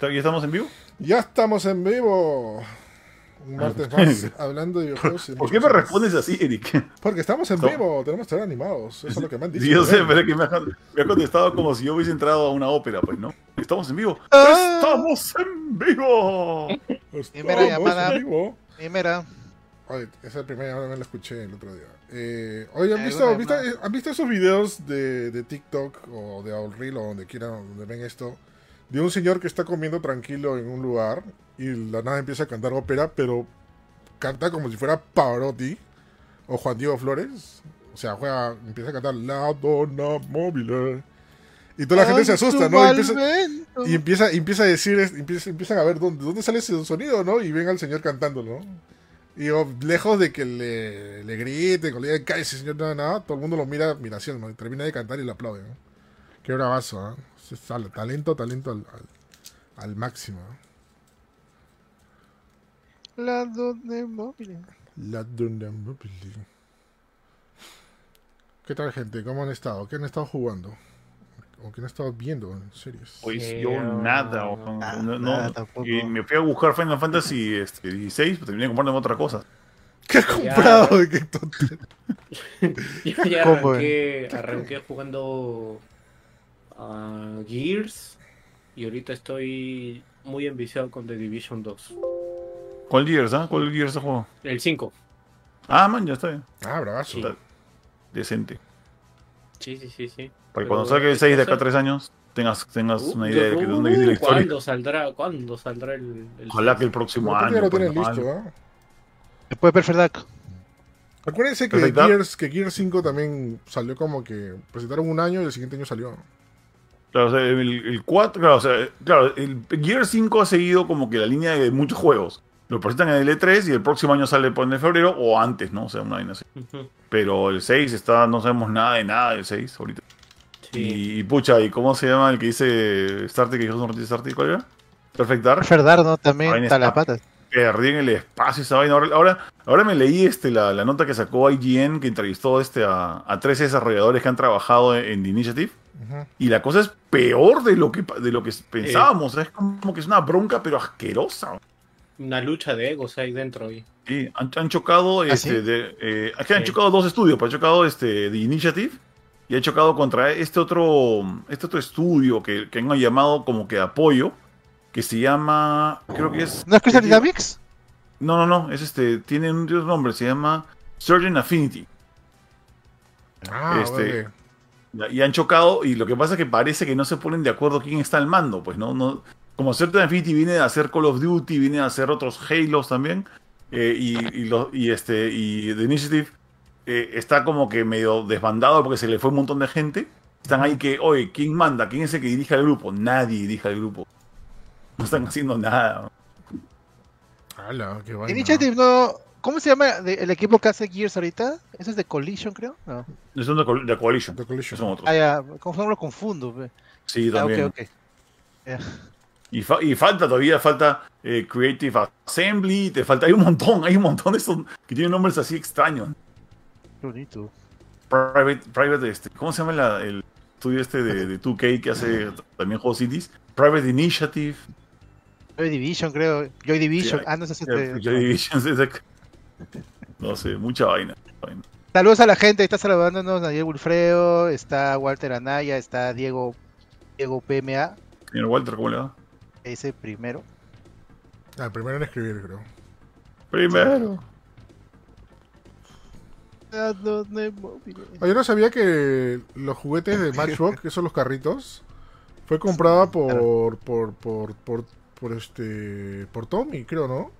¿Ya estamos en vivo? Ya estamos en vivo. Un martes más hablando de videojuegos. ¿Por qué me respondes así, Eric? Porque estamos en vivo, tenemos que estar animados. Eso es lo que me han dicho. Sí, yo sé, pero es que me ha, me ha contestado como si yo hubiese entrado a una ópera, pues, ¿no? Estamos en vivo. Ah. ¡Estamos en vivo! Estamos Primera llamada. en vivo. Primera. Oye, esa primera llamada, me la escuché el otro día. Eh, oye, ¿han visto, una visto-. ¿han visto esos videos de, de TikTok o de Reel o donde quieran, donde ven esto? De un señor que está comiendo tranquilo en un lugar y la nada empieza a cantar ópera, pero canta como si fuera Pavarotti o Juan Diego Flores. O sea, juega, empieza a cantar La Donna Mobile. Y toda la gente se asusta, ¿no? Y empieza, y empieza, empieza a decir, empieza, empiezan a ver dónde, dónde sale ese sonido, ¿no? Y ven al señor cantándolo, ¿no? Y oh, lejos de que le, le griten, o le digan, cállese, señor, nada, nada, todo el mundo lo mira, admiración, ¿no? Y termina de cantar y le aplaude, ¿no? Qué bravazo, ¿ah? Es Talento, talento al, al, al máximo, ¿no? La donde móvil. La Donna Mobile. ¿Qué tal, gente? ¿Cómo han estado? ¿Qué han estado jugando? ¿O qué han estado viendo en series? Pues Eh, yo nada, nada, no, no, nada tampoco. y me fui a buscar Final Fantasy este, 16, pero terminé comprando otra cosa. ¿Qué has comprado? ¿Qué tontería? Yo ya ¿Cómo, arranqué, arranqué jugando a Gears y ahorita estoy muy enviciado con The Division 2. ¿Cuál Gears, ah? ¿Cuál Gears se juego? El 5. Ah, man, ya está bien. Ah, bravazo. Sí. Decente. Sí, sí, sí, sí. Para que cuando salga el 6 de acá a cosa- 3 años, tengas, tengas Uh, una idea de, que, de dónde uh, viene la historia. ¿Cuándo saldrá, ¿cuándo saldrá el, el Ojalá que el próximo año. Después de Perfect Dark. Acuérdense que. Gears, que Gears 5 también salió como que presentaron un año y el siguiente año salió. Claro, o sea, el, el 4, claro, o sea, claro, el Gear 5 ha seguido como que la línea de muchos juegos. Lo presentan en el E3 y el próximo año sale en febrero o antes, ¿no? O sea, una vaina así. Ujú. Pero el 6 está, no sabemos nada de nada del 6 ahorita. Sí. Y, y pucha, ¿y cómo se llama el que dice Starty, que dijo Starty? ¿Cuál era? Perfect Dark. Perfect Dark, ¿no? También está la está- pata. Perdí en el espacio esa vaina. Ahora, ahora, ahora me leí este, la, la nota que sacó IGN que entrevistó este, a, a 13 desarrolladores que han trabajado en, en The Initiative. Y la cosa es peor de lo que, de lo que pensábamos. Es como que es una bronca, pero asquerosa. Una lucha de egos ahí dentro. Y... Sí, han, han chocado, este, sí? de, eh, han chocado dos estudios, pues han chocado este, The Initiative y han chocado contra este otro, este otro estudio que, que han llamado como que apoyo, que se llama, creo que es... ¿No es Crystal Dynamics? No, no, no, es este, tiene un nombre, se llama Surgeon Affinity. Ah, Este, vale. Y han chocado, y lo que pasa es que parece que no se ponen de acuerdo quién está al mando, pues no, no como Certain Affinity viene a hacer Call of Duty, viene a hacer otros Halos también, eh, y, y, lo- y este, y The Initiative eh, está como que medio desbandado porque se le fue un montón de gente. Están ahí que, oye, ¿quién manda? ¿Quién es el que dirige al grupo? Nadie dirige al grupo. No están haciendo nada. Ala, qué vaina. Initiative no. ¿Cómo se llama de- el equipo que hace Gears ahorita? ¿Eso es de Collision, creo? No. No son de, Co- de Coalition. The Collision. Son otros. Ah, ya. ¿Cómo no lo confundo? pe. Sí, Ah, ok, también. ok. Ya. Y, fa- y falta todavía, falta eh, Creative Assembly, te falta, hay un montón, hay un montón de estos que tienen nombres así extraños. Qué bonito. Private, private este, ¿cómo se llama la- el estudio este de, de 2K que hace también juegos indies? Private Initiative. Joy Division, creo. Joy Division. Sí, ah, no, es eh, este. Joy Division, es de- No sé, mucha vaina. vaina. Saludos a la gente, está saludándonos Daniel Wilfredo, está Walter Anaya, está Diego Diego PMA, Señor Walter, ¿cómo le va? ese primero. Ah, primero en escribir, creo. Primero. Ah, yo no sabía que los juguetes de Matchbox, que son los carritos, fue comprada por, por, por, por, por este, por Tommy, creo, ¿no?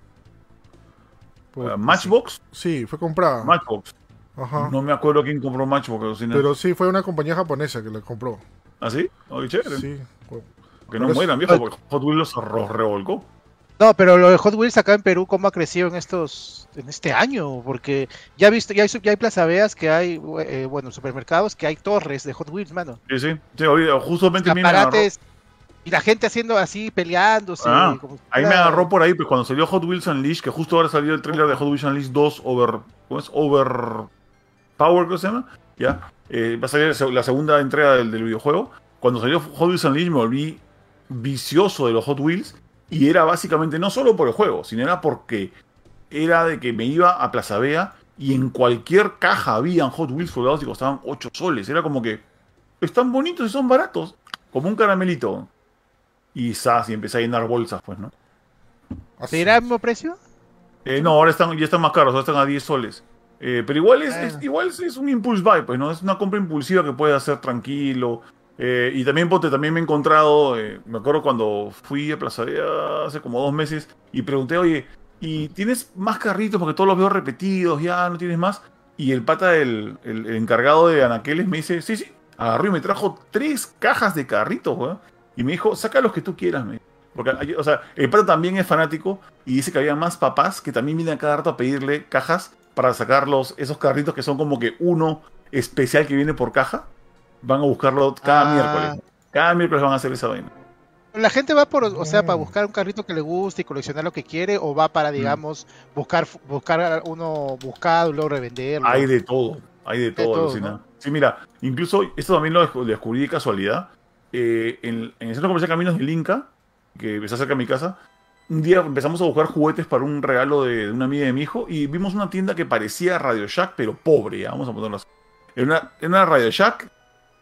Por- Uh, Matchbox. Sí, fue comprada. Matchbox. Ajá. No me acuerdo quién compró Matchbox. Pero sí, fue una compañía japonesa que la compró. ¿Ah, sí? Oye, chévere. Sí. Que no es- mueran, viejo, porque Hot Wheels los revolcó. No, pero lo de Hot Wheels acá en Perú, ¿cómo ha crecido en estos, en este año? Porque ya he visto, ya hay, ya hay Plaza Veas que hay, eh, bueno, supermercados que hay torres de Hot Wheels, mano. Sí, sí. Sí, ahorita, justamente Aparates y la gente haciendo así, peleándose. Ah, como ahí me agarró por ahí, pues cuando salió Hot Wheels Unleashed, que justo ahora salió el trailer de Hot Wheels Unleashed 2 Over. ¿Cómo es? Over. Power, ¿cómo se llama? Ya. Eh, va a salir la segunda entrega del, del videojuego. Cuando salió Hot Wheels Unleashed me volví vicioso de los Hot Wheels y era básicamente no solo por el juego, sino era porque era de que me iba a Plaza Vea y en cualquier caja habían Hot Wheels soldados y costaban 8 soles. Era como que están bonitos y son baratos, como un caramelito. Y sas, y empecé a llenar bolsas, pues, ¿no? Así ¿Seguirá es. el mismo precio? Eh, no, ahora están, ya están más caros, ahora están a 10 soles. Eh, pero igual es, Ah. es- igual es, es un impulse buy, pues, ¿no? Es una compra impulsiva que puedes hacer tranquilo. Eh, y también, también me he encontrado, eh, me acuerdo cuando fui a Plaza hace como dos meses y pregunté, oye, ¿y tienes más carritos? Porque todos los veo repetidos, ya no tienes más. Y el pata, el, el- el encargado de Anaqueles, me dice, sí, sí, agarró y me trajo tres cajas de carritos, weón. Y me dijo, saca los que tú quieras, me. Porque, hay- o sea, el pata también es fanático y dice que había más papás que también vienen a cada rato a pedirle cajas para sacar los, esos carritos que son como que uno especial que viene por caja. Van a buscarlo cada Ah. miércoles. Cada miércoles van a hacer esa vaina. La gente va por, o sea, para Mm. buscar un carrito que le guste y coleccionar lo que quiere, o va para, digamos, buscar buscar uno buscado y luego revenderlo. Hay de todo, hay de todo. ¿no? Sí, mira, incluso esto también lo descu- descubrí de casualidad. Eh, en, en el centro comercial Caminos del Inca, que está cerca de mi casa, un día empezamos a buscar juguetes para un regalo de, de una amiga de mi hijo y vimos una tienda que parecía Radio Shack, pero pobre, ya, vamos a ponerlo así. Era una, era una Radio Shack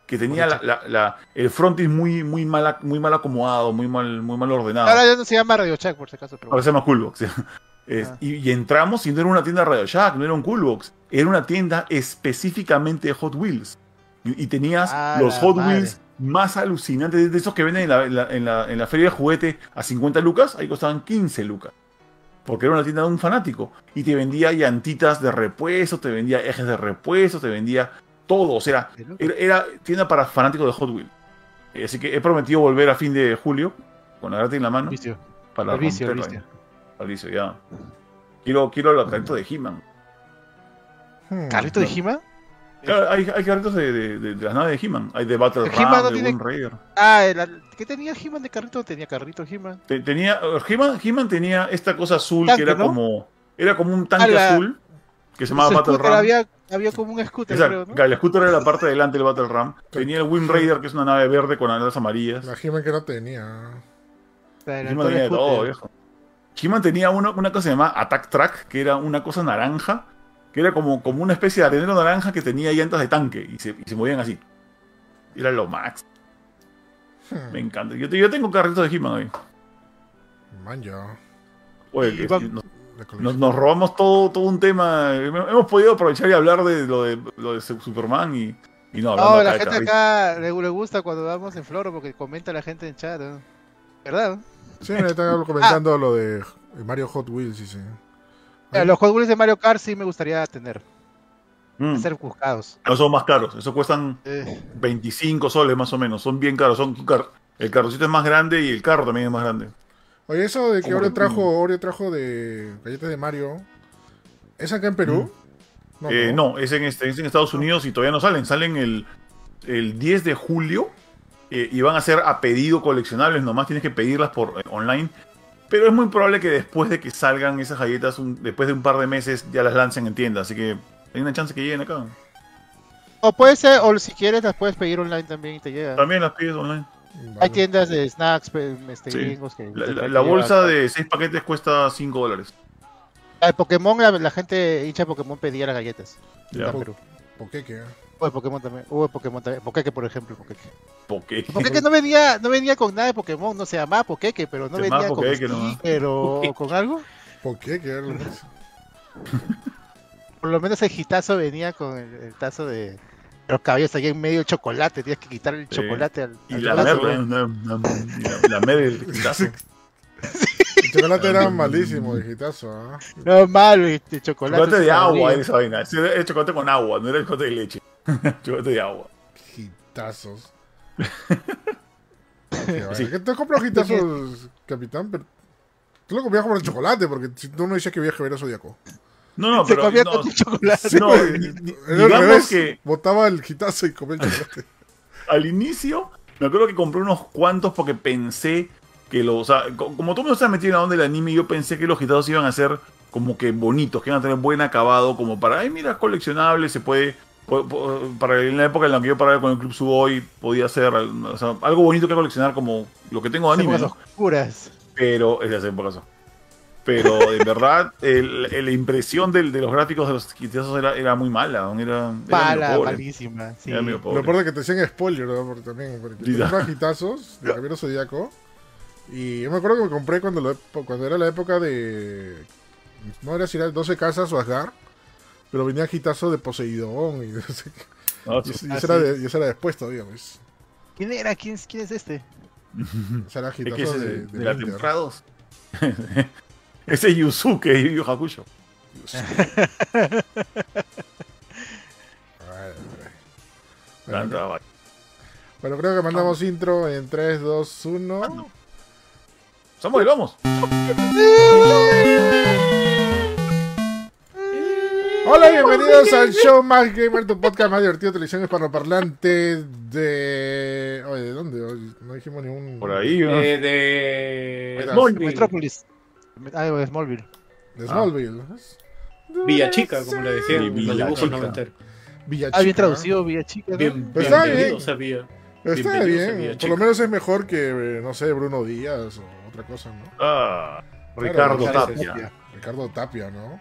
que tenía la, la- la- el frontis muy, muy, mal, muy mal acomodado, muy mal, muy mal ordenado. Ahora ya no se llama Radio Shack, por si acaso. Pero Ahora se llama Coolbox. ¿sí? Es- Ah. y, y entramos y no era una tienda Radio Shack, no era un Coolbox. Era una tienda específicamente de Hot Wheels. Y, y tenías Ah, los Hot madre. Wheels más alucinantes, de esos que venden en la, en la- en la- en la feria de juguete a 50 lucas, ahí costaban 15 lucas. Porque era una tienda de un fanático. Y te vendía llantitas de repuesto, te vendía ejes de repuesto, te vendía todo. O sea, era, era tienda para fanáticos de Hot Wheels. Eh, Así que he prometido volver a fin de julio, con la grata en la mano, Vicio. para El vicio, el vicio. Alicia, ya. Quiero, quiero los carritos de He-Man. Hmm. ¿Carrito de. He-Man? Claro, hay, hay carritos de, de, de- de las naves de He-Man. Hay de Battle Ram, no de tiene- Raider. Ah, el- ¿qué tenía He-Man de carrito? Tenía carrito He-Man. Te- Tenía, He-Man, He-Man tenía esta cosa azul Tanque, que era ¿no? como. Era como un tanque Ah, la- azul que se llamaba Battle scooter Ram. Había, había como un scooter, Exacto, creo, el scooter era la parte de delante del Battle Ram. Tenía el Wind Raider, que es una nave verde con alas amarillas. La He-Man que no tenía. He-Man tenía de todo, viejo. He-Man tenía una, una cosa llamada Attack Track, que era una cosa naranja, que era como, como una especie de arenero naranja que tenía llantas de tanque y se, y se movían así. Era lo max. Hmm. Me encanta. Yo, yo tengo carritos de He-Man hoy. Man, ya. Oye, Y que- va- nos, nos- nos robamos todo, todo un tema. Hemos podido aprovechar y hablar de lo de, lo de Superman y, y no, hablando No, la gente acá le, le gusta cuando vamos en Floro porque comenta la gente en chat, ¿no? ¿verdad? Sí, me están comentando lo de Mario Hot Wheels, sí, sí. Eh, Los Hot Wheels de Mario Kart sí me gustaría tener, Mm. ser buscados. No son más caros. Eso cuestan Eh, 25 soles más o menos. Son bien caros. Son car- el carrocito es más grande y el carro también es más grande. Oye, eso de que ¿Cómo Oreo trajo, Oreo trajo de galletas de Mario, ¿es acá en Perú? Eh, no, es en, este, es en Estados Unidos y todavía no salen. Salen el, el 10 de julio eh, y van a ser a pedido coleccionables. Nomás tienes que pedirlas por eh, online. Pero es muy probable que después de que salgan esas galletas, un- después de un par de meses, ya las lancen en tienda. Así que hay una chance que lleguen acá. o puede ser, o si quieres las puedes pedir online también y te llega. También las pides online. Vale. Hay tiendas de snacks este, Sí. gringos que... La, bolsa de 6 paquetes cuesta 5 dólares. El Pokémon, la, la gente hincha Pokémon pedía las galletas. Ya. Perú. Poqueque, ¿eh? O de Pokémon también. Hubo de Pokémon también. Pokéque, por ejemplo. Pokéque. Porque Pokéque no venía, no venía con nada de Pokémon. No se llamaba Pokéque, pero no Se venía llamaba con Pokéque nomás. sticker o, o con algo. Lo más. Por lo menos el gitazo venía con el, el tazo de los cabellos ahí en medio de chocolate. Tienes que quitar el Sí. chocolate al, Y al la merla, la, la mer del quitazo. El chocolate era malísimo, hijitazo, ¿ah? No, malo, este chocolate. Chocolate de agua esa vaina. El chocolate con agua, no era el chocolate de leche. chocolate de agua. Hijitazos. Qué vaina. ¿Qué te compras hijitazos, capitán? Pero... Tú lo comías como el chocolate, porque si tú no decías que viaje ver a Zodíaco. No, no, Se pero. comía no, con chocolate. no, Era digamos revés, que botaba el hijitazo y comía el chocolate. al inicio, me acuerdo que compré unos cuantos porque pensé que los. O sea, co- como tú me estás metido en la onda del anime, yo pensé que los gitados iban a ser como que bonitos, que iban a tener buen acabado, como para, ay, mira, es coleccionable, se puede para en la época en la que yo paraba con el Club Suboy podía ser o sea, algo bonito que coleccionar como lo que tengo de anime, ¿no? oscuras. pero es de hace épocas. Pero en verdad la impresión del- de los gráficos de los quitazos era, era muy mala, ¿no? era, pobre, malísima. Sí. era medio Lo pobre. peor es que te decían spoiler, ¿no? Porque también, porque hitazos de Caballero Zodíaco. Y yo me acuerdo que me compré cuando, lo- cuando era la época de. No era si era 12 casas o Asgard. Pero venía hitazo de Poseidón. Y, no sé qué. Ah, y, eso- y Ah, sí. de- y era después todavía, pues. ¿Quién era? ¿Quién es, quién es este? Ese era Es que hitazo ese de, de, de de la Inter. temporada 2. Ese es Yusuke de Yu Hakusho. Bueno, creo que mandamos intro en 3, 2, 1. Samuel, vamos. Hola, bienvenidos al show más gamer, tu podcast más divertido de televisión hispanoparlante de... Oye, ¿de dónde? Oye, No dijimos ningún... Por ahí. ¿no? Eh, de Smallville. Metrópolis. Ah, de Smallville. De Smallville. Villa Chica, como le decían los dibujos Chica. noventeros. Villa Ah, bien Chica. traducido, Villa Chica. ¿no? Bien, Pues está bienvenido, bien. sabía. Está Bienvenidos a bien. Por Chica. lo menos es mejor que, no sé, Bruno Díaz o otra cosa, ¿no? Ah, Ricardo Ricardo Tapia. Ricardo Tapia, ¿no?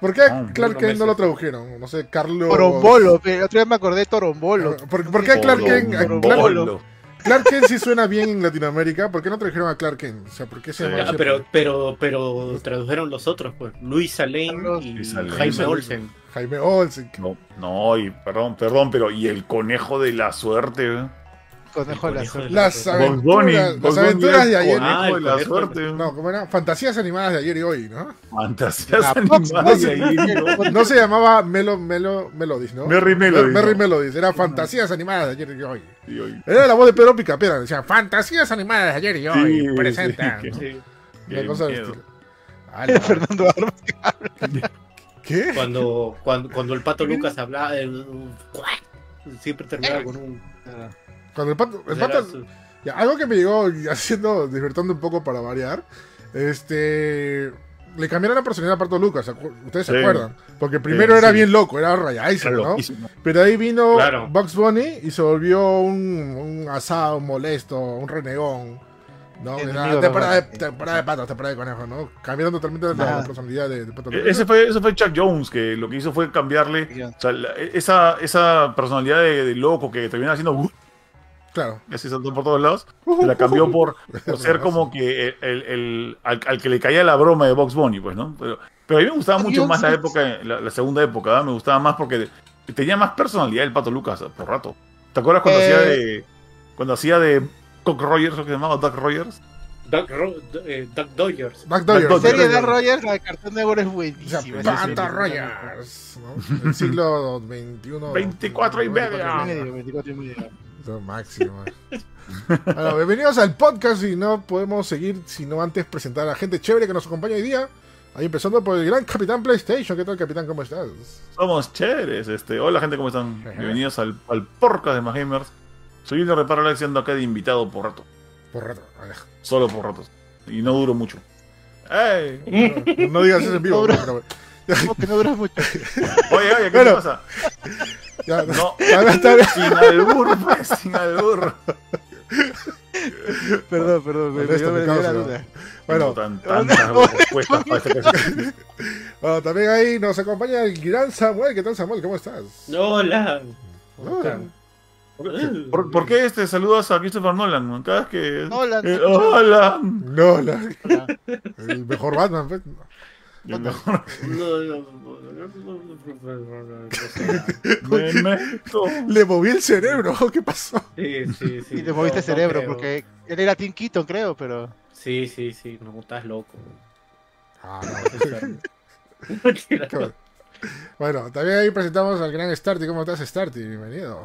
¿Por qué Ah, Clark Kent no lo tradujeron? No sé, Carlos... Torombolo, otro día me acordé de Torombolo. ¿Por, por qué Clark Kent, Torombolo. Clark, Kent sí suena bien en Latinoamérica? ¿Por qué no trajeron a Clark Kent? O sea, ¿por qué se llama Ah, pero, pero, pero tradujeron los otros, pues. Luisa Lane Carlos y Luisa Lane. Jaime Olsen. Jaime Olsen. No, no, y perdón, perdón, pero y el conejo de la suerte. ¿eh? Conejo de la suerte. la- Las aventuras, las de el ayer. Conejo Ah, de la suerte. No, ¿cómo era? Fantasías animadas de ayer y hoy, ¿no? Fantasías animadas Fox, de ahí, ¿no? No se llamaba Melo, Melo, Melodies, ¿no? Merry Melodies, Merry. Melodies, era Fantasías animadas de ayer y hoy. Y hoy- Era la voz de Pedro Picapiedra, decía Fantasías animadas de ayer y hoy. Sí, presentan. sí, Sí. Una cosa estilo. Fernando Armas. ¿Qué? Cuando, cuando, cuando el pato Lucas hablaba, el- siempre terminaba con un. Cuando el pato, el era pato su- Ya, algo que me llegó haciendo, despertando un poco para variar, este, le cambiaron la personalidad a Pato Lucas, ¿se acu- ¿ustedes se acuerdan? Porque primero Sí, era sí. bien loco, era rayadísimo, ¿no? loquísimo. Pero ahí vino Claro. Bugs Bunny y se volvió un, un asado, un molesto, un renegón. ¿no? Era de temporada, de, Bunny. temporada de patos, temporada de conejos, ¿no? Cambiaron totalmente la, personalidad de, de Pato E- Lucas. Ese fue, ese fue Chuck Jones, que lo que hizo fue cambiarle. O sea, la- esa, esa personalidad de, de loco que termina haciendo. Claro. que así saltó por todos lados. Se la cambió por, por ser como que el, el- el- al, al que le caía la broma de Box Bunny, pues, ¿no? Pero, pero a mí me gustaba mucho más la época, la, la segunda época, ¿verdad? Me gustaba más porque tenía más personalidad el Pato Lucas por rato. ¿Te acuerdas cuando Eh. hacía de. Cuando hacía de Cock Rogers, lo que se llamaba Duck Rogers? Duck, Ro- eh, Duck Dodgers. Duck Dodgers. La serie de. Rogers, la de Cartoon Network es O sea, buenísima. Panta. Rogers, ¿no? El siglo 21. 24 y media. Medio, 24 y medio. Lo máximo. Bueno, bienvenidos al podcast y no podemos seguir sino antes presentar a la gente chévere que nos acompaña hoy día. Ahí empezando por el gran Capitán PlayStation. ¿Qué tal, Capitán? ¿Cómo estás? Somos chéveres. Este. Hola, gente, ¿cómo están? Bienvenidos al, al podcast de Más Gamers. Soy Junior Reparo Alex, siendo acá de invitado por rato. Por rato. A ver. Solo por ratos. Y no duro mucho. ¡Ey! No, no digas eso en vivo. No, que no dura mucho. Oye, oye, ¿qué Bueno. te pasa? Ya, No, sin albur, pues, sin albur. Perdón, perdón, me, me, dio- me la causa. duda. Bueno, tan- tantas respuestas para caso. bueno, también ahí nos acompaña el gran Samuel. ¿Qué tal, Samuel? ¿Cómo estás? Hola. Hola. ¿Por, por qué este, saludas a Christopher Nolan? Cada vez que. Nolan. Eh, hola. No, la- Hola. el mejor Batman. Pues. Yo mejor No, no, no, no, no, no, no. Le moví el cerebro. ¿Qué pasó? Sí, sí, sí. Y te moviste No, el cerebro no porque él era Tim Keaton, creo, pero. Sí, sí, sí. No, estás loco. Ah, bueno. Bueno, también ahí presentamos al gran Starty. ¿Cómo estás, Starty? Bienvenido.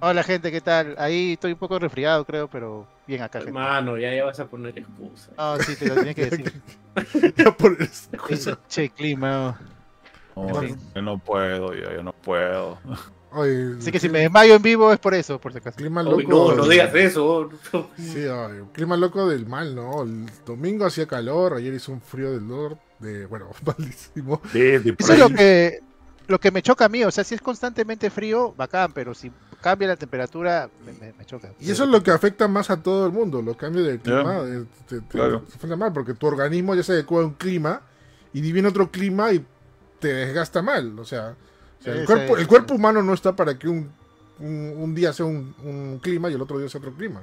Hola, gente, ¿qué tal? Ahí estoy un poco resfriado, creo, pero bien acá, gente. Hermano, ya, ya vas a poner excusa. Ah, sí, te lo tenía que decir. Ya por Sí, Che, clima. No, yo no puedo, yo, yo no puedo. Oye, Así que si me desmayo en vivo es por eso, por si acaso. clima loco. Uy, no, no digas eso. Sí, ay, clima loco del mal, ¿no? El domingo hacía calor, ayer hizo un frío del norte, de, bueno, malísimo. De Eso es lo que, lo que me choca a mí, o sea, si es constantemente frío, bacán, pero si cambia la temperatura, me, me- me choca. Y eso es lo que afecta más a todo el mundo, los cambios del clima. eh, te, te- Claro. te afecta mal porque tu organismo ya se adecua a un clima y viene otro clima y te desgasta mal. O sea, o sea, el, cuerpo, el cuerpo humano no está para que un, un, un día sea un, un clima y el otro día sea otro clima.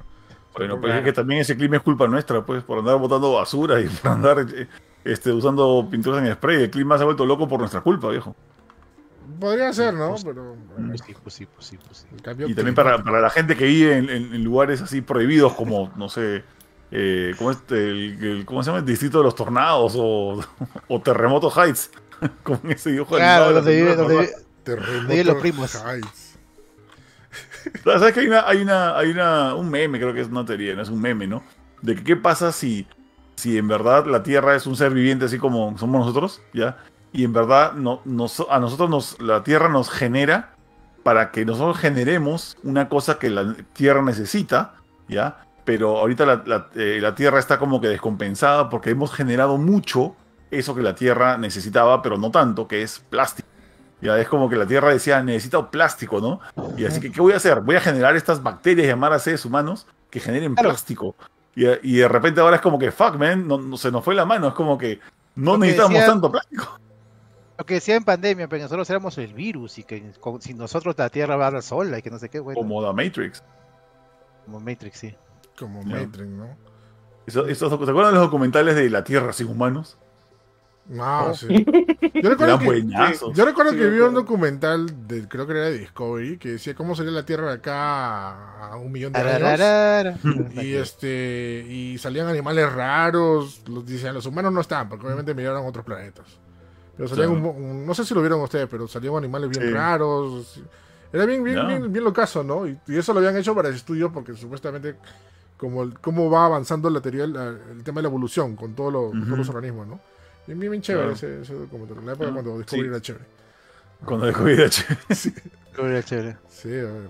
Bueno, pero es que también ese clima es culpa nuestra, pues, por andar botando basura y por andar eh, este, usando pinturas en spray. El clima se ha vuelto loco por nuestra culpa, viejo. Podría ser, ¿no? Pero bueno, Pues sí, pues sí, pues sí, pues sí. cambio Y también climático. para, para la gente que vive en, en- en lugares así prohibidos como, no sé, eh, ¿cómo, es el, el- cómo se llama? El distrito de los tornados o, o Terremoto Heights. Como en ese dibujo Claro, donde vive, donde vive- los primos. Heights. ¿Sabes que hay una, hay una, hay una, un meme, creo que es una teoría, no es un meme, ¿no? De que qué pasa si, si en verdad la Tierra es un ser viviente así como somos nosotros, ¿ya? Y en verdad no, nos- a nosotros nos, la Tierra nos genera para que nosotros generemos una cosa que la Tierra necesita, ¿ya? Pero ahorita la, la- eh, la Tierra está como que descompensada porque hemos generado mucho eso que la Tierra necesitaba, pero no tanto, que es plástico. Ya es como que la Tierra decía, necesito plástico, ¿no? Y así que, ¿qué voy a hacer? Voy a generar estas bacterias llamadas seres humanos que generen Claro. plástico. Y, y de repente ahora es como que, fuck, man, no, no- se nos fue la mano. Es como que no necesitamos decía- tanto plástico. Lo que decía en pandemia, pero nosotros éramos el virus y que con- sin nosotros la Tierra va a dar sola y que no sé qué, bueno, como, Como The Matrix. Matrix, sí. Como. Matrix, ¿no? Eso- esos docu- ¿Te acuerdan de los documentales de la Tierra sin humanos? No, Oh. sí. Yo recuerdo Eran que, yo recuerdo Sí, que vi un documental, de, creo que era de Discovery, que decía cómo sería la Tierra de acá a un millón de años. Y este y salían animales raros, los decían los humanos no estaban, porque obviamente miraron otros planetas. Pero salían Claro. un- un- no sé si lo vieron ustedes, pero salían animales bien Sí. raros. Era bien bien, Ya. bien bien locazo, ¿no? Y, y eso lo habían hecho para estudios porque supuestamente como el- cómo va avanzando la teoría la- el tema de la evolución con, todo lo- con Ujú. todos los organismos, ¿no? Bien, bien, bien chévere Claro. ese, ese documental. En la época Ah, cuando Discovery sí. era chévere. Cuando vida, che. Chévere, chévere. Sí, bueno.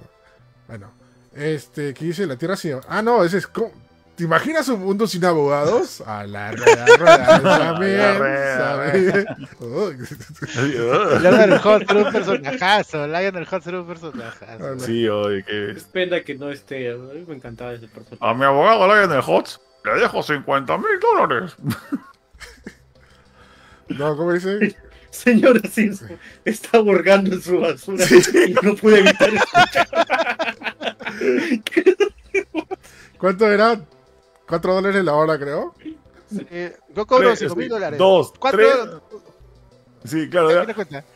Bueno, este, ¿qué dice? La Tierra sin... Ah, no, ese es... ¿cómo? ¿Te imaginas un mundo sin abogados? A la rueda, rueda. Lionel Hot era un personajazo. Lionel Hot era un personajazo. Sí, oye, que Es pena que no esté. A mí me encantaba ese personaje. A mi abogado Lionel Hotz le dejo 50 mil dólares. No, ¿cómo dice? Señora Simpson está hurgando en su basura y no pude evitar escuchar. ¿Cuánto era? ¿Cuatro dólares la hora, creo? Eh, yo cobro Tres, 5 mil sí, dólares. Dos, ¿Cuánto? tres. Sí, claro. ¿Qué ya. te cuenta?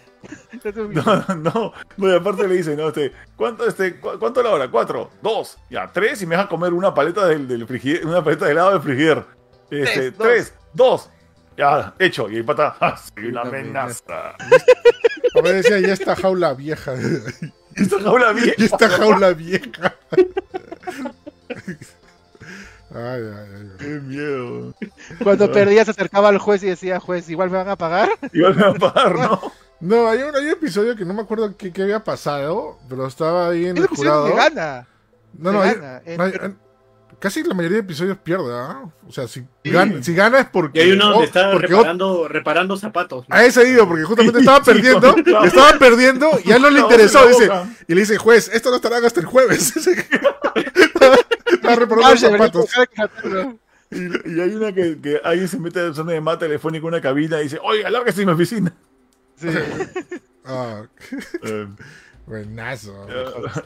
No, no, no, y aparte le dice, no, este, ¿cuánto, este, cu- ¿cuánto la hora? Cuatro, dos, ya, tres y me deja comer una paleta del, del frigider, una paleta de helado del frigider. Este, Tres, dos. tres, dos, ya, hecho, y el pata, ah, sí, una amenaza. A ver, decía, ya está jaula vieja. Esta jaula bien. ya está jaula vieja. Ay, ay, ay. Qué miedo. Cuando perdía se acercaba al juez y decía, juez, igual me van a pagar. Igual me va a pagar, ¿no? No, hay un, hay un episodio que no me acuerdo qué, qué había pasado, pero estaba ahí en el que jurado. me gana. No, no, hay- gana. En- no hay- en- casi la mayoría de episodios pierde, ¿ah? O sea, si, gana, si gana es porque. Y hay uno donde está reparando, reparando zapatos. ¿no? A ese ido, porque justamente estaba Sí, perdiendo, estaba perdiendo y a él no le interesó. Dice, y le dice, juez, esto no estará hasta el jueves. Zapatos. Y, y hay una que, que alguien se mete a una llamada telefónica en una cabina y dice, oiga, lárguese de mi oficina. Sí. Ah, Eh, buenazo.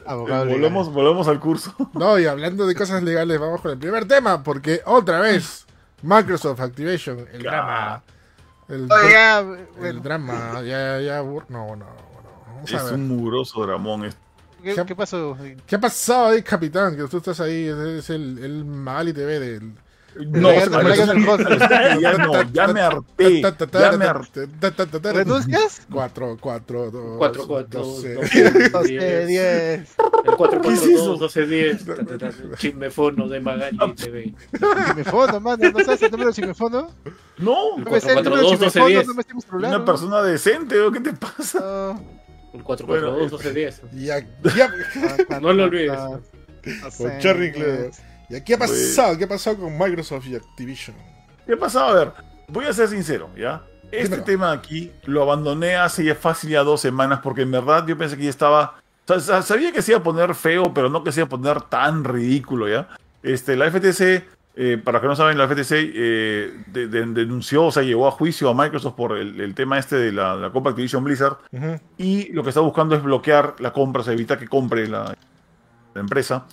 Abogado eh, legal. volvemos, volvemos al curso. No, y hablando de cosas legales, vamos con el primer tema, porque otra vez, Microsoft Activation, el drama. El, bueno, drama, ya, ya, no, no, no. Vamos a Es ver. un mugroso dramón. es- ¿qué, qué pasó? ¿Qué ha pasado ahí, capitán? Que tú estás ahí, es, es el, el Magali TV del... No, ya no, ya me harté. Ya me harté. ¿Renuncias? 4, 4, 2, 4, 4, 12. 12, 10. El 4, ¿Qué es 4, eso? 2, 12, 10. ta, ta, ta, Chismefono de Magali TV. Cimefono, mano. ¿No sabes el número de Cimefono? No, No me sé el 4, número de 4, 12, Cimefono, 10. no me estoy celular. una persona decente, ¿o ¿qué te pasa? No. El 4, Bueno, 4, 2, 12, 10. Y aquí, ya- No lo olvides. Con Cherry Clear. ¿Y aquí ha pasado? ¿Qué ha pasado con Microsoft y Activision? ¿Qué pasa? A ver, voy a ser sincero, ¿ya? Este Dímelo. tema aquí lo abandoné hace ya fácil ya dos semanas porque en verdad yo pensé que ya estaba... o sea, sa- sabía que se iba a poner feo, pero no que se iba a poner tan ridículo, ¿ya? Este, la FTC, eh, para los que no saben, la FTC eh, de- de- denunció, o sea, llevó a juicio a Microsoft por el, el tema este de la, la compra Activision Blizzard Ujú. y lo que está buscando es bloquear la compra, o sea, evitar que compre la, la empresa.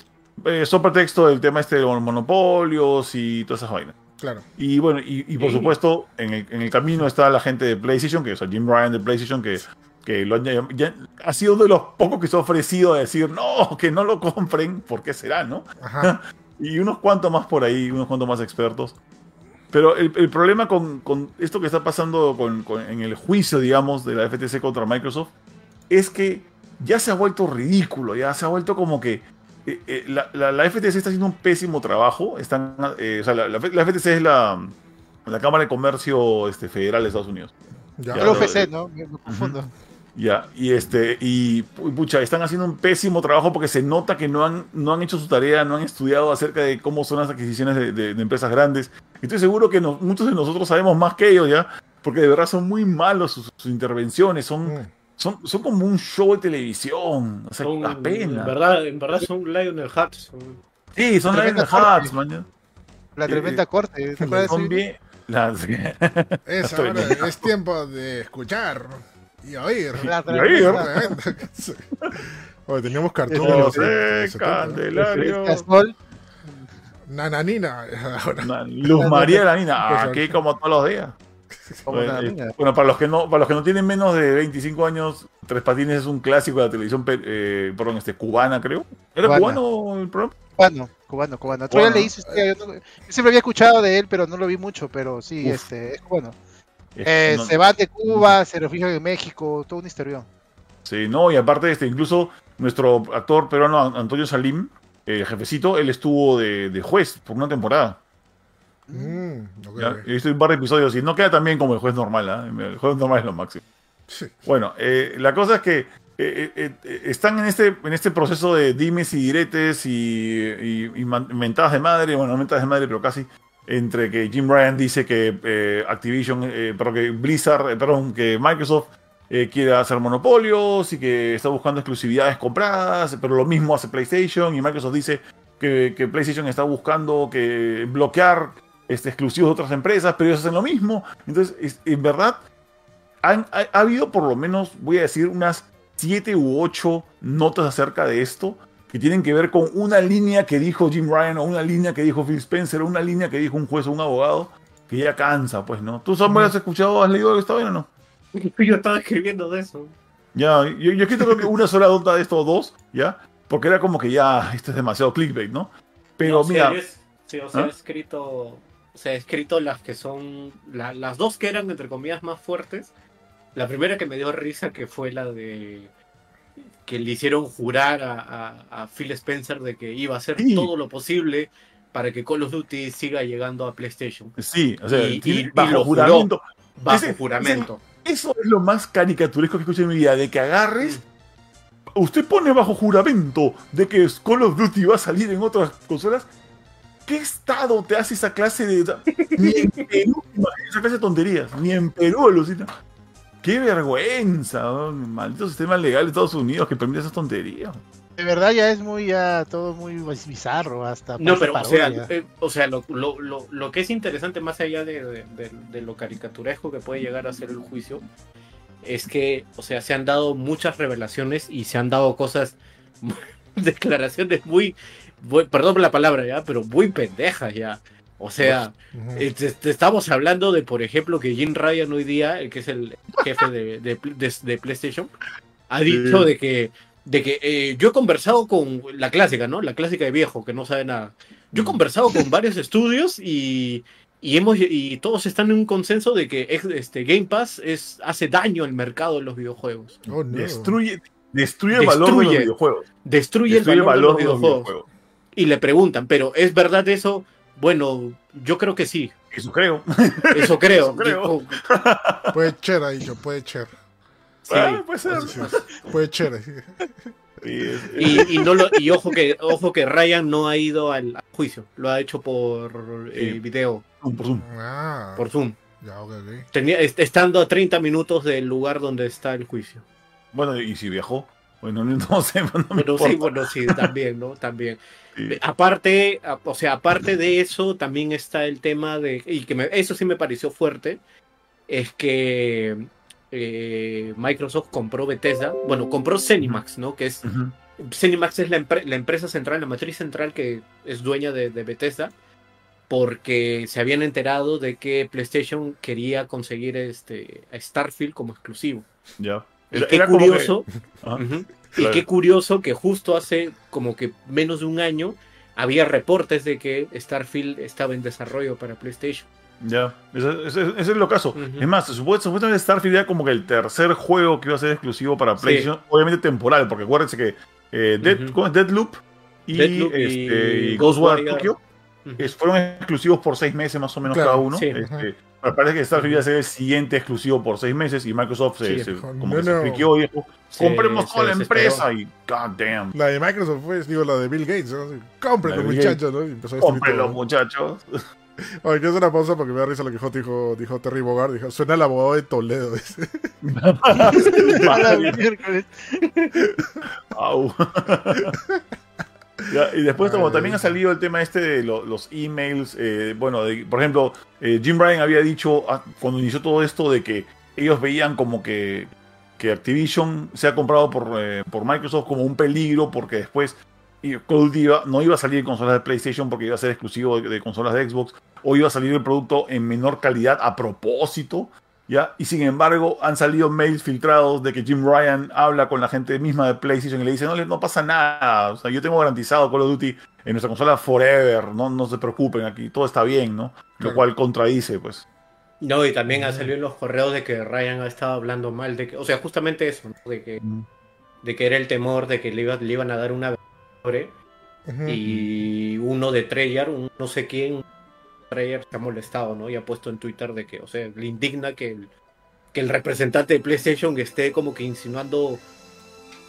Eh, son pretexto del tema este de los monopolios y todas esas vainas. Claro. Y bueno, y, y por Sí. supuesto, en el, en el camino está la gente de PlayStation, que es Jim Ryan de PlayStation, que, que lo han ya- ha sido uno de los pocos que se ha ofrecido a decir, no, que no lo compren, ¿por qué será, no? Ajá. Y unos cuantos más por ahí, unos cuantos más expertos. Pero el, el problema con, con esto que está pasando con- con- en el juicio, digamos, de la FTC contra Microsoft, es que ya se ha vuelto ridículo, ya se ha vuelto como que eh, eh, la, la- la FTC está haciendo un pésimo trabajo. Están, eh, o sea, la, la- FTC es la, la Cámara de Comercio este, Federal de Estados Unidos. Ya. Ya, El UFC, ¿no? Me me confundo. Ya, y este, y pu- pucha, están haciendo un pésimo trabajo porque se nota que no han, no han hecho su tarea, no han estudiado acerca de cómo son las adquisiciones de, de- de empresas grandes. Y Estoy seguro que no- muchos de nosotros sabemos más que ellos ya, porque de verdad son muy malos sus, sus intervenciones, son, Mm. son, son como un show de televisión. O sea, Son- da pena. En verdad, en verdad son Lionel son- Sí, son Lionel. Hutz, man. La Eh, tremenda corte. ¿te Son eso? bien. las- ahora, es tiempo de escuchar y oír. La Y oír. tremenda- Oye, teníamos cartoon. José en los- en los 70, ¿no? Candelario. Nananina. Luz María de la Nina, Pues, aquí como todos los días. Bueno, eh, bueno, para los que no, para los que no tienen menos de 25 años, Tres Patines es un clásico de la televisión, eh, perdón, este, cubana, creo. ¿Era Cubana. cubano el programa? Cubano, cubano, cubano. Todavía Cubano. leí su historia, yo, no- yo siempre había escuchado de él, pero no lo vi mucho, pero sí, Uf. este, es cubano. Eh, Eh, no- Se va de Cuba, se refugia en México, todo un historión. Sí, no, y aparte, este, incluso nuestro actor peruano An- Antonio Salim, el jefecito, él estuvo de, de juez por una temporada. Mm, ok, ¿ya? ok. He visto un par de episodios y no queda tan bien como el juez normal, ¿ah? El juez normal es lo máximo. Sí. Bueno, eh, la cosa es que eh, eh, eh, están en este, en este proceso de dimes y diretes y, y- y mentadas de madre, bueno, no mentadas de madre, pero casi, entre que Jim Ryan dice que eh, Activision, eh, perdón, que Blizzard, eh, perdón, que Microsoft quiere hacer monopolios y que está buscando exclusividades compradas, pero lo mismo hace PlayStation y Microsoft dice que, PlayStation está buscando que bloquear este, exclusivos de otras empresas, pero ellos hacen lo mismo. Entonces, es- en verdad, han- ha, ha habido por lo menos, voy a decir, unas siete u ocho notas acerca de esto que tienen que ver con una línea que dijo Jim Ryan o una línea que dijo Phil Spencer o una línea que dijo un juez o un abogado que ya cansa, pues, ¿no? ¿Tú, Samuel, has escuchado, has leído esta vaina o no? Yo estaba escribiendo de eso. Ya, yo, yo escrito creo que una sola nota de estos dos, ¿ya? Porque era como que ya, esto es demasiado clickbait, ¿no? Pero No, mira, sí, o sea, ¿Ah? he escrito, o sea, he escrito las que son, la- las dos que eran entre comillas más fuertes. La primera que me dio risa que fue la de que le hicieron jurar a, a- a Phil Spencer de que iba a hacer Sí. todo lo posible para que Call of Duty siga llegando a PlayStation sí, o sea, y- tiene- y- y bajo lo juró. juramento. bajo Ese- juramento. Eso es lo más caricaturesco que escuché en mi vida, de que agarres. Usted pone bajo juramento de que Call of Duty va a salir en otras consolas. ¿Qué estado te hace esa clase de. Ni en Perú, esa clase de tonterías. Ni en Perú, Lucita. Qué vergüenza, ¿no? maldito sistema legal de Estados Unidos que permite esas tonterías. De verdad ya es muy, ya todo muy bizarro, hasta No, pero o sea, eh, o sea lo, lo, lo, lo que es interesante más allá de, de- de- de lo caricaturesco que puede llegar a ser el juicio es que, o sea, se han dado muchas revelaciones y se han dado cosas, declaraciones muy, muy- perdón por la palabra ya, pero muy pendejas ya. O sea, eh, te, te estamos hablando de, por ejemplo, que Jim Ryan hoy día, el que es el jefe de, de- de- de PlayStation, ha dicho Sí. de que, de que eh, yo he conversado con la clásica, ¿no? La clásica de viejo, que no sabe nada. Yo he Mm. conversado con varios estudios y, y hemos y todos están en un consenso de que este Game Pass es hace daño al mercado de los videojuegos. Oh, no. Destruye, destruye el valor de los Destruye. videojuegos. Destruye, Destruye el valor, de los videojuegos. videojuegos. Y le preguntan, ¿pero es verdad eso? Bueno, yo creo que sí. Eso creo. Eso creo. Eso creo. Dijo, Puede cher, ha dicho, puede cher. sí. Ah, puede ser. Sí. Puede es- Y, y no lo, y ojo que ojo que Ryan no ha ido al, al juicio, lo ha hecho por eh, video, por Zoom. Ah, por Zoom. Ya, ok, ok. Tenía, est- estando a 30 minutos del lugar donde está el juicio. Bueno, y si viajó, bueno, no sé, no me Bueno, sí, bueno, sí, también, ¿no? También. Sí. Aparte, o sea, aparte de eso, también está el tema de, y que me- eso sí me pareció fuerte, es que eh, Microsoft compró Bethesda, bueno, compró Cenimax, ¿no? Que es, Ujú. Cenimax es la, empre- la empresa central, la matriz central que es dueña de, de Bethesda, porque se habían enterado de que PlayStation quería conseguir este, a Starfield como exclusivo. Ya. Era- qué era como que- curioso. Claro. Y qué curioso que justo hace como que menos de un año había reportes de que Starfield estaba en desarrollo para PlayStation. Ya, ese, ese- ese es lo caso. Ujú. Es más, supu- supuestamente Starfield era como que el tercer juego que iba a ser exclusivo para Sí. PlayStation, obviamente temporal, porque acuérdense que eh, Dead- Ujú. ¿cómo es? Deadloop y, Deathloop y este, y Ghostwire Ghostwire. Tokyo fueron exclusivos por seis meses más o menos Claro, cada uno. sí. Este, pero parece que Starfield iba a ser el siguiente exclusivo por seis meses y Microsoft se, Sí. se- No, como que se friqueó y dijo, compremos se toda la empresa y god damn, La de Microsoft fue, digo, la de Bill Gates, ¿no? Cómprenlo, muchachos, ¿no? Y empezó a destruir cómprenlo muchachos. Oye, quiero hacer una pausa porque me da risa lo que dijo, dijo, dijo Terry Bogard. Dijo, suena el abogado de Toledo. dice. Miércoles. Ya, y después como también ha salido el tema este de lo- los emails, eh, bueno, de- por ejemplo, eh, Jim Ryan había dicho ah, cuando inició todo esto de que ellos veían como que, que Activision se ha comprado por, eh, por Microsoft como un peligro porque después iba- no iba a salir en consolas de PlayStation porque iba a ser exclusivo de, de consolas de Xbox o iba a salir el producto en menor calidad a propósito. ¿Ya? Y sin embargo, han salido mails filtrados de que Jim Ryan habla con la gente misma de PlayStation y le dice, no, le- no pasa nada, o sea, yo tengo garantizado Call of Duty en nuestra consola forever, no, no se preocupen, aquí todo está bien, ¿no? Lo Claro. cual contradice, pues. No, y también ha salido en los correos de que Ryan ha estado hablando mal de que, o sea, justamente eso, ¿no? de que, de que era el temor de que le, iba- le iban a dar una y uno de Treyarch, un no sé quién, Treyarch se ha molestado, ¿no? Y ha puesto en Twitter de que, o sea, le indigna que el, que el representante de PlayStation esté como que insinuando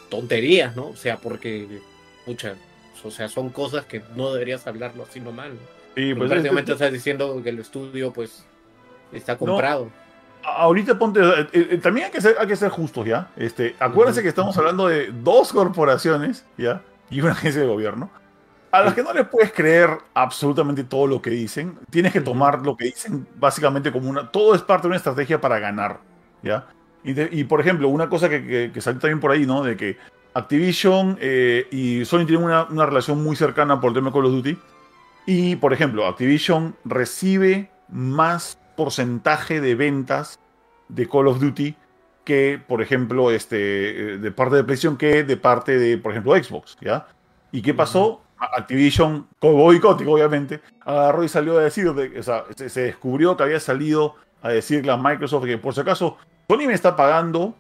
tonterías, ¿no? O sea, porque, pucha, o sea, son cosas que no deberías hablarlo así nomás, ¿no? Sí, pues, prácticamente es- estás diciendo que el estudio, pues, está comprado. ahorita ponte, eh, eh, también hay que ser, hay que ser justos, ¿ya? Este, acuérdense que estamos hablando de dos corporaciones, ¿ya? Y una agencia de gobierno. A las que no les puedes creer absolutamente todo lo que dicen. Tienes que tomar lo que dicen básicamente como una... Todo es parte de una estrategia para ganar, ¿ya? Y, de- y, por ejemplo, una cosa que, que- que salió también por ahí, ¿no? De que Activision eh, y Sony tienen una, una relación muy cercana por el tema de Call of Duty. Y, por ejemplo, Activision recibe más porcentaje de ventas de Call of Duty que, por ejemplo, este, eh, de parte de PlayStation que de parte de, por ejemplo, Xbox, ¿ya? ¿Y qué pasó? Activision, con boicótico, obviamente, agarró y salió a decir, de- o se, descubrió que había salido a decirle a Microsoft que, por si acaso, Sony me está pagando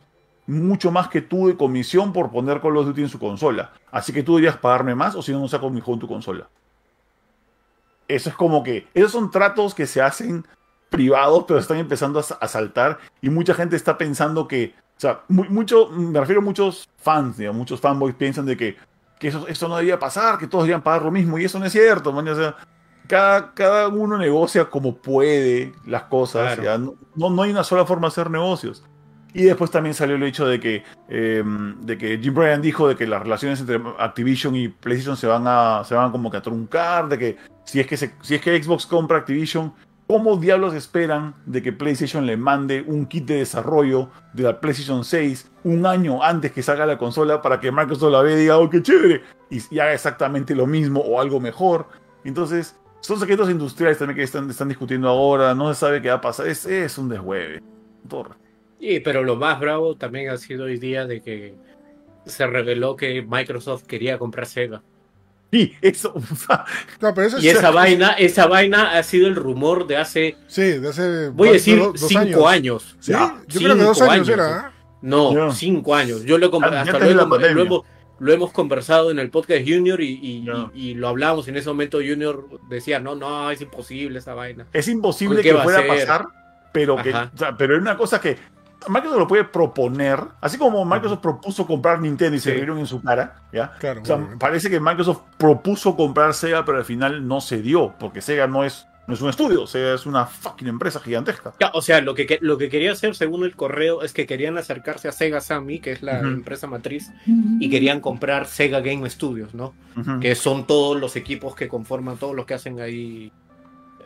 mucho más que tú de comisión por poner Call of Duty en su consola. Así que tú deberías pagarme más o si no, no saco mi juego en tu consola. Eso es como que, esos son tratos que se hacen privados, pero están empezando a, sa- a saltar y mucha gente está pensando que, o sea, mu- mucho, me refiero a muchos fans, digamos, muchos fanboys piensan de que, que eso, eso no debía pasar, que todos debían pagar lo mismo y eso no es cierto, man, o sea, cada, cada uno negocia como puede las cosas, Claro. no, no, no hay una sola forma de hacer negocios. Y después también salió el hecho de que, eh, de que Jim Bryan dijo de que las relaciones entre Activision y PlayStation se van a, se van como que a truncar, de que si es que, se- si es que Xbox compra Activision, ¿cómo diablos esperan de que PlayStation le mande un kit de desarrollo de la PlayStation 6 un año antes que salga la consola para que Microsoft la vea y diga, oh, qué chévere, y, haga exactamente lo mismo o algo mejor? Entonces, son secretos industriales también que están, discutiendo ahora, no se sabe qué va a pasar, es, un deshueve. Sí, pero lo más bravo también ha sido hoy día de que se reveló que Microsoft quería comprar Sega. Sí, eso. No, pero eso Y es- esa vaina, esa vaina ha sido el rumor de hace, Sí, de hace. voy a decir, dos cinco años. Sí, Ya, yo creo que dos cinco años, años, era. ¿eh? No, cinco años. Yo lo, he hasta antes lo, hemos, lo hemos conversado en el podcast Junior y, y, y- y lo hablamos. En ese momento Junior decía, no, no, es imposible esa vaina. Es imposible ¿Qué que pueda pasar, pero que, Ajá. o sea, pero es una cosa que Microsoft lo puede proponer, así como Microsoft propuso comprar Nintendo y se Sí. rieron en su cara, ¿ya? Claro, O sea, parece que Microsoft propuso comprar Sega, pero al final no se dio, porque Sega no es no es un estudio, o sea, es una fucking empresa gigantesca. Ya, o sea, lo que, lo que quería hacer, según el correo, es que querían acercarse a Sega Sammy, que es la empresa matriz, y querían comprar Sega Game Studios, ¿no? Que son todos los equipos que conforman, todos los que hacen ahí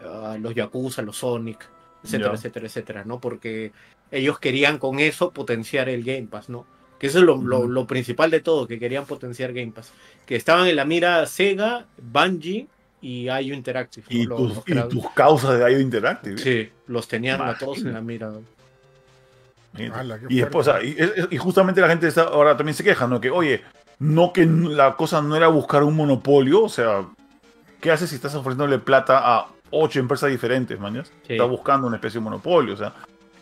ah, los Yakuza, los Sonic, etcétera, etcétera, etcétera, ¿no? Porque ellos querían con eso potenciar el Game Pass, ¿no? Que eso es lo, lo- Ujú. lo principal de todo, que querían potenciar Game Pass. Que estaban en la mira Sega, Bungie y IO Interactive. Y, Los- tus, los y creadores. tus causas de IO Interactive. Sí, los tenían a todos en la mira. Y después, o sea, fuerte. y, justamente la gente está, ahora también se queja, ¿no? Que, oye, no que la cosa no era buscar un monopolio, o sea, ¿qué haces si estás ofreciéndole plata a ocho empresas diferentes, mañas? Sí. Está buscando una especie de monopolio, o sea.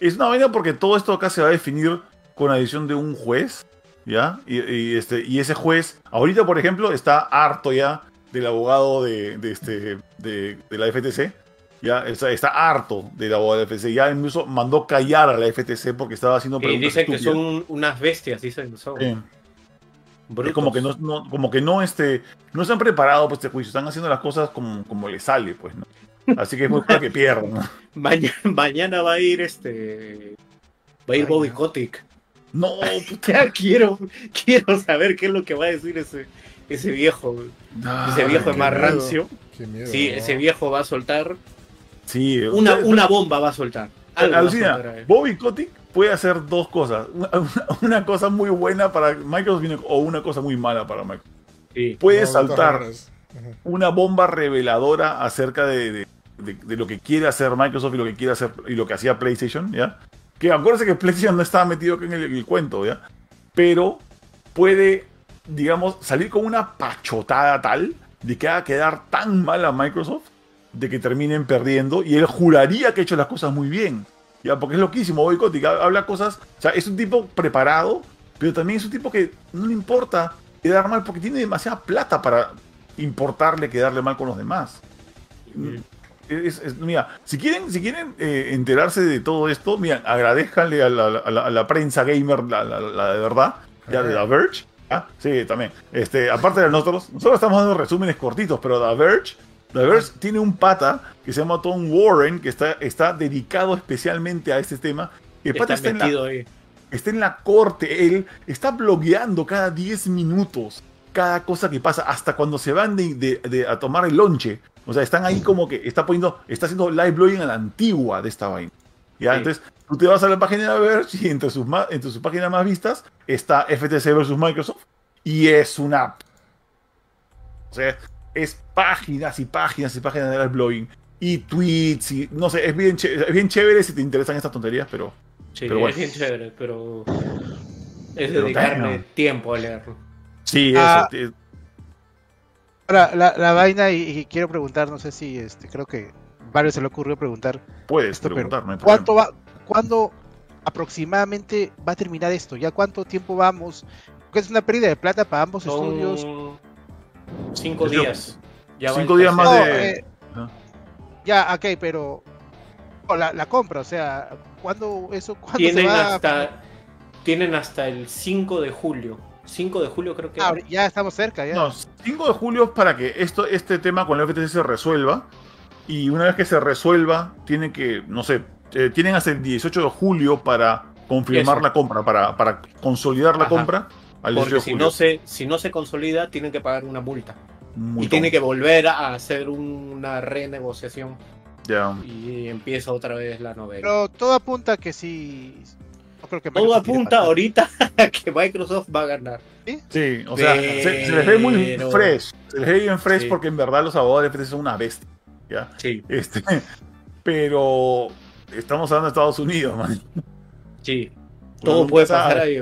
Es una vaina porque todo esto acá se va a definir con la decisión de un juez, ¿ya? Y, y este, y ese juez, ahorita, por ejemplo, está harto ya del abogado de, de este, de, de la FTC, ya está, está harto del abogado de la FTC, ya incluso mandó callar a la FTC porque estaba haciendo Y preguntas dicen que son unas bestias, dicen. Son brutos. Es como que no, no- como que no, este, no están preparados para este juicio, están haciendo las cosas como, como les sale, pues, ¿no? Así que es muy para que pierdan, ¿no? Mañana, mañana va a ir este. Va a ir Ay, Bobby. Kotick. No, puta. Quiero, quiero saber qué es lo que va a decir ese, ese viejo. Ese viejo qué más miedo. rancio. Qué miedo. Sí, ¿no? ese viejo va a soltar. Sí, Una, una bomba va a soltar. Algo va a Alucina. Bobby Kotick puede hacer dos cosas. Una, cosa muy buena para Microsoft o una cosa muy mala para Microsoft. Sí. Puede No, saltar una bomba reveladora acerca de, de- de- lo que quiere hacer Microsoft y lo que quiere hacer y lo que hacía PlayStation, ¿ya? Que acuérdense que PlayStation no estaba metido en el, en el cuento, ¿ya? Pero puede, digamos, salir con una pachotada tal de que haga quedar tan mal a Microsoft de que terminen perdiendo y él juraría que ha hecho las cosas muy bien. Ya, porque es loquísimo, Bobby Kotick habla cosas, o sea, es un tipo preparado, pero también es un tipo que no le importa quedar mal porque tiene demasiada plata para importarle quedarle mal con los demás. Es- es- mira, si quieren, si quieren eh, enterarse de todo esto, mira, agradezcanle a la, a la- a la prensa gamer, la, la- de verdad, ya de The Verge. ¿ah? Sí, también. Este, aparte de nosotros, nosotros estamos dando resúmenes cortitos, pero The Verge, The Verge tiene un pata que se llama Tom Warren, que está, está dedicado especialmente a este tema. El pata Está está en la, metido ahí. está en la corte, él está blogueando cada 10 minutos cada cosa que pasa, hasta cuando se van de, de- de- a tomar el lonche. O sea, están ahí como que está poniendo, está haciendo live blogging a la antigua de esta vaina. ¿Ya? Sí. Entonces, tú te vas a la página de Verge y entre sus, entre sus páginas más vistas está FTC versus Microsoft y es una... O sea, es páginas y páginas y páginas de live blogging y tweets y no sé, es bien, es bien chévere si te interesan estas tonterías, pero Sí, pero bueno. es bien chévere, pero. Es Pero dedicarle damn. tiempo a leerlo. sí, Ah, eso, eh, Ahora, la, la vaina, y, y quiero preguntar, no sé si este, creo que varios se le ocurrió preguntar, puedes esto, pero preguntar, no hay ¿cuánto va, cuándo aproximadamente va a terminar esto? ¿Ya cuánto tiempo vamos? Porque es una pérdida de plata para ambos estudios. Son cinco días. Ya cinco días más. No, de- eh, ya, ok, pero la, la compra, o sea, ¿cuándo eso cuándo Tienen se va? hasta, tienen hasta el 5 de julio. 5 de julio creo que. Ah, ya estamos cerca, ya. No, 5 de julio es para que esto, este tema con la FTC se resuelva. Y una vez que se resuelva, tienen que, no sé, eh, tienen hasta el 18 de julio para confirmar Eso. la compra, para, para consolidar la Ajá. compra al 18 porque de si julio. no, se, si no se consolida, tienen que pagar una multa. Muy y tiene que volver a hacer una renegociación. Ya. Y empieza otra vez la novela. Pero todo apunta a que sí. No creo que Todo apunta ahorita a que Microsoft va a ganar. Sí, o sea, se, se les ve muy fresh. Se les ve bien fresh Sí. porque en verdad los abogados de FTC son una bestia. ¿ya? Sí, Este, pero estamos hablando de Estados Unidos, man. sí. Todo puede sabe. pasar ahí.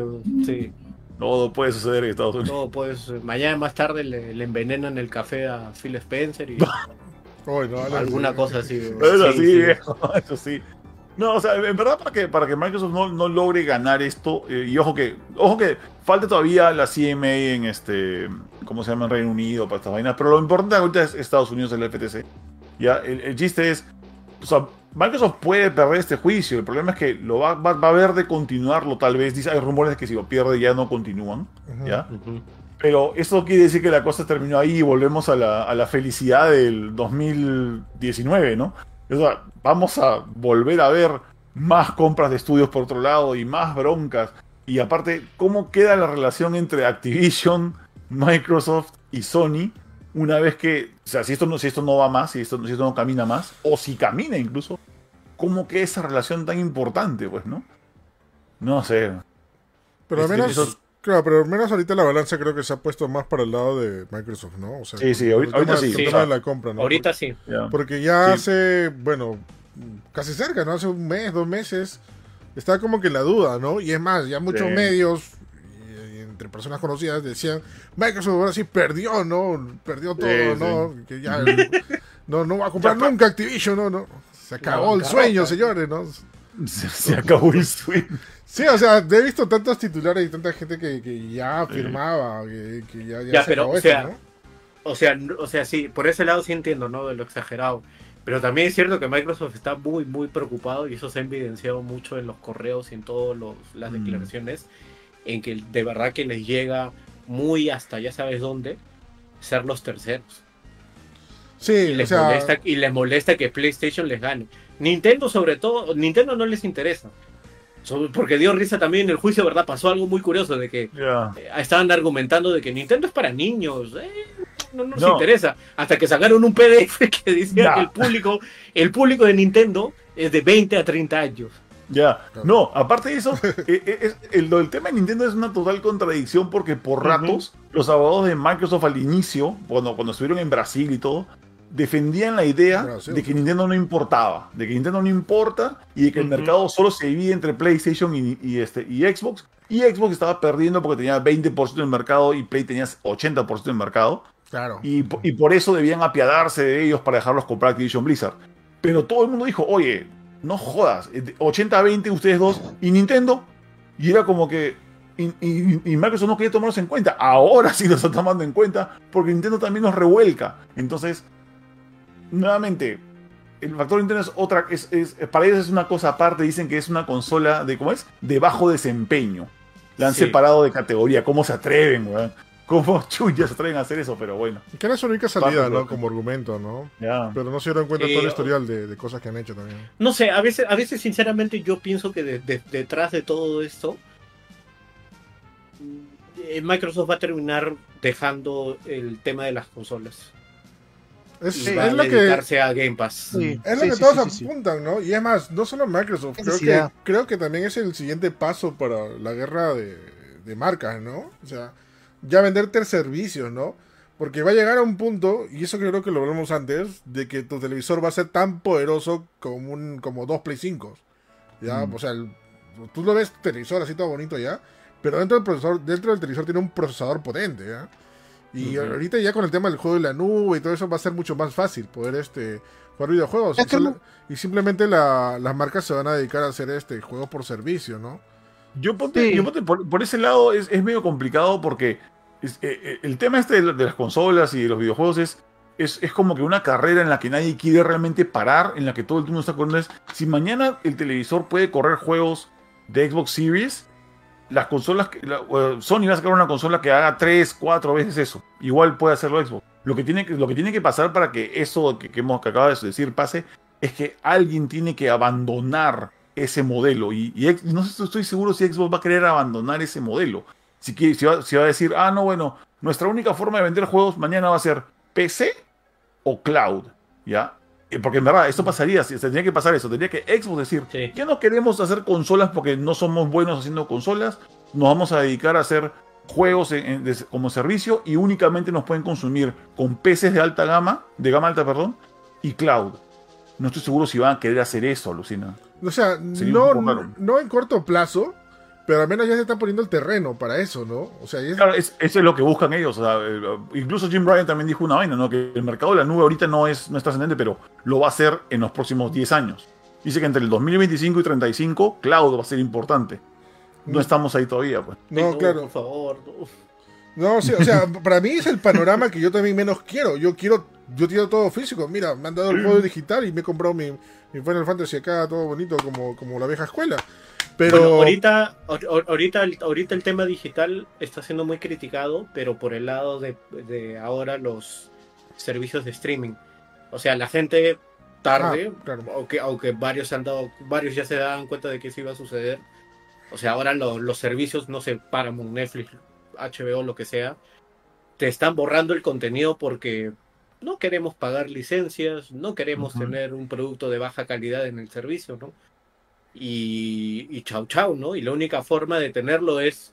Sí, Todo puede suceder en Estados Unidos. todo puede suceder. Mañana más tarde le, le envenenan el café a Phil Spencer y no, alguna cosa así. Eso Sí, sí, sí. viejo, eso sí. No, o sea, en verdad para que, para que Microsoft no, no logre ganar esto, eh, y ojo que, ojo que falta todavía la CMA en este, ¿cómo se llama? En Reino Unido para estas vainas, pero lo importante ahorita es Estados Unidos, el FTC. Ya, el, el chiste es, o sea, Microsoft puede perder este juicio, el problema es que lo va, va, va a haber de continuarlo tal vez, dice, hay rumores de que si lo pierde ya no continúan. ¿ya? Pero eso quiere decir que la cosa terminó ahí y volvemos a la, a la felicidad del 2019, ¿no? O sea, vamos a volver a ver más compras de estudios por otro lado y más broncas. Y aparte, ¿cómo queda la relación entre Activision, Microsoft y Sony una vez que, o sea, si esto no, si esto no va más, si esto, si esto no camina más, o si camina incluso, ¿cómo queda esa relación tan importante, pues, no? No sé. Pero al menos, claro, pero al menos ahorita la balanza creo que se ha puesto más para el lado de Microsoft, ¿no? O sea, Sí, sí, ahorita- ahorita sí, el sí. tema de la compra, ¿no? Ahorita sí. Porque ya Sí. hace, bueno, casi cerca, ¿no? Hace un mes, dos meses, está como que la duda, ¿no? Y es más, ya muchos Sí. medios, y- y entre personas conocidas, decían, Microsoft ahora sí perdió, ¿no? Perdió todo, Sí, ¿no? Que ya no, no va a comprar Ya, nunca Activision, ¿no? no. Se acabó el sueño, señores, ¿no? Se, se acabó el swing. Sí, o sea, he visto tantos titulares y tanta gente que, que ya firmaba, que, que ya, ya, Ya, se pero, acabó o sea, esto, ¿no? O sea, n- o sea, sí, por ese lado sí entiendo, ¿no? De lo exagerado. Pero también es cierto que Microsoft está muy, muy preocupado y eso se ha evidenciado mucho en los correos y en todas las Mm. declaraciones, en que de verdad que les llega muy hasta ya sabes dónde ser los terceros. Sí, Y o les, sea, molesta, y les molesta que PlayStation les gane. Nintendo sobre todo, Nintendo no les interesa. Porque dio risa también en el juicio, ¿verdad? Pasó algo muy curioso de que eh, estaban argumentando de que Nintendo es para niños, eh, no nos No. interesa, hasta que sacaron un PDF que decía que el público, el público de Nintendo es de 20 a 30 años. Ya, no, aparte de eso, eh, eh, es- el, tema de Nintendo es una total contradicción porque por ratos los abogados de Microsoft al inicio, cuando, cuando estuvieron en Brasil y todo, defendían la idea de que Nintendo no importaba, de que Nintendo no importa y de que el mercado solo se divide entre PlayStation y, y este, y Xbox. Y Xbox estaba perdiendo porque tenía 20% del mercado y Play tenía 80% del mercado. claro. Y, po- y por eso debían apiadarse de ellos para dejarlos comprar Activision Blizzard. Pero todo el mundo dijo, oye, no jodas, eh, 80-20 ustedes dos y Nintendo. Y era como que... Y, y- y Microsoft no quería tomarlos en cuenta. Ahora sí los está tomando en cuenta porque Nintendo también los revuelca. Entonces, nuevamente, el factor Nintendo es otra... Es, es- para ellos es una cosa aparte. Dicen que es una consola de... ¿Cómo es? De bajo desempeño. La han Sí. separado de categoría. ¿Cómo se atreven, weón? ¿Cómo chullas se atreven a hacer eso? Pero bueno. Que era su única salida, ¿no? Como argumento, ¿no? Ya. Pero no se dieron cuenta todo el o- historial de, de cosas que han hecho también. No sé, a veces, a veces sinceramente yo pienso que de- de- detrás de todo esto eh, Microsoft va a terminar dejando el tema de las consolas Es, lo que, a Game Pass. Sí, es lo sí, que sí, todos sí, sí, sí. apuntan, ¿no? Y es más, no solo Microsoft, creo que, creo que también es el siguiente paso para la guerra de, de marcas, ¿no? O sea, ya venderte servicios, ¿no? Porque va a llegar a un punto, y eso creo que lo hablamos antes, de que tu televisor va a ser tan poderoso como un como dos Play 5. ¿Ya? Mm. O sea, el- tú lo ves televisor así todo bonito ya, pero dentro del procesor, dentro del televisor tiene un procesador potente, ¿ya? Y ahorita ya con el tema del juego de la nube y todo eso va a ser mucho más fácil poder este jugar videojuegos. Y, que solo- no- y simplemente la- las marcas se van a dedicar a hacer este juegos por servicio, ¿no? Yo ponte, Sí. yo ponte por, por ese lado es, es medio complicado porque es- eh, eh, el tema este de, la- de las consolas y de los videojuegos es, es, es como que una carrera en la que nadie quiere realmente parar, en la que todo el mundo está corriendo. Es, si mañana el televisor puede correr juegos de Xbox Series, las consolas, que- Sony va a sacar una consola que haga 3, 4 veces eso. Igual puede hacerlo Xbox. Lo que tiene que, lo que, tiene que pasar para que eso que, que hemos, de decir pase es que alguien tiene que abandonar ese modelo. Y, y no estoy seguro si Xbox va a querer abandonar ese modelo. Si, quiere- si, va, si va a decir, ah, no, bueno, nuestra única forma de vender juegos mañana va a ser PC o cloud. ¿Ya? Eh, Porque en verdad, esto pasaría, si- tendría que pasar eso. Tendría que Xbox decir, Sí. ya no queremos hacer consolas porque no somos buenos haciendo consolas. Nos vamos a dedicar a hacer juegos en- en- de- como servicio y únicamente nos pueden consumir con PCs de alta gama, de gama alta, perdón, y cloud. No estoy seguro si van a querer hacer eso, Lucina. O sea, Sería no, no en corto plazo, pero al menos ya se está poniendo el terreno para eso, ¿no? O sea, es- Claro, es- eso es lo que buscan ellos. o sea, eh, incluso Jim Ryan también dijo una vaina, ¿no? Que el mercado de la nube ahorita no es, no es trascendente, pero lo va a ser en los próximos 10 años. Dice que entre el 2025 y 35, cloud va a ser importante. No estamos ahí todavía, pues. no, No, claro. Por favor. no. No, sí, o sea, para mí es el panorama que yo también menos quiero. Yo quiero, yo quiero todo físico. Mira, me han dado el juego digital y me he comprado mi, mi Final Fantasy acá, todo bonito, como, como la vieja escuela. Pero Bueno, ahorita, ahor- ahorita, el- ahorita el tema digital está siendo muy criticado, pero por el lado de, de ahora los servicios de streaming. O sea, la gente tarde, Ah, claro. aunque, aunque varios han dado, varios ya se daban cuenta de que eso iba a suceder. O sea, ahora lo- los servicios, no sé, Paramount, Netflix, HBO, lo que sea, te están borrando el contenido porque no queremos pagar licencias, no queremos tener un producto de baja calidad en el servicio, ¿no? Y, y chau chau, ¿no? Y la única forma de tenerlo es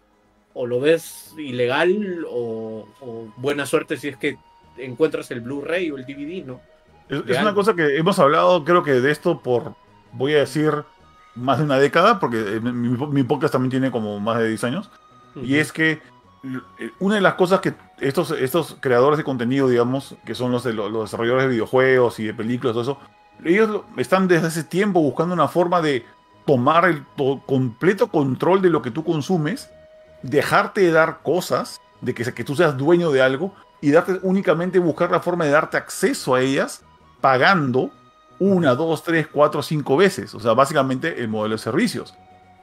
o lo ves ilegal o, o buena suerte si es que encuentras el Blu-ray o el DVD, ¿no? Es, una cosa que hemos hablado, creo que de esto por, voy a decir, más de una década, porque eh, mi, mi podcast también tiene como más de 10 años. Y es que eh, una de las cosas que estos, estos creadores de contenido, digamos, que son los, de lo- los desarrolladores de videojuegos y de películas, todo eso, ellos lo- están desde hace tiempo buscando una forma de tomar el to- completo control de lo que tú consumes, dejarte de dar cosas, de que, que tú seas dueño de algo, y darte únicamente buscar la forma de darte acceso a ellas pagando una, dos, tres, cuatro, cinco veces. O sea, básicamente el modelo de servicios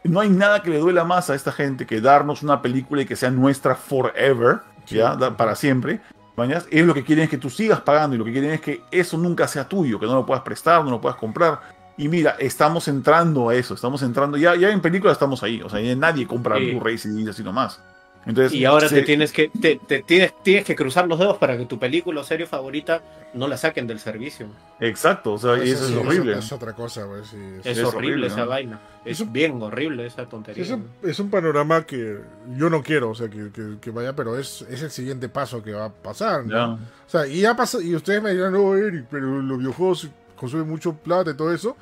no hay nada que le duela más a esta gente que darnos una película y que sea nuestra forever, ya, para siempre. mañas, Es lo que quieren es que tú sigas pagando y lo que quieren es que eso nunca sea tuyo, que no lo puedas prestar, no lo puedas comprar. Y mira, estamos entrando a eso, estamos entrando, ya, ya en películas estamos ahí, o sea, ya nadie compra Sí. Blu-rays y así nomás. Entonces, Y ahora se- te tienes que te, te tienes, tienes que cruzar los dedos para que tu película o serie favorita no la saquen del servicio. Exacto, o sea, y eso sí, es horrible. Es otra cosa, pues, sí, Es, Es horrible, horrible, esa vaina. Es, un- bien horrible esa tontería. Es un, es un panorama que yo no quiero, o sea, que, que- que vaya, pero es, es el siguiente paso que va a pasar. ¿no? Ya. O sea, y ya pasa, y ustedes me dirán, no, Eric, pero los videojuegos consumen mucho plata y todo eso.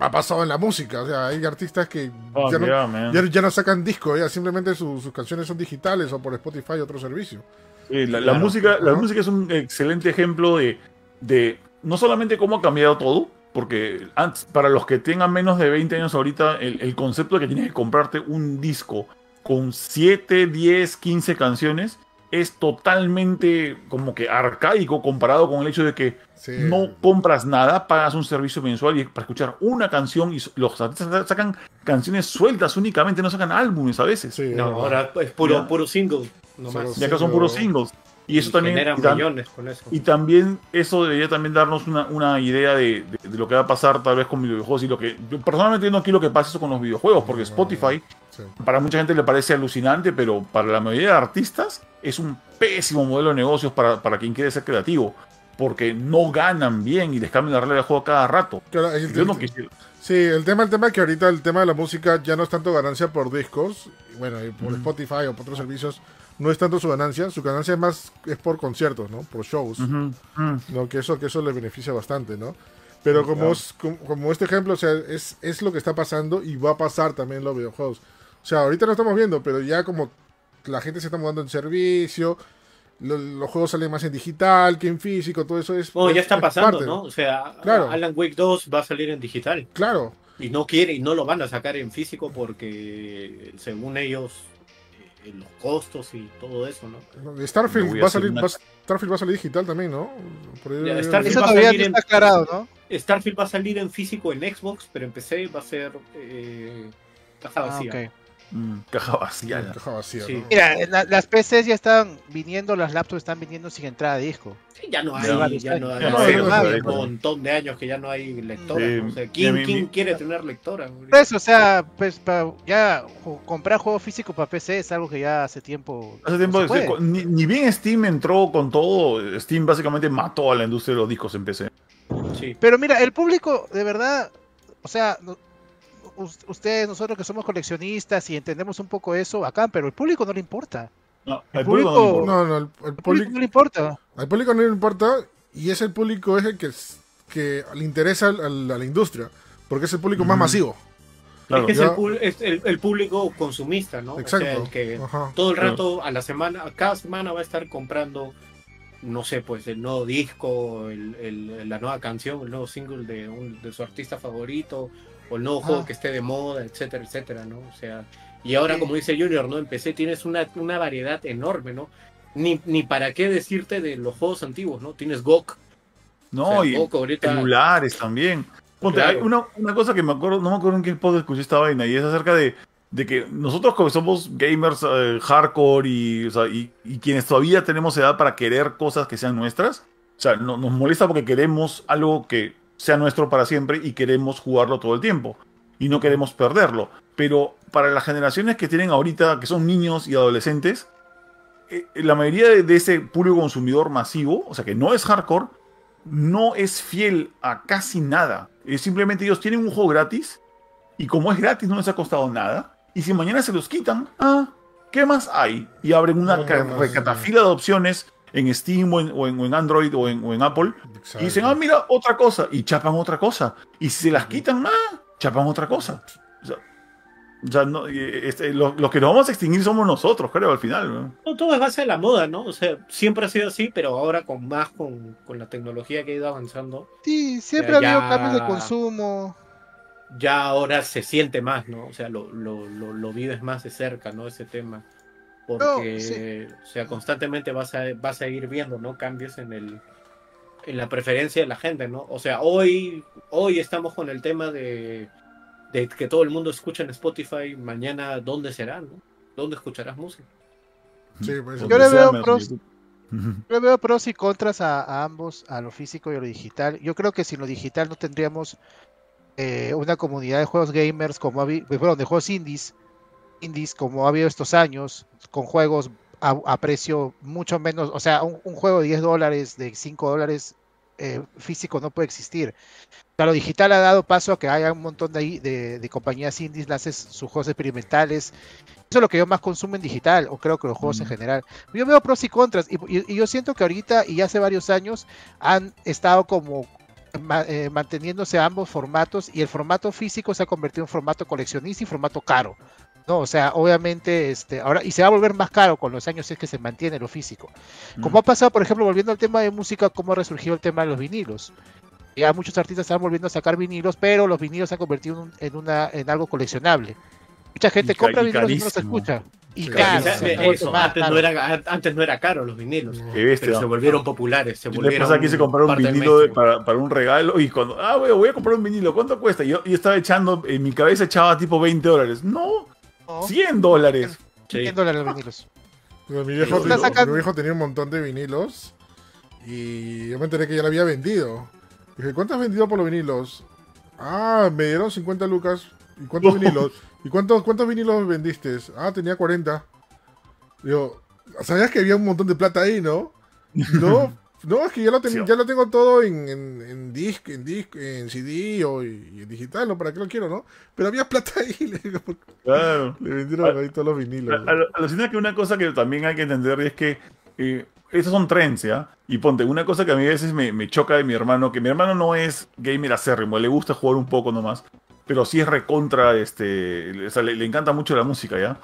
Ha pasado en la música, o sea, hay artistas que Oh, ya, no, yeah, ya, ya no sacan discos, ya simplemente su- sus canciones son digitales o por Spotify otro servicio. Sí, la, la Claro. música, la música es un excelente ejemplo de, de no solamente cómo ha cambiado todo, porque antes, para los que tengan menos de 20 años ahorita, el, el concepto de que tienes que comprarte un disco con 7, 10, 15 canciones es totalmente como que arcaico comparado con el hecho de que Sí. no compras nada, pagas un servicio mensual y para escuchar una canción y los artistas sacan canciones sueltas únicamente, no sacan álbumes a veces. Sí, no, ahora es puro, Ya. puro single. Nomás. Ya que son puros singles. Y eso Y también generan y millones con eso. y también eso debería también darnos una, una idea de, de- de lo que va a pasar tal vez con videojuegos y lo que yo personalmente no quiero que pase eso con los videojuegos porque Spotify Sí. para mucha gente le parece alucinante pero para la mayoría de artistas es un pésimo modelo de negocios para, para quien quiere ser creativo porque no ganan bien y les cambian la regla de juego cada rato. Claro, el- Yo no quisiera. Sí, el tema, el tema es que ahorita el tema de la música ya no es tanto ganancia por discos, y bueno, y por Mm. Spotify o por otros servicios, no es tanto su ganancia, su ganancia es más es por conciertos, ¿no? Por shows, Ujú, mm. ¿no? Que eso, que eso le beneficia bastante, ¿no? Pero como, es- como, como este ejemplo, o sea, es, es lo que está pasando y va a pasar también en los videojuegos. O sea, ahorita lo estamos viendo, pero ya como la gente se está mudando en servicio, lo- los juegos salen más en digital que en físico, todo eso es... Oh, ya es- está es pasando, parte. ¿no? O sea, Claro. Alan Wake 2 va a salir en digital. Claro, Y no quiere, y no lo van a sacar en físico porque según ellos eh, los costos y todo eso, ¿no? Starfield va a salir, una- va Starfield va a salir digital también, ¿no? Por ahí- Ya, ahí- Starfield Eso va todavía salir no en- está aclarado, ¿no? Starfield va a salir en físico en Xbox, pero en PC va a ser eh, caja Ah, vacía. Mm, caja vacía. Caja vacía, Sí. ¿no? Mira, la- las PCs ya están viniendo, las laptops están viniendo sin entrada de disco. Sí, ya no hay, Ya. ya, no hay, Ya no hace hay, un montón de años que ya no hay lectora. Sí, o sea, ya ¿quién, mi- quién mi- quiere tener lectora? Pues, o sea, pues pa- ya comprar juegos físicos para PC es algo que ya hace tiempo. Hace tiempo no se puede. ni, ni bien Steam entró con todo, Steam básicamente mató a la industria de los discos en PC. Sí. Pero mira, el público, de verdad, o sea, ustedes, nosotros que somos coleccionistas y entendemos un poco eso, acá, pero el público no le importa. No, El al público no le público- importa. No, no, el, el El público no le importa. al público no le importa y es el público ese que, es- que le interesa al- al- a la industria, porque es el público más masivo. Claro. es que es, el, es el- el público consumista, ¿no? Exacto. O sea, el que Ajá. todo el Claro. rato, a la semana, cada semana va a estar comprando, no sé, pues el nuevo disco, el- el- la nueva canción, el nuevo single de, un- de su artista favorito, o el nuevo Ah. juego que esté de moda, etcétera, etcétera, ¿no? O sea, y ahora, como dice Junior, ¿no? En PC tienes una, una variedad enorme, ¿no? Ni, ni para qué decirte de los juegos antiguos, ¿no? Tienes GOG. No, o sea, y GOG ahorita. celulares también. Ponte, Claro. hay una, una cosa que me acuerdo, no me acuerdo en qué podcast escuché esta vaina, y es acerca de, de que nosotros como somos gamers eh, hardcore y, o sea, y, y quienes todavía tenemos edad para querer cosas que sean nuestras, o sea, no- nos molesta porque queremos algo que sea nuestro para siempre y queremos jugarlo todo el tiempo y no queremos perderlo. Pero para las generaciones que tienen ahorita, que son niños y adolescentes, eh, la mayoría de, de ese público consumidor masivo, o sea, que no es hardcore, no es fiel a casi nada. Es simplemente ellos tienen un juego gratis y como es gratis no les ha costado nada. Y si mañana se los quitan, ah, ¿qué más hay? Y abren una No, ca- no, no, recatafila de opciones en Steam o en, o en- o en Android o en, o en Apple. Y dicen, ah, mira, otra cosa. Y chapan otra cosa. Y si se las quitan, ah, chapan otra cosa. O sea, sea, no, este, lo- los que nos vamos a extinguir somos nosotros, creo, al final. ¿no? No, todo es base de la moda, ¿no? O sea, siempre ha sido así, pero ahora con más con, con la tecnología que ha ido avanzando, Sí, siempre Ya- ha habido ya- cambios de consumo. ya ahora se siente más, ¿no? O sea, lo, lo, lo, lo vives más de cerca, ¿no? Ese tema. Porque, o sea, constantemente vas a, vas a ir viendo, ¿no? Cambios en el en la preferencia de la gente, ¿no? O sea, hoy, hoy estamos con el tema de, de que todo el mundo escucha en Spotify, mañana, ¿dónde será, no? ¿Dónde escucharás música? Sí, pues, Yo le veo pros-. Yo veo pros y contras a, a ambos, a lo físico y a lo digital. Yo creo que sin lo digital no tendríamos eh, una comunidad de juegos gamers como ha habido, bueno, de juegos indies, indies como ha habido estos años, con juegos a, a precio mucho menos, o sea, un, un juego de 10 dólares, de 5 dólares eh, físico no puede existir. O sea, lo digital ha dado paso a que haya un montón de, ahí- de, de compañías indies, lances sus juegos experimentales. Eso es lo que yo más consumo en digital, o creo que los juegos en general. Yo veo pros y contras, y, y- y yo siento que ahorita y hace varios años han estado como ma- eh, manteniéndose ambos formatos, y el formato físico se ha convertido en formato coleccionista y formato caro. No, o sea, obviamente, este, ahora, y se va a volver más caro con los años si es que se mantiene lo físico. Como ha pasado, por ejemplo, volviendo al tema de música, cómo ha resurgido el tema de los vinilos. Ya muchos artistas están volviendo a sacar vinilos, pero los vinilos se han convertido en, un- en una, en algo coleccionable. Mucha gente Y compra y vinilos y no los escucha. Y se vuelto eso, más antes, caro. no era, antes no era caro los vinilos, pero se volvieron populares, se volvieron pasa quise comprar un parte del vinilo de- para, para un regalo y cuando, ah, voy, voy a comprar un vinilo, ¿cuánto cuesta? Y Yo, yo estaba echando, en mi cabeza echaba tipo 20 dólares. No, ¿no? 100 dólares. Sí. 100 dólares los vinilos. Pero mi, viejo, Está mi- sacando- mi viejo tenía un montón de vinilos y yo me enteré que ya lo había vendido. Dije, ¿cuánto has vendido por los vinilos? Ah, me dieron 50 lucas. ¿Y cuántos vinilos? ¿Y cuántos, cuántos vinilos vendiste? Ah, tenía 40. Digo, ¿sabías que había un montón de plata ahí, no? No, no, es que ya lo, ten- Sí. ya lo tengo todo en, en, en disc, en disc, en CD o y, en digital, ¿no? ¿Para qué lo quiero, no? Pero había plata ahí, le, digo, Claro. le vendieron ahí todos los vinilos. Al- Alucina que una cosa que también hay que entender es que eh, esos son trends, ¿ya? Y ponte, una cosa que a mí a veces me, me choca de mi hermano, que mi hermano no es gamer acérrimo, le gusta jugar un poco nomás, pero sí es recontra, este, o sea, le, le encanta mucho la música, ¿ya?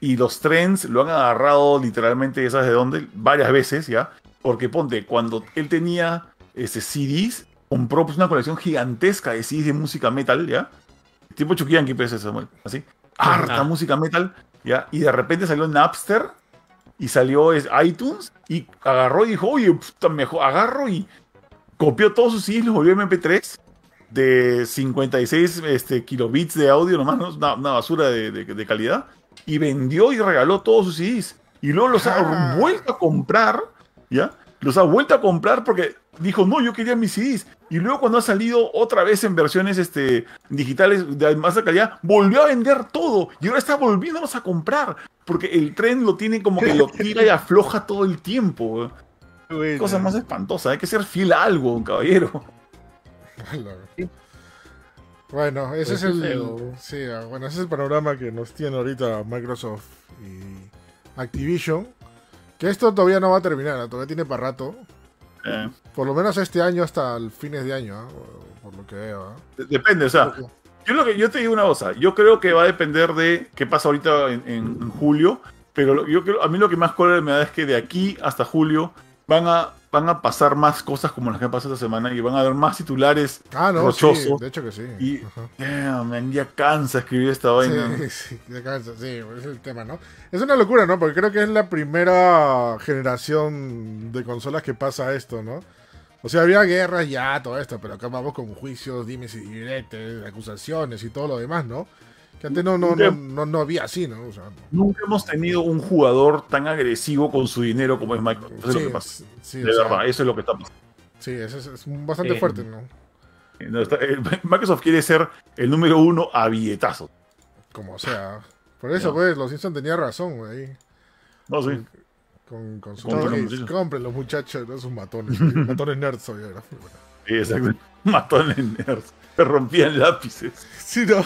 Y los trends lo han agarrado literalmente, ¿sabes de dónde? Varias veces, ¿ya? Porque ponte, cuando él tenía este, CDs, compró pues, una colección gigantesca de CDs de música metal, ¿ya? Tipo Chuquillanqui, pues, así. Harta Ah. música metal, ¿ya? Y de repente salió Napster y salió es, iTunes y agarró y dijo, oye, puta, mejor agarro y copió todos sus CDs, los volvió MP3 de 56 este, kilobits de audio nomás, ¿no? una, una basura de, de- de calidad, y vendió y regaló todos sus CDs. Y luego los Ah. ha vuelto a comprar, ¿ya? Los ha vuelto a comprar porque dijo, no, yo quería mis CDs. Y luego cuando ha salido otra vez en versiones este, digitales de más calidad, volvió a vender todo. Y ahora está volviéndolos a comprar. Porque el tren lo tiene como que lo tira y afloja todo el tiempo. Cosa más espantosa. Hay que ser fiel a algo, caballero. Bueno, ese Pues es el feo. sí, ah, bueno, ese es el panorama que nos tiene ahorita Microsoft y Activision. Que esto todavía no va a terminar, todavía tiene para rato. Eh, Por lo menos este año hasta el fines de año, por lo que veo. de- depende, o sea, yo, lo que, yo te digo una cosa. Yo creo que va a depender de qué pasa ahorita en, julio. Pero yo creo, a mí lo que más cólera me da es que de aquí hasta julio van a, van a pasar más cosas como las que han pasado esta semana y van a haber más titulares Ah, no, sí, rochoso. de hecho que sí. Y damn, man, ya cansa escribir esta vaina. Sí, sí, ya cansa, sí, es el tema, ¿no? Es una locura, ¿no? Porque creo que es la primera generación de consolas que pasa esto, ¿no? O sea, había guerras ya, todo esto, pero acá vamos con juicios, dimes y diretes, acusaciones y todo lo demás, ¿no? Que antes no, no, no, no, no había así, ¿no? O sea. Nunca hemos tenido un jugador tan agresivo con su dinero como es Microsoft. Eso es lo que pasa. sí, De o sea, verdad, eso es lo que está pasando. Sí, eso es, es bastante Eh, fuerte, ¿no? No, está- eh, Microsoft quiere ser el número uno a billetazos. Como sea. Por eso, pues, los Simpsons tenía razón, güey. No, sí. Con, con su Compren los muchachos. compren los muchachos, no sus matones. matones nerds, hoy. Sí, exacto. Matones nerds. Se rompían lápices. Sí, ¿no?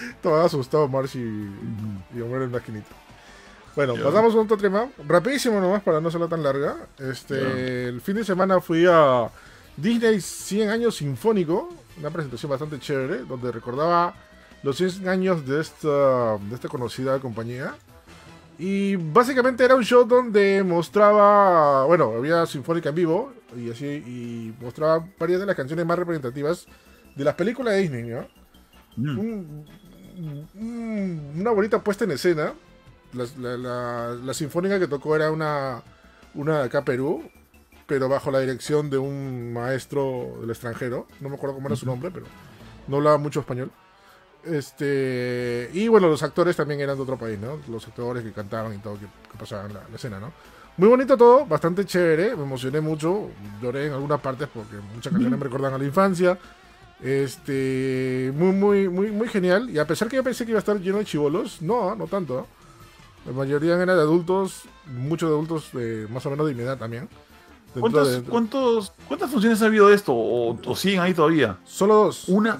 Estaba asustado Marcy y, y Homero en la esquinita. Bueno, Ya. pasamos a otro tema. Rapidísimo nomás para no serla tan larga. Este, Ya. el fin de semana fui a Disney 100 años sinfónico. Una presentación bastante chévere, donde recordaba los 100 años de esta, de esta conocida compañía. Y básicamente era un show donde mostraba, bueno, había sinfónica en vivo y así y mostraba varias de las canciones más representativas de las películas de Disney, ¿no? Mm. Un- una bonita puesta en escena. La, la- la- la sinfónica que tocó era una, una de acá Perú, pero bajo la dirección de un maestro del extranjero. No me acuerdo cómo era su nombre, pero no hablaba mucho español. Este, y bueno, los actores también eran de otro país, ¿no? Los actores que cantaban y todo, que, que pasaban la, la escena, ¿no? Muy bonito todo, bastante chévere, me emocioné mucho, lloré en algunas partes porque muchas canciones me recordan a la infancia. Este, muy, muy, muy, muy genial. Y a pesar que yo pensé que iba a estar lleno de chivolos, no, no tanto. La mayoría eran de adultos, muchos de adultos de más o menos de mi edad también. ¿Cuántos, de- cuántos, ¿Cuántas funciones ha habido de esto? ¿O, o siguen ahí todavía? Solo dos. ¿Una?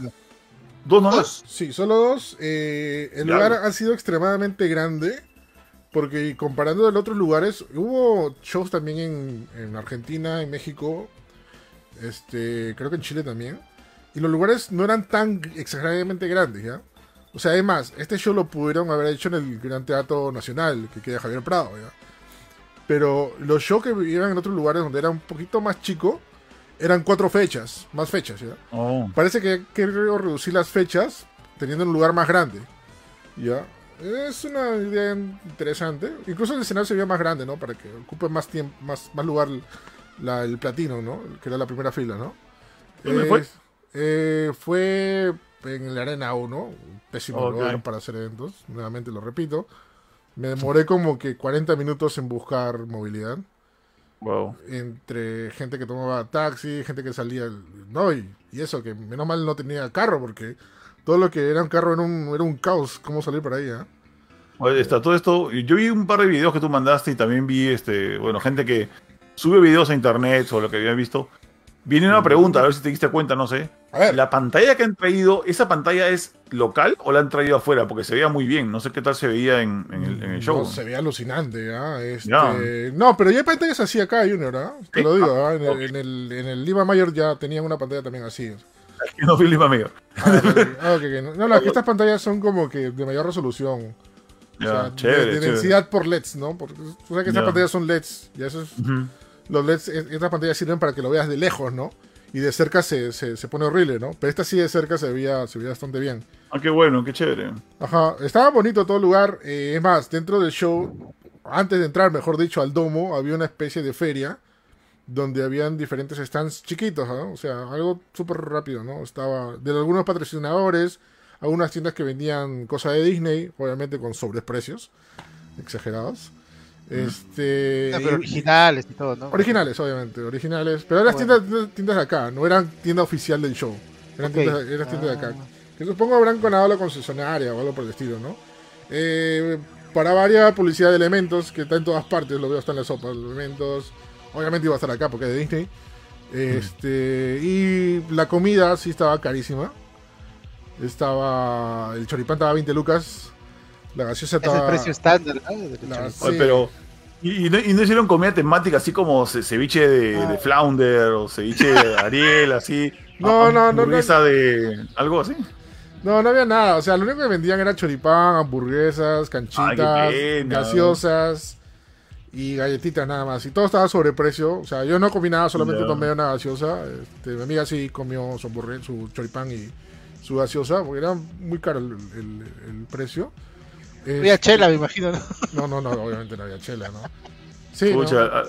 ¿Dos nomás? Sí, solo dos. Eh, el lugar ha sido extremadamente grande. Porque comparando de otros lugares, hubo shows también en, en Argentina, en México, este, creo que en Chile también. Y los lugares no eran tan exageradamente grandes, ¿ya? O sea, además, este show lo pudieron haber hecho en el Gran Teatro Nacional, que queda Javier Prado, ¿ya? Pero los shows que iban en otros lugares donde era un poquito más chico, eran cuatro fechas, más fechas, ¿ya? Oh. Parece que quiero reducir las fechas teniendo un lugar más grande. ¿Ya? Es una idea interesante. Incluso el escenario se veía más grande, ¿no? Para que ocupe más tiempo, más, más lugar la- el platino, ¿no? Que era la primera fila, ¿no? ¿Dónde fue? Eh, fue en la Arena 1, un pésimo lugar para hacer eventos. Nuevamente lo repito. Me demoré como que 40 minutos en buscar movilidad Wow. entre gente que tomaba taxi, gente que salía, no, y, y eso, que menos mal no tenía carro, porque todo lo que era un carro era un, era un caos, cómo salir por ahí, ¿ah? Oye, está todo esto. Yo vi un par de videos que tú mandaste y también vi, este, bueno, gente que sube videos a internet sobre lo que habían visto. Viene una pregunta, a ver si te diste cuenta, no sé. A ver, La pantalla que han traído, ¿esa pantalla es local o la han traído afuera? Porque se veía muy bien. No sé qué tal se veía en, en el, en el show. no, se ve alucinante, ¿ah? Este, Ya. No, pero ya hay pantallas así acá, Junior, ¿ah? Te Sí, lo digo, ¿ah? En, el, ok. en, el, en el Lima Mayor ya tenían una pantalla también así. no fui Lima Mayor. Ah, ok, ah, ok, ok. No, no, es que estas pantallas son como que de mayor resolución. O Ya, sea, chévere, de, densidad por LEDs, ¿no? Porque tú sabes que estas pantallas son LEDs. Y eso es, los LEDs, es- estas pantallas sirven para que lo veas de lejos, ¿no? Y de cerca se, se, se pone horrible, ¿no? Pero esta sí de cerca se veía, se veía bastante bien. Ah, qué bueno, qué chévere. Ajá, estaba bonito todo el lugar. eh, es más, dentro del show, antes de entrar, mejor dicho, al domo, había una especie de feria donde habían diferentes stands chiquitos, ¿ah? O sea, algo súper rápido, ¿no? Estaba de algunos patrocinadores, algunas tiendas que vendían cosas de Disney, obviamente con sobreprecios exagerados. Este. Ah, pero originales y todo, ¿no? Originales, obviamente, originales. Pero eran Bueno. tiendas, tiendas de acá, no eran tienda oficial del show. Eran Ok. tiendas, eran tiendas de acá. Ah. Que supongo habrán ganado la concesionaria o algo por el estilo, ¿no? Eh, para varias publicidad de elementos, que está en todas partes, lo veo hasta en la sopa, elementos. Obviamente iba a estar acá porque es de Disney. Este, y la comida sí estaba carísima. Estaba. El choripán estaba 20 lucas. La gaseosa Es estaba. el precio estándar, ¿no? Del La- choripán. Oye, Sí. pero. ¿y, y no, y no hicieron comida temática así como ce- ceviche de, Ah. de Flounder o ceviche de Ariel, así? No, no, no, no. hamburguesa de. algo así. No, no había nada. O sea, lo único que vendían era choripán, hamburguesas, canchitas, Ay, qué pena. gaseosas y galletitas nada más. Y todo estaba sobreprecio. O sea, yo no comí nada, solamente tomé una gaseosa. Este, mi amiga sí comió su su choripán y su gaseosa, porque era muy caro el, el- el precio. Había Este, chela, me imagino, ¿no? No, no, no, obviamente no había chela, ¿no? Sí, Pucha, ¿no? a,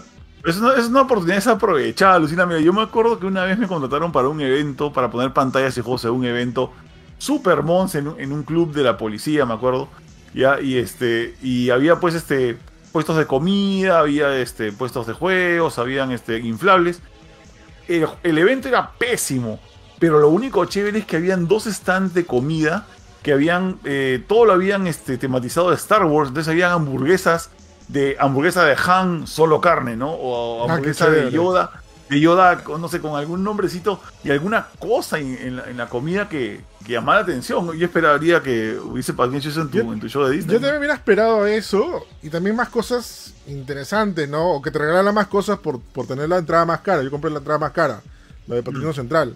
Es una, es una oportunidad desaprovechada, Lucina. Mira, yo me acuerdo que una vez me contrataron para un evento, para poner pantallas y juegos en un evento super mons en, un- en un club de la policía, me acuerdo. Ya, y este, y había pues este puestos de comida, había este puestos de juegos, habían este inflables. El, el evento era pésimo, pero lo único chévere es que habían dos stands de comida que habían, eh, todo lo habían este, tematizado de Star Wars, entonces habían hamburguesas de hamburguesa de Han solo carne, ¿no? O Ah, hamburguesa de chévere. Yoda, de Yoda, no sé, con algún nombrecito y alguna cosa en, en la, en la comida que, que llamara la atención. Yo esperaría que hubiese pasado eso en tu, Yo- en tu show de Disney. Yo también hubiera esperado eso y también más cosas interesantes, ¿no? O que te regalaran más cosas por, por tener la entrada más cara. Yo compré la entrada más cara, la de Patrino Central.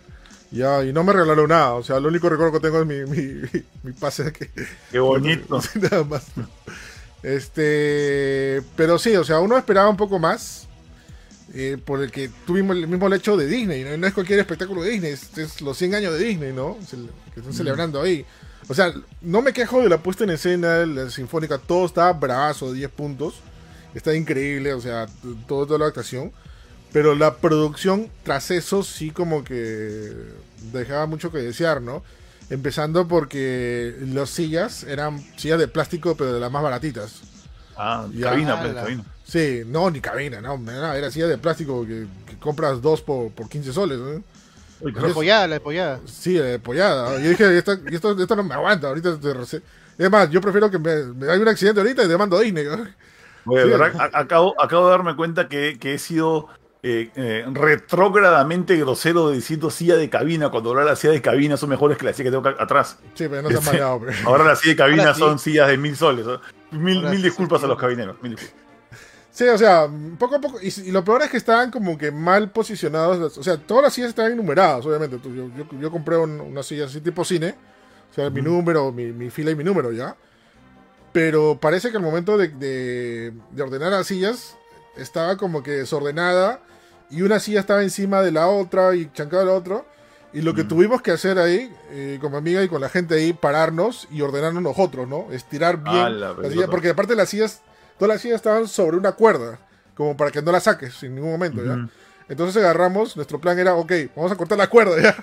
Ya, y no me regalaron nada. O sea, lo único recuerdo que tengo es mi, mi, mi pase que, Qué bonito. Nada más. Este, pero sí, o sea, uno esperaba un poco más. eh, por el que tuvimos el mismo hecho de Disney. No, No es cualquier espectáculo de Disney, es, es los 100 años de Disney, ¿no? Que están celebrando ahí. O sea, no me quejo de la puesta en escena, la sinfónica, todo está bravazo, 10 puntos. Está increíble, o sea, todo, toda la actuación. Pero la producción tras eso sí como que dejaba mucho que desear, ¿no? Empezando porque las sillas eran sillas de plástico, pero de las más baratitas. Ah, Ya. cabina, pues, cabina. Sí, no, ni cabina, no, era silla de plástico que, que compras dos por, por 15 soles. ¿no? Uy, La apoyada, la apoyada. Sí, de pollada. Yo dije, esto, esto, esto no me aguanta, ahorita te Es más, yo prefiero que me, me haga un accidente ahorita y te mando a Disney. ¿no? Oye, Sí. de verdad, acabo, acabo de darme cuenta que, que he sido eh, eh, retrógradamente grosero diciendo silla de cabina, cuando ahora las sillas de cabina son mejores que las sillas que tengo atrás. Sí, pero no se han Sí. mareado. pero- Ahora las sillas de cabina sí. son sillas de mil soles. Mil, mil disculpas sí. a los cabineros. mil. Sí, o sea, poco a poco. Y, y lo peor es que estaban como que mal posicionados. O sea, todas las sillas estaban numeradas, obviamente. Yo, yo, yo compré un- una silla así tipo cine. O sea, mi número, mi, mi fila y mi número ya. Pero parece que al momento de, de- de ordenar las sillas, estaba como que desordenada. Y una silla estaba encima de la otra y chancada de la otra. Y lo que tuvimos que hacer ahí, eh, con mi amiga y con la gente ahí, pararnos y ordenarnos nosotros, ¿no? Estirar bien la silla, porque aparte las sillas, todas las sillas estaban sobre una cuerda, como para que no la saques en ningún momento, ¿ya? Entonces agarramos, nuestro plan era, ok, vamos a cortar la cuerda, ¿ya?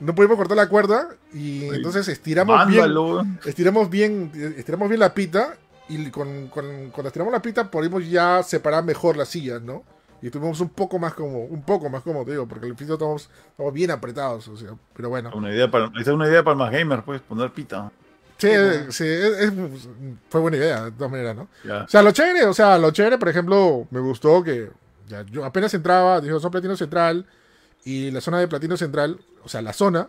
No pudimos cortar la cuerda y entonces estiramos Mándalo, bien, estiramos bien, estiramos bien la pita y con, con- cuando estiramos la pita pudimos ya separar mejor las sillas, ¿no? Y tuvimos un poco más como, un poco más como te digo, porque el piso estamos, estamos bien apretados, o sea, pero bueno. Una idea para, esa es una idea para más gamers, pues, poner pita. Sí, sí, es- es- fue buena idea, de todas maneras, ¿no? O sea, lo chévere, o sea, lo chévere, por ejemplo, me gustó que ya, yo apenas entraba, dijo, son Platino Central, y la zona de Platino Central, o sea, la zona,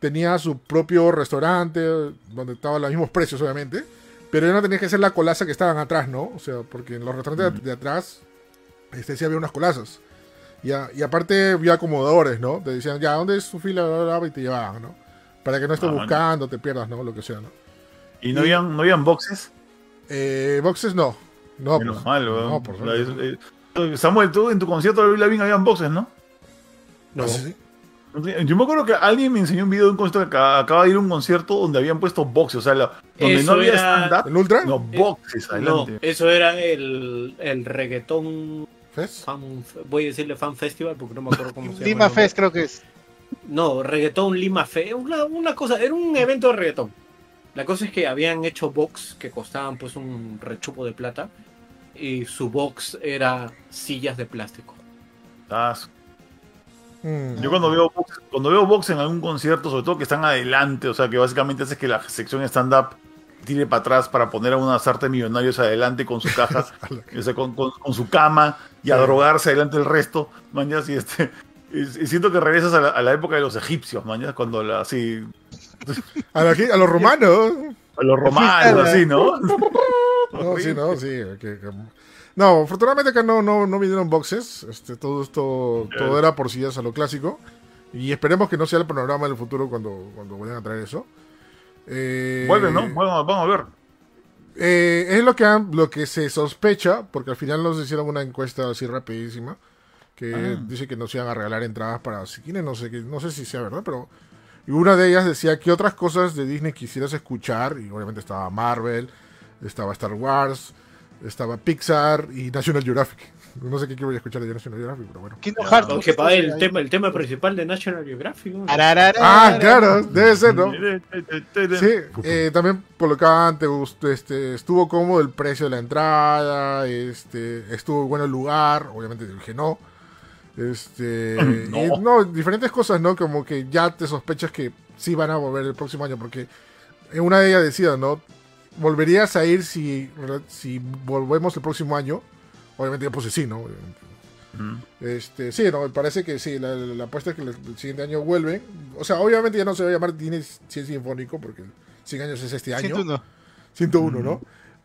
tenía su propio restaurante, donde estaban los mismos precios, obviamente, pero ya no tenías que hacer la colaza que estaban atrás, ¿no? O sea, porque en los restaurantes de atrás, este, sí había unas colazas. Y, a- y aparte había acomodadores, ¿no? Te decían, ya, ¿dónde es su fila? Bla, bla, bla, y te llevaban, ¿no? Para que no estés Ah, buscando, te pierdas, ¿no? Lo que sea, ¿no? ¿Y no habían, no habían boxes? Eh, boxes no. No, Menos pues, mal, no, por La- eh, Samuel, tú en tu concierto de Lavigne habían boxes, ¿no? No. Sí, sí. Yo me acuerdo que alguien me enseñó un video de un concierto que acaba, de ir a un concierto donde habían puesto boxes, o sea, la- donde Eso no había era- stand-up, ¿El Ultra? no, boxes No, adelante. eso era el, el reggaetón ¿Fes? fan, voy a decirle fan festival porque no me acuerdo cómo se llama. Lima. Fest creo que es. No, reggaetón Lima Fe, una, una cosa, era un evento de reggaetón. La cosa es que habían hecho box que costaban pues un rechupo de plata y su box era sillas de plástico. Ah, Mm. Yo cuando veo box, cuando veo box en algún concierto, sobre todo que están adelante, o sea, que básicamente hace que la sección stand-up tire para atrás para poner a unas artes millonarios adelante con su caja, o sea, con, con- con su cama y a drogarse adelante el resto, mañas, y este. Y, siento que regresas a la, a la época de los egipcios, mañas, cuando la, así, A, la que- a los romanos. a los romanos, así, ¿no? No, sí, no, sí. que- que- No, afortunadamente acá no, no, no vinieron boxes. Este, todo esto todo era por sillas a lo clásico. Y esperemos que no sea el panorama del futuro cuando, cuando vayan a traer eso. Eh, Vuelven, ¿no? Bueno, vamos a ver. eh, es lo que, han- lo que se sospecha, porque al final nos hicieron una encuesta así rapidísima, que Ah. dice que nos iban a regalar entradas para cines, no sé, no sé si sea verdad, pero... Y una de ellas decía que otras cosas de Disney quisieras escuchar, y obviamente estaba Marvel, estaba Star Wars, estaba Pixar y National Geographic. No sé qué voy a escuchar de National Geographic, pero bueno. Kingdom Hearts. Aunque ¿no? para el tema, el tema principal de National Geographic. Ah, claro, debe ser, ¿no? Sí. Eh, también por lo que antes gustó, este, estuvo cómodo el precio de la entrada, este, estuvo bueno el lugar, obviamente dije no. Este, No. y no, diferentes cosas, ¿no? Como que ya te sospechas que sí van a volver el próximo año, porque en una de ellas decía, ¿no? ¿Volverías a ir si, si volvemos el próximo año? Obviamente yo puse sí, ¿no? Este, sí, no, me parece que sí, la, la- la apuesta es que el, el siguiente año vuelven. O sea, obviamente ya no se va a llamar Disney 100 Sinfónico, porque 100 años es este año. 101. 101, ¿no?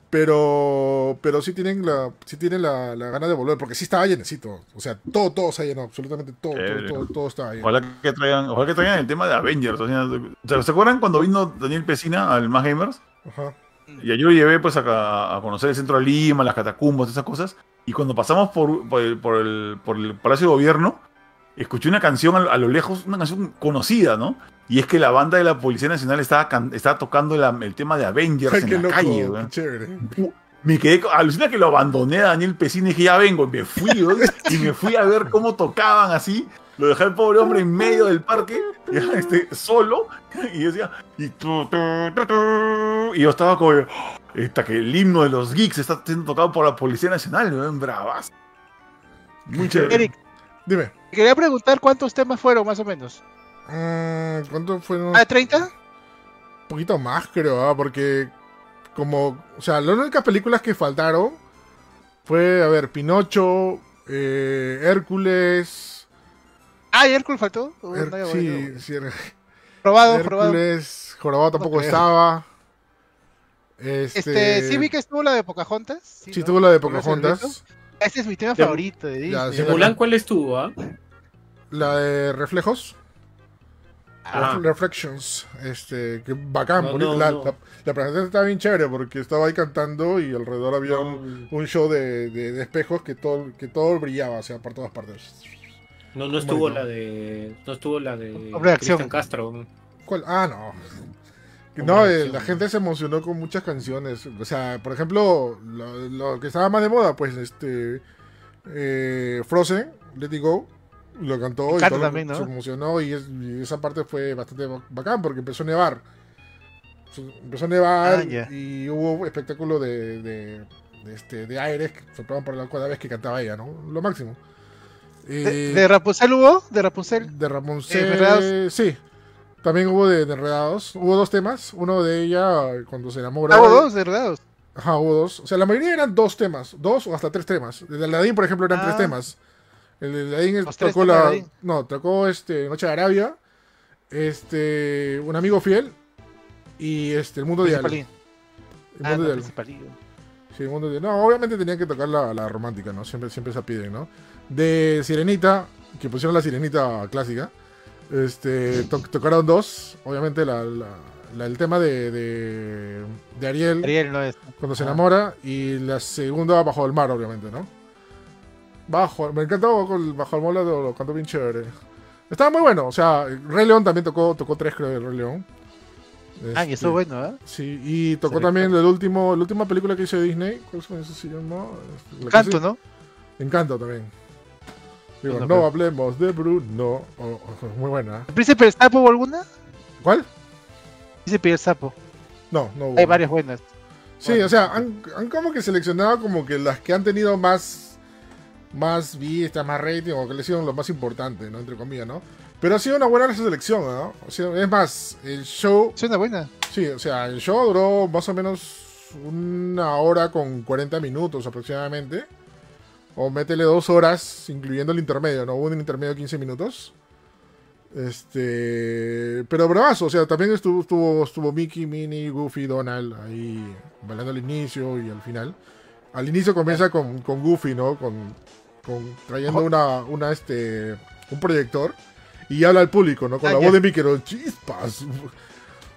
Pero, pero sí tienen la, sí tienen la, la gana de volver, porque sí estaba llenecito. O sea, todo, todo se llenó, absolutamente todo, todo, todo, todo estaba lleno. Ojalá que traigan, ojalá que traigan el tema de Avengers. o sea, ¿Se acuerdan cuando vino Daniel Pesina al Más Gamers? Ajá. Y yo lo llevé pues a, a conocer el centro de Lima, las catacumbas, esas cosas. Y cuando pasamos por, por, el, por, el, por el Palacio de Gobierno, escuché una canción a, a lo lejos, una canción conocida, ¿no? Y es que la banda de la Policía Nacional estaba, estaba tocando la- el tema de Avengers Ay, en la loco, calle. chévere. Me quedé, alucina que lo abandoné a Daniel Pesina y dije, ya vengo, y me fui, weón, y me fui a ver cómo tocaban así. Lo dejé al pobre hombre en medio del parque, ya, este, solo, y decía, y, tu, tu, tu, tu, y yo estaba como, "Oh, esta, que el himno de los geeks está siendo tocado por la Policía Nacional, weón, bravas. Muy chévere. Eric, Dime, quería preguntar cuántos temas fueron más o menos. mm, ¿cuánto fueron? ¿Ah, 30? Un poquito más, creo, ¿ah? porque como, o sea, las únicas películas que faltaron fue, a ver, Pinocho, eh, Hércules, Ah, ¿y Hércules faltó? Uh, Her- no, ya, sí, bueno. sí, Probado, probado. Hércules, Jorobado tampoco estaba. Este, Este, sí vi que estuvo la de Pocahontas. sí ¿no? tuvo la de ¿Volvió a ser Pocahontas? Ese es mi tema De- favorito de Disney. Ya, ¿De sí, Mulan cuál estuvo? ah? la de Reflejos, Ah. Ref- Reflections, este, que bacán, No, la, no. la- la presentación estaba bien chévere porque estaba ahí cantando y alrededor había un show de, de- de espejos que todo, que todo brillaba, o sea, por todas partes. No, no estuvo Bueno. la de. No estuvo la de. Hombre de acción. Cristian Castro. ¿Cuál? Ah, no. No, eh, la gente se emocionó con muchas canciones. O sea, por ejemplo, lo, lo que estaba más de moda, pues, este. eh, Frozen, Let It Go, lo cantó y todo, también, ¿no? se emocionó y, es- y esa parte fue bastante ba- bacán porque empezó a nevar. Empezó a nevar Ah, y hubo espectáculo de, de, de este, de aires que soplaban por la cada vez que cantaba ella, ¿no? Lo máximo. ¿De, Eh, de Rapunzel hubo? ¿De Rapunzel? de Rapunzel. Eh, sí. También hubo de, de Enredados. Hubo dos temas. Uno de ella eh, cuando se enamora. Ah, hubo dos, de Enredados. Ajá, hubo dos. O sea, la mayoría eran dos temas. Dos o hasta tres temas. El de Aladdin, por ejemplo, eran Ah. tres temas. El de Aladdin Los tocó la. Aladdin. No, tocó este Noche de Arabia. Este. Un amigo fiel. Y este. El mundo de. El Ah, mundo no, de De- No, obviamente tenían que tocar la, la romántica, ¿no? Siempre, siempre se piden, ¿no? De Sirenita, que pusieron la Sirenita clásica. Este, to- tocaron dos. Obviamente la, la- la- el tema de, de, de Ariel, Ariel no es. cuando se enamora. Y la segunda bajo el mar, obviamente, ¿no? Bajo, me encantó con bajo el mar, lo, lo cantó bien chévere. Estaba muy bueno, o sea, Rey León también tocó, tocó tres, creo, de Rey León. Ah, y Este, estuvo bueno, ¿eh? Sí, y tocó también el último, la última película que hizo Disney. ¿Cuál fue? Esa se llama? Este, la que Canto, sí- ¿no? Encanto también. Digo, no pero- hablemos de Bruno. Oh, oh, muy buena. ¿El Príncipe del Sapo hubo alguna? ¿Cuál? Príncipe del Sapo. No, no hubo. Hay varias buenas. Sí, Bueno. o sea, han, han como que seleccionado como que las que han tenido más más vistas, más rating, o que les sido lo más importante, ¿no? Entre comillas, ¿no? Pero ha sido una buena selección, ¿no? O sea, es más, el show Es una buena. Sí, o sea, el show duró más o menos una hora con 40 minutos aproximadamente. O métele dos horas, incluyendo el intermedio, ¿no? Hubo un intermedio de 15 minutos. Este. Pero bravazo, o sea, también estuvo, estuvo, estuvo Mickey, Minnie, Goofy, Donald ahí bailando al inicio y al final. Al inicio comienza con, con Goofy, ¿no? Con, con trayendo una, una, este, un proyector y habla al público, ¿no? Con Ah, la ya. voz de Mickey, ¿no? Chispas.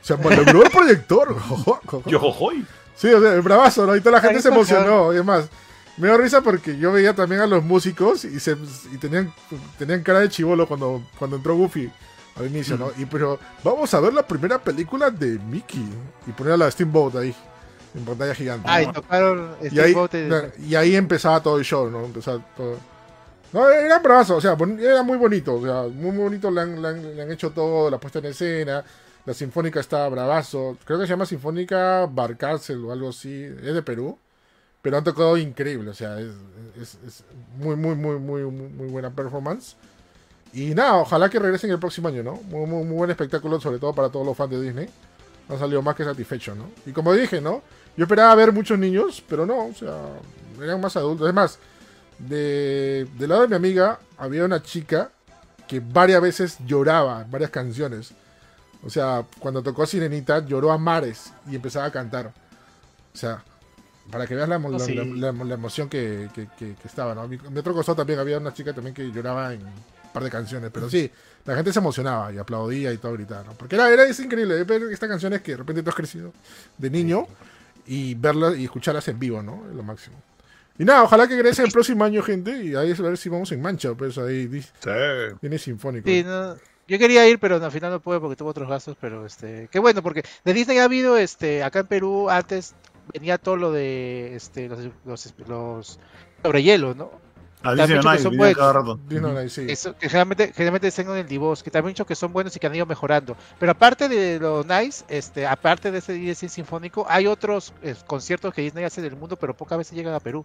Se maniobró el proyector. Yo, jojoy. Sí, o sea, bravazo, ¿no? Y toda la gente se emocionó. Y es más, me dio risa porque yo veía también a los músicos y, se, y tenían, tenían cara de chivolo cuando, cuando entró Goofy al inicio, ¿no? Y pero vamos a ver la primera película de Mickey. Y poner a la Steamboat ahí. en pantalla gigante. Ah, y ¿no? tocaron y, ahí, Steamboat de- y ahí empezaba todo el show, ¿no? Empezaba todo. No, era bravazo, o sea, era muy bonito, o sea, muy, bonito, le han, hecho todo, la puesta en escena, la sinfónica está bravazo, creo que se llama Sinfónica Barcárcel o algo así, es de Perú, pero han tocado increíble, o sea, es, muy, muy, muy, muy, muy buena performance. Y nada, ojalá que regresen el próximo año, ¿no? Muy, muy, muy buen espectáculo, sobre todo para todos los fans de Disney. Han salido más que satisfechos, ¿no? Y como dije, ¿no? Yo esperaba ver muchos niños, pero no, o sea, eran más adultos. Es más, de, del lado de mi amiga había una chica que varias veces lloraba, varias canciones. O sea, cuando tocó Sirenita lloró a mares y empezaba a cantar. O sea, para que veas la, Oh, la- sí. la- la- la emoción que, que- que- que estaba, ¿no? Mi, mi otro costado también había una chica también que lloraba en un par de canciones, pero sí, la gente se emocionaba y aplaudía y todo gritaba, ¿no? Porque era, era es increíble ver estas canciones que de repente tú has crecido de niño y verlas y escucharlas en vivo, ¿no? Es lo máximo. Y nada, ojalá que regrese el próximo año, gente, y ahí a ver si vamos en mancha, pues ahí Sí. viene sinfónico. Sí, no, yo quería ir, pero al final no pude porque tuve otros gastos, pero este, qué bueno, porque de Disney ha habido, este, acá en Perú antes venía todo lo de, este, los, los, los sobre hielo, ¿no? Ah, que son cada buenos. rato. Disney Night, sí. Eso, que generalmente, generalmente están en el Divos, que también han dicho que son buenos y que han ido mejorando. Pero aparte de lo nice, este, aparte de ese Disney Sinfónico, hay otros eh, conciertos que Disney hace del mundo, pero pocas veces llegan a Perú.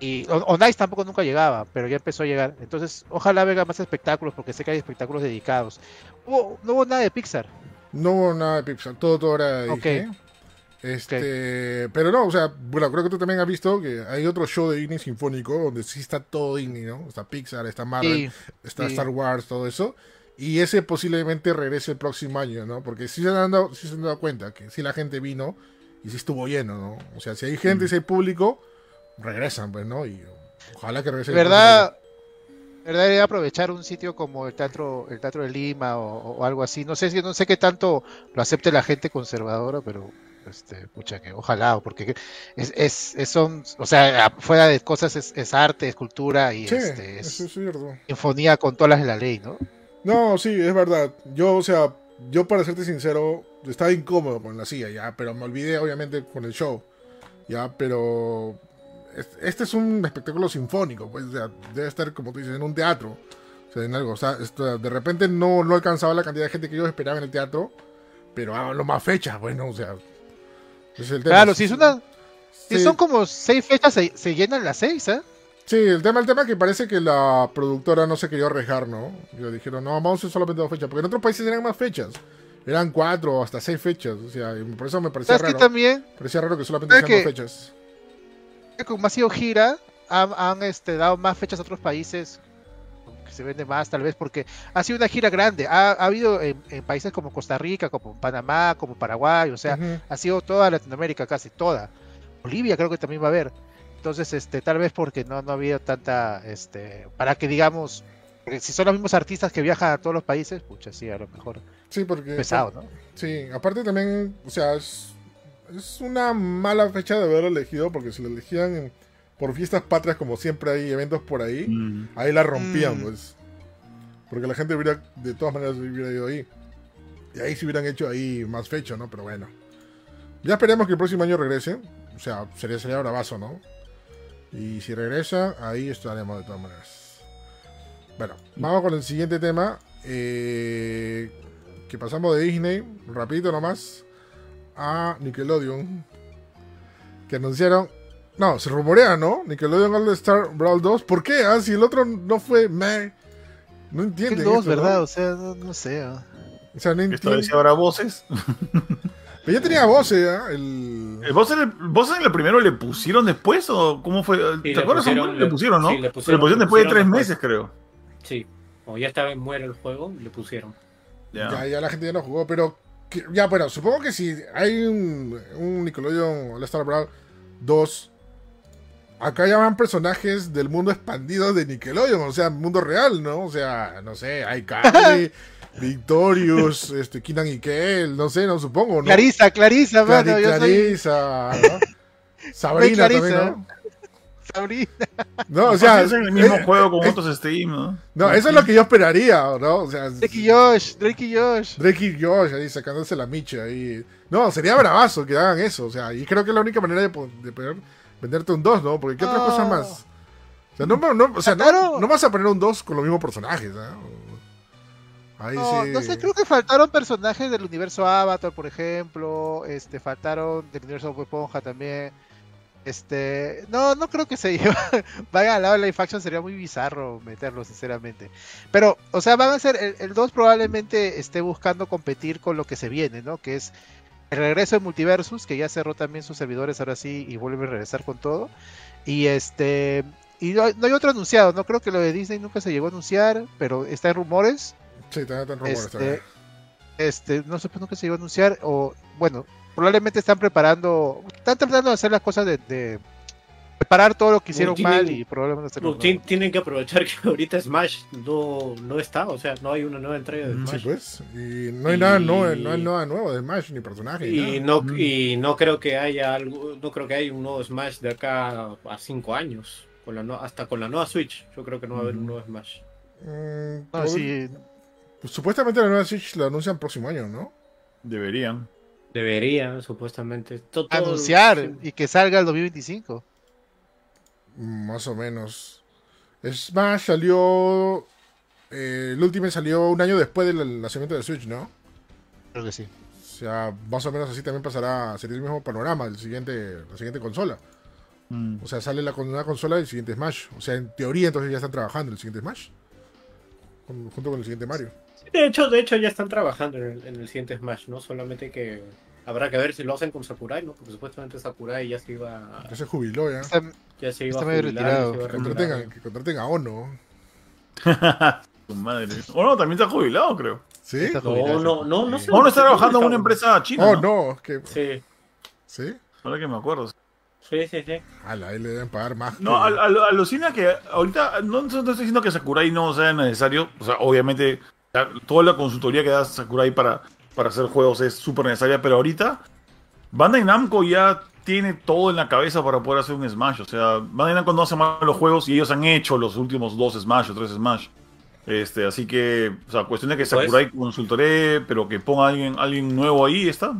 Y o, o Nice tampoco nunca llegaba, pero ya empezó a llegar. Entonces, ojalá venga más espectáculos, porque sé que hay espectáculos dedicados. Hubo- no hubo nada de Pixar. No hubo nada de Pixar, todo, todo era de Ok. Disney. Este, pero no, o sea, bueno, creo que tú también has visto que hay otro show de Disney sinfónico donde sí está todo Disney, ¿no? Está Pixar, está Marvel, Sí, está sí. Star Wars, todo eso. Y ese posiblemente regrese el próximo año, ¿no? Porque sí se han dado, sí se han dado cuenta que sí la gente vino y sí estuvo lleno, ¿no? O sea, si hay gente, si hay público, regresan, pues, ¿no? Y ojalá que regrese. el ¿Verdad? ¿Verdad? Aprovechar un sitio como el teatro, el teatro de Lima o, o algo así. No sé si no sé qué tanto lo acepte la gente conservadora, pero este, pucha que ojalá, porque es, es, es- son, o sea, fuera de cosas es, es arte, es cultura y. Sí, este, es eso es cierto. sinfonía con todas las de la ley, ¿no? No, sí, es verdad. Yo, o sea, yo para serte sincero, estaba incómodo con la silla, ya, pero me olvidé obviamente con el show, ya, pero es- este es un espectáculo sinfónico, pues, o sea, debe estar, como tú dices, en un teatro, o sea, en algo, o sea, esto, de repente no, no alcanzaba la cantidad de gente que yo esperaba en el teatro, pero háganlo más fechas, bueno, o sea, Claro, si es una, si son como seis fechas, se, se llenan las seis, ¿eh? Sí, el tema, el tema es que parece que la productora no se quería arriesgar, ¿no? Y dijeron, no, vamos a hacer solamente dos fechas. Porque en otros países eran más fechas. Eran cuatro hasta seis fechas. O sea, y por eso me parecía ¿Sabes qué raro. también? Parecía raro que solamente ¿Sabes sean dos fechas. que como ha sido gira, han, han, este, dado más fechas a otros países que se vende más, tal vez, porque ha sido una gira grande. Ha, ha habido en, en países como Costa Rica, como Panamá, como Paraguay, o sea, ha sido toda Latinoamérica, casi toda. Bolivia creo que también va a haber. Entonces, este, tal vez porque no, no ha habido tanta, este, para que digamos, porque si son los mismos artistas que viajan a todos los países, pucha, sí, a lo mejor Sí, porque... pesado, ¿no? Sí, aparte también, o sea, es, es una mala fecha de haberlo elegido. Porque si lo elegían en- por fiestas patrias, como siempre hay eventos por ahí, Mm. ahí la rompían, Mm. pues. Porque la gente hubiera, de todas maneras, hubiera ido ahí. Y ahí se hubieran hecho ahí más fecha, ¿no? Pero bueno. Ya esperemos que el próximo año regrese. O sea, sería, sería bravazo, ¿no? Y si regresa, ahí estaremos de todas maneras. Bueno, vamos con el siguiente tema. eh, que pasamos de Disney, rapidito nomás, a Nickelodeon. Que anunciaron no, se rumorea, ¿no? Nickelodeon All Star Brawl 2. ¿Por qué? Ah, si el otro no fue meh. No El entienden. 2, esto, ¿no? ¿verdad? O sea, no, no sé. ¿ah? O sea, no vez habrá voces. Pero ya tenía voces, ¿ah? El... ¿El voces, en el- el primero le pusieron después o cómo fue? Sí, ¿Te acuerdas? pusieron? Le le- pusieron, ¿no? sí, le pusieron, le pusieron le después de tres después. meses, creo. Sí, como ya estaba en muere el juego, le pusieron. Ya. Ya, ya la gente ya no jugó, pero. que- ya, bueno, supongo que si hay un, un Nickelodeon All Star Brawl 2. Acá ya van personajes del mundo expandido de Nickelodeon, o sea, mundo real, ¿no? O sea, no sé, hay Carly, Victorious, este, Keenan y Kel, no sé, no supongo, ¿no? Clarisa, Clarisa, Clari- mano, yo soy... Clarisa, ¿no? Sabrina Clarisa. también, ¿no? Sabrina. No, o sea. es el mismo eh, juego con eh, otros Steam, ¿no? No, eso es lo que yo esperaría, ¿no? O sea, Drake y Josh, Drake y Josh. Drake y Josh ahí sacándose la micha ahí. No, sería bravazo que hagan eso. O sea, y creo que es la única manera de, de poder venderte un 2, ¿no? Porque ¿qué otra cosa más? O sea, no, no, o sea, no, no vas a poner un 2 con los mismos personajes, ¿no? Ahí No, sí. no sé, creo que faltaron personajes del universo Avatar, por ejemplo. Este, faltaron del universo Bob Esponja también. Este, no, no creo que se lleva, vaya al lado de Life Action, sería muy bizarro meterlo, sinceramente. Pero, o sea, van a ser, el, el 2 probablemente esté buscando competir con lo que se viene, ¿no? Que es el regreso de Multiversus, que ya cerró también sus servidores ahora sí y vuelve a regresar con todo. Y este, y no, no hay otro anunciado, no creo que lo de Disney nunca se llegó a anunciar, pero está en rumores. Sí, también están rumores Este, todavía. este, no sé pues nunca se iba a anunciar, o bueno, probablemente están preparando, están tratando de hacer las cosas de, de preparar todo lo que hicieron tienen- mal y probablemente hacerlo No, ti- tienen que aprovechar que ahorita Smash no, no está, o sea, no hay una nueva entrega de Mm, Sí, Smash. pues. Y no hay Y- nada nuevo, no hay nada nuevo de Smash ni personaje. Y nada. no, y no creo que haya algo, no creo que haya un nuevo Smash de acá a 5 años. Con la no- hasta con la nueva Switch, yo creo que no va a haber un nuevo Smash. Mm, No, sí, pues, supuestamente la nueva Switch la anuncian próximo año, ¿no? Deberían. Debería, supuestamente. To- todo- anunciar sí. y que salga el 2025. Más o menos. Smash salió. Eh, el último salió un año después del lanzamiento de Switch, ¿no? Creo que sí. O sea, más o menos así también pasará. Sería el mismo panorama el siguiente, la siguiente consola. Mm. O sea, sale la con una consola del siguiente Smash. O sea, en teoría entonces ya están trabajando en el siguiente Smash. Con- junto con el siguiente Mario. De hecho, de hecho ya están trabajando en el, en el siguiente Smash, ¿no? Solamente que habrá que ver si lo hacen con Sakurai, ¿no? Porque supuestamente Sakurai ya se iba, Ya se jubiló ya. Está- ya se iba está a medio jubilar, retirado. se iba a Que contraten, a, que contraten a Ono. Tu madre. O no, también está jubilado, creo. ¿Sí? No, jubilado. no, no, no sé. O no está Sí, trabajando en una empresa china. Oh, ¿no? no. que, Sí, ¿Sí? Ahora que me acuerdo. sí, sí, sí. Ala, ahí le deben pagar más. No, al- al- alucina que ahorita no, no estoy diciendo que Sakurai no sea necesario. O sea, obviamente toda la consultoría que da Sakurai para, para hacer juegos es súper necesaria, pero ahorita Bandai Namco ya tiene todo en la cabeza para poder hacer un Smash. O sea, Bandai Namco no hace mal los juegos y ellos han hecho los últimos dos Smash o tres Smash. Este, así que, o sea, cuestión de que Pues- Sakurai consultoree, pero que ponga alguien, alguien nuevo ahí, está.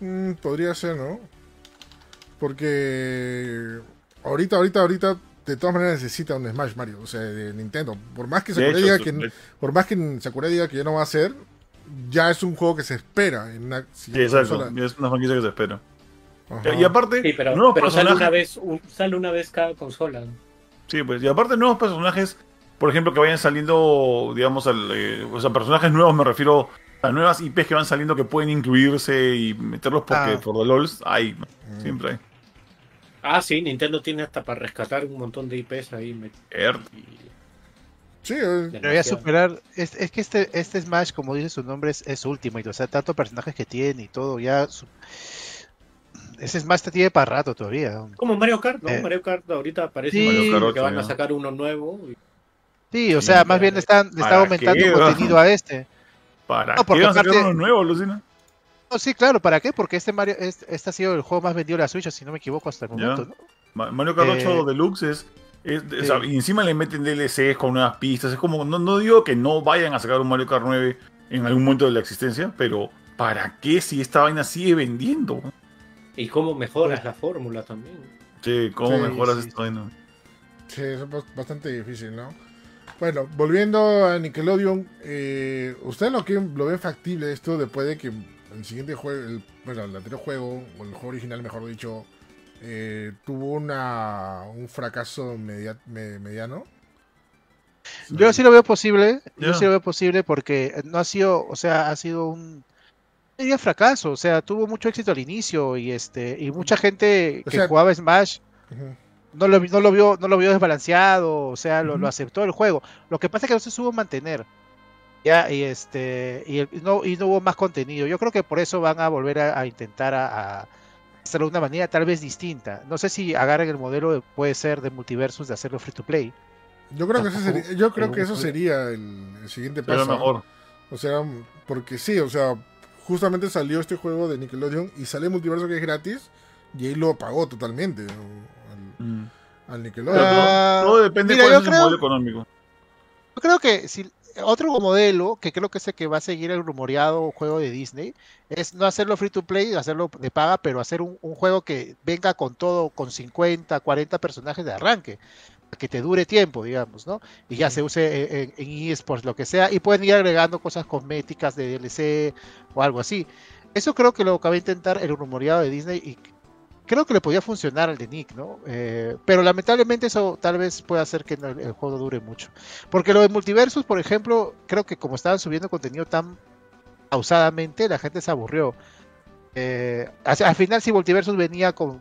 Mm, podría ser, ¿no? Porque ahorita, ahorita, ahorita, de todas maneras necesita un Smash Mario, o sea, de Nintendo. Por más que Sakurai hecho, diga que, por más que Sakurai diga que ya no va a ser, ya es un juego que se espera en una Sí, siguiente exacto. consola. Es una franquicia que se espera. Ajá. Y aparte, Sí, pero, nuevos pero sale una vez, un- sale una vez cada consola. Sí, pues, y aparte nuevos personajes, por ejemplo, que vayan saliendo, digamos, al, eh, o sea, personajes nuevos, me refiero a nuevas IPs que van saliendo que pueden incluirse y meterlos porque Ah. por the LOLs hay, Mm. siempre hay. Ah, sí, Nintendo tiene hasta para rescatar un montón de IPs ahí. met- Er- y- Sí, eh, Pero ya demasiado. superar, es, es que este, este Smash, como dice su nombre, es, es Ultimate, o sea, tantos personajes que tiene y todo, ya su- ese Smash te tiene para rato todavía. Como Mario Kart, ¿no? Eh, Mario Kart ahorita parece sí. Mario Kart, que van a sacar uno nuevo. y- Sí, o Sí, sea, más bien le están, le están ¿para aumentando qué, contenido a este. ¿Para No, porque qué van a sacar uno nuevo, Lucina? No, sí, claro, ¿para qué? Porque este Mario, este, este ha sido el juego más vendido de la Switch, si no me equivoco, hasta el momento, Mario Kart Eh, 8 Deluxe es... es- o sea, sí. y encima le meten DLCs con nuevas pistas. Es como, no, no digo que no vayan a sacar un Mario Kart 9 en algún momento de la existencia, pero ¿para qué si esta vaina sigue vendiendo? Y cómo mejoras la fórmula también. Che, ¿cómo Sí, mejoras sí. esta vaina? sí, es bas- bastante difícil, ¿no? Bueno, volviendo a Nickelodeon, eh, ¿ustedes lo, que, lo ven factible esto después de que el siguiente juego, el, bueno, el anterior juego, o el juego original, mejor dicho, eh, tuvo una, un fracaso media- me- mediano? Yo sí lo veo posible, yo sí lo veo posible porque no ha sido, o sea, ha sido un diría fracaso, o sea, tuvo mucho éxito al inicio y este y mucha gente O que sea- jugaba Smash no lo, no lo vio no lo vio desbalanceado, o sea, lo, aceptó el juego. Lo que pasa es que no se supo mantener. Ya, y este y, el- y no, y no hubo más contenido. Yo creo que por eso van a volver a, a intentar a, a hacerlo de una manera tal vez distinta. No sé si agarren el modelo de- puede ser de multiversus de hacerlo free to play. Yo creo que eso sería, yo creo que pero- eso sería el, el siguiente Sería paso. mejor. O sea, porque sí, o sea, justamente salió este juego de Nickelodeon y sale Multiverso que es gratis y ahí lo apagó totalmente. ¿no? Al- Mm. al Pero Nickelodeon. Ah, todo, todo depende de mira, cuál es creo- modelo económico. Yo creo que si otro modelo, que creo que es el que va a seguir el rumoreado juego de Disney, es no hacerlo free to play, hacerlo de paga, pero hacer un, un juego que venga con todo, con 50, 40 personajes de arranque, que te dure tiempo, digamos, ¿no? Y ya se use en, en eSports, lo que sea, y pueden ir agregando cosas cosméticas de DLC o algo así. Eso creo que lo acaba de intentar el rumoreado de Disney y creo que le podía funcionar al de Nick, ¿no? Eh, pero lamentablemente eso tal vez pueda hacer que el juego dure mucho. Porque lo de multiversos, por ejemplo, creo que como estaban subiendo contenido tan pausadamente, la gente se aburrió. Eh, al, al final, si Multiversus venía con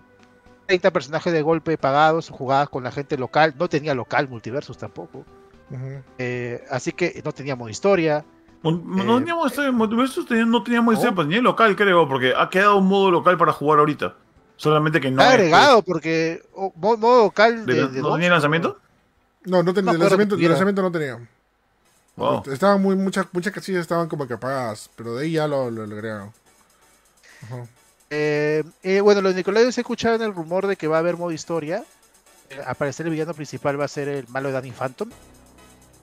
30 personajes de golpe pagados, jugadas con la gente local, no tenía local Multiversus tampoco. Eh, así que no tenía modo historia. Eh, No teníamos Multiversus, tenía- no teníamos ¿no? este pues, ni el local, creo, porque ha quedado un modo local para jugar ahorita. Solamente que no. Está es, agregado porque modo pues, de, de- de ¿No tenía lanzamiento? No, no tenía, No lanzamiento, de lanzamiento no tenía. Wow. Estaban muy, muchas, muchas casillas estaban como que apagadas, pero de ahí ya lo, lo agregaron. Ajá. Eh, eh, bueno, los se escucharon el rumor de que va a haber modo historia. Eh, Al parecer el villano principal va a ser el malo de Danny Phantom.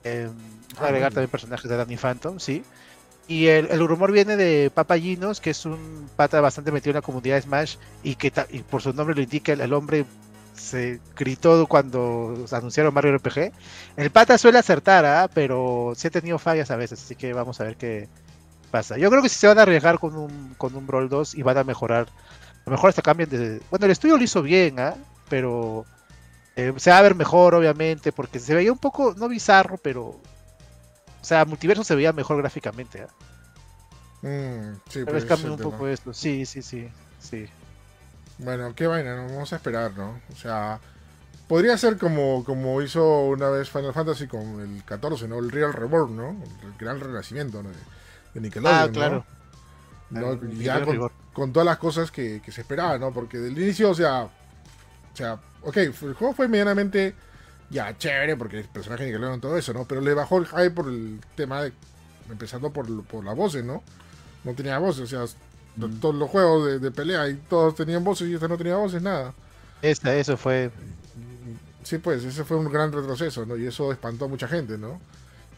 Eh, va a agregar bueno. también personajes de Danny Phantom, sí. Y el, el rumor viene de Papayinos, que es un pata bastante metido en la comunidad de Smash y que por su nombre lo indica, el, el hombre se gritó cuando anunciaron Mario RPG. El pata suele acertar, ¿ah? pero sí ha tenido fallas a veces, así que vamos a ver qué pasa. Yo creo que si se van a arriesgar con un, con un Brawl 2 y van a mejorar, a lo mejor hasta cambian de... Bueno, el estudio lo hizo bien, ¿ah? pero eh, se va a ver mejor, obviamente, porque se veía un poco, no bizarro, pero... O sea, multiverso se veía mejor gráficamente. ¿ah? Mm, sí, Tal pues, vez es un poco esto. Sí, sí, sí. sí. Bueno, qué vaina, ¿no? vamos a esperar, ¿no? O sea, podría ser como, como hizo una vez Final Fantasy con el 14, ¿no? El Real Reborn, ¿no? El gran renacimiento, ¿no? De, de Nickelodeon, Ah, claro. ya con, todas las cosas que, que se esperaba, ¿no? Porque del inicio, o sea, o sea, ok, el juego fue medianamente ya chévere porque el personaje de Nickelodeon todo eso, ¿no? Pero le bajó el hype por el tema de, empezando por, por las voces, ¿no? No tenía voces, o sea, to- todos los juegos de, de pelea y todos tenían voces y este no tenía voces, nada. Esta, eso fue. Sí, pues, ese fue un gran retroceso, ¿no? Y eso espantó a mucha gente, ¿no?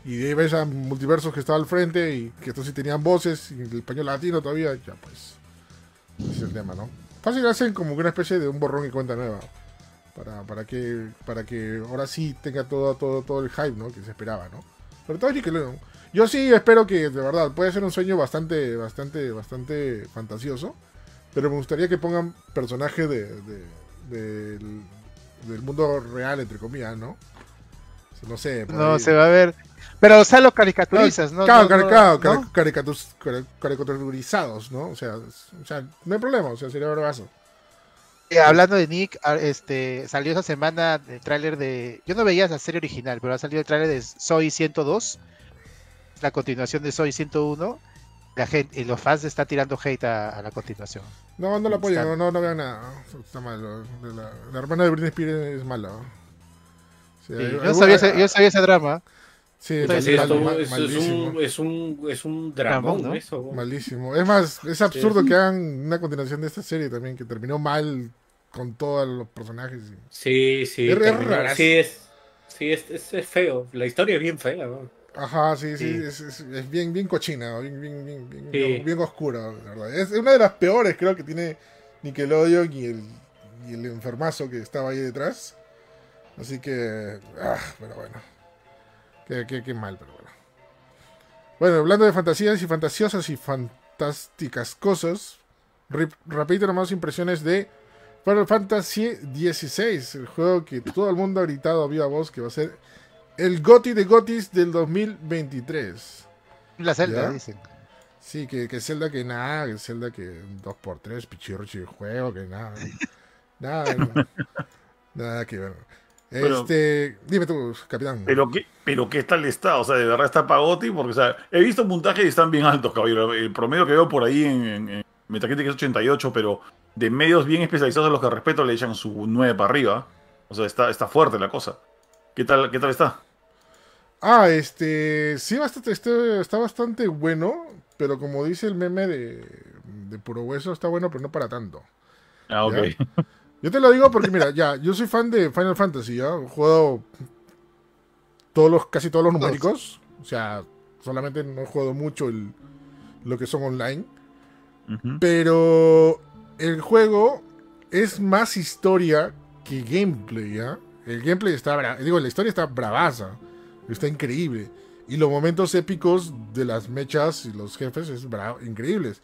Y de ahí ves a multiversos que estaba al frente y que estos sí tenían voces y el español latino todavía, ya pues. Ese es el tema, ¿no? Fácil hacen como una especie de un borrón y cuenta nueva. Para, para que para que ahora sí tenga todo, todo, todo el hype, ¿no? Que se esperaba, ¿no? Pero todo es Nickelodeon. Yo sí espero que, de verdad, puede ser un sueño bastante, bastante, bastante fantasioso. Pero me gustaría que pongan personajes de, de- del, del mundo real, entre comillas, ¿no? No sé. No, ahí. se va a ver. Pero, o sea, lo caricaturizas, ¿no? Claro, No, no, claro, ¿no? cari- caricaturizados, ¿no? O sea, o sea, no hay problema, o sea, sería bravazo. Eh, hablando de Nick, ah, este salió esa semana el tráiler de. Yo no veía la serie original, pero ha salido el tráiler de Soy 102, la continuación de Soy 101. La gente, y los fans están tirando hate a, a la continuación. No, no lo apoyo, Está- no, no, no vean nada. Está malo. La, la hermana de Britney Spears es mala. yo, sabía ese, yo sabía ese drama. Sí, Entonces, Sí, mal- esto mal- es, es un, es un es un dramón, ¿no? eso. Malísimo. Es más, es absurdo que hagan una continuación de esta serie también, que terminó mal con todos los personajes. y- Sí, sí. Es raras. sí, es, sí es, es, es feo. La historia es bien fea. ¿no? Ajá, sí, sí, Sí. Es, es- es bien, bien cochina, bien, bien, bien, bien, Sí. bien oscura, la verdad. Es una de las peores, creo, que tiene Nickelodeon y el, y el enfermazo que estaba ahí detrás. Así que, ah, pero bueno. Qué, qué- qué mal, pero bueno. Bueno, hablando de fantasías y fantasiosas y fantásticas cosas, rapidito nomás impresiones de Final Fantasy XVI, el juego que todo el mundo ha gritado a viva voz que va a ser el GOTI de GOTIS del 2023. La celda, ¿Ya? dicen. Sí, que, que Zelda que nada, que Zelda que 2x3, pichirrochi de juego, que nada. nada, nada que ver. Pero- Este, dime tú, capitán. Pero qué, pero qué tal está, o sea, de verdad está Pagotti, porque, o sea, he visto puntajes y están bien altos, caballero. El promedio que veo por ahí en, en, en Metacritic es 88, pero de medios bien especializados a los que respeto le echan su 9 para arriba. O sea, está, está fuerte la cosa. ¿Qué tal, qué tal está? Ah, este, sí, bastante, este, está bastante bueno, pero como dice el meme de, de puro hueso, está bueno, pero no para tanto. Ah, ok. Ya. Yo te lo digo porque, mira, ya, yo soy fan de Final Fantasy, ¿ya? He jugado todos los, casi todos los numéricos. O sea, solamente no he jugado mucho el, lo que son online. Pero el juego es más historia que gameplay, ¿ya? El gameplay está, bra- digo, la historia está bravaza, está increíble. Y los momentos épicos de las mechas y los jefes es increíbles.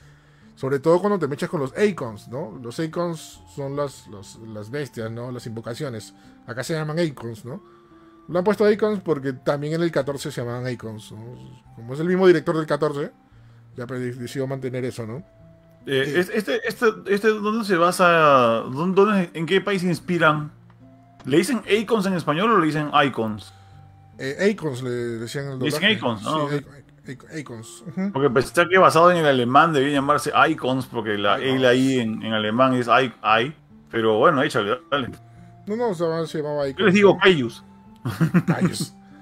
Sobre todo cuando te mechas con los Icons, ¿no? Los Icons son las, las bestias, ¿no? Las invocaciones. Acá se llaman Icons, ¿no? Lo han puesto Icons porque también en el 14 se llamaban Icons. ¿no? Como es el mismo director del 14, ya decidió mantener eso, ¿no? Eh, es- este, este, este, ¿dónde se basa? ¿Dónde, ¿En qué país se inspiran? ¿Le dicen Icons en español o le dicen Icons? Eh, Icons le decían el Dicen. Icons, Sí. Ic- Ic- Icons. ujú. Porque pensé que basado en el alemán debía llamarse Icons, porque la Icons. L ahí en, en alemán es I, I. Pero bueno, échale, dale. No, no, se llamaba, Icons. Yo les digo Cayus.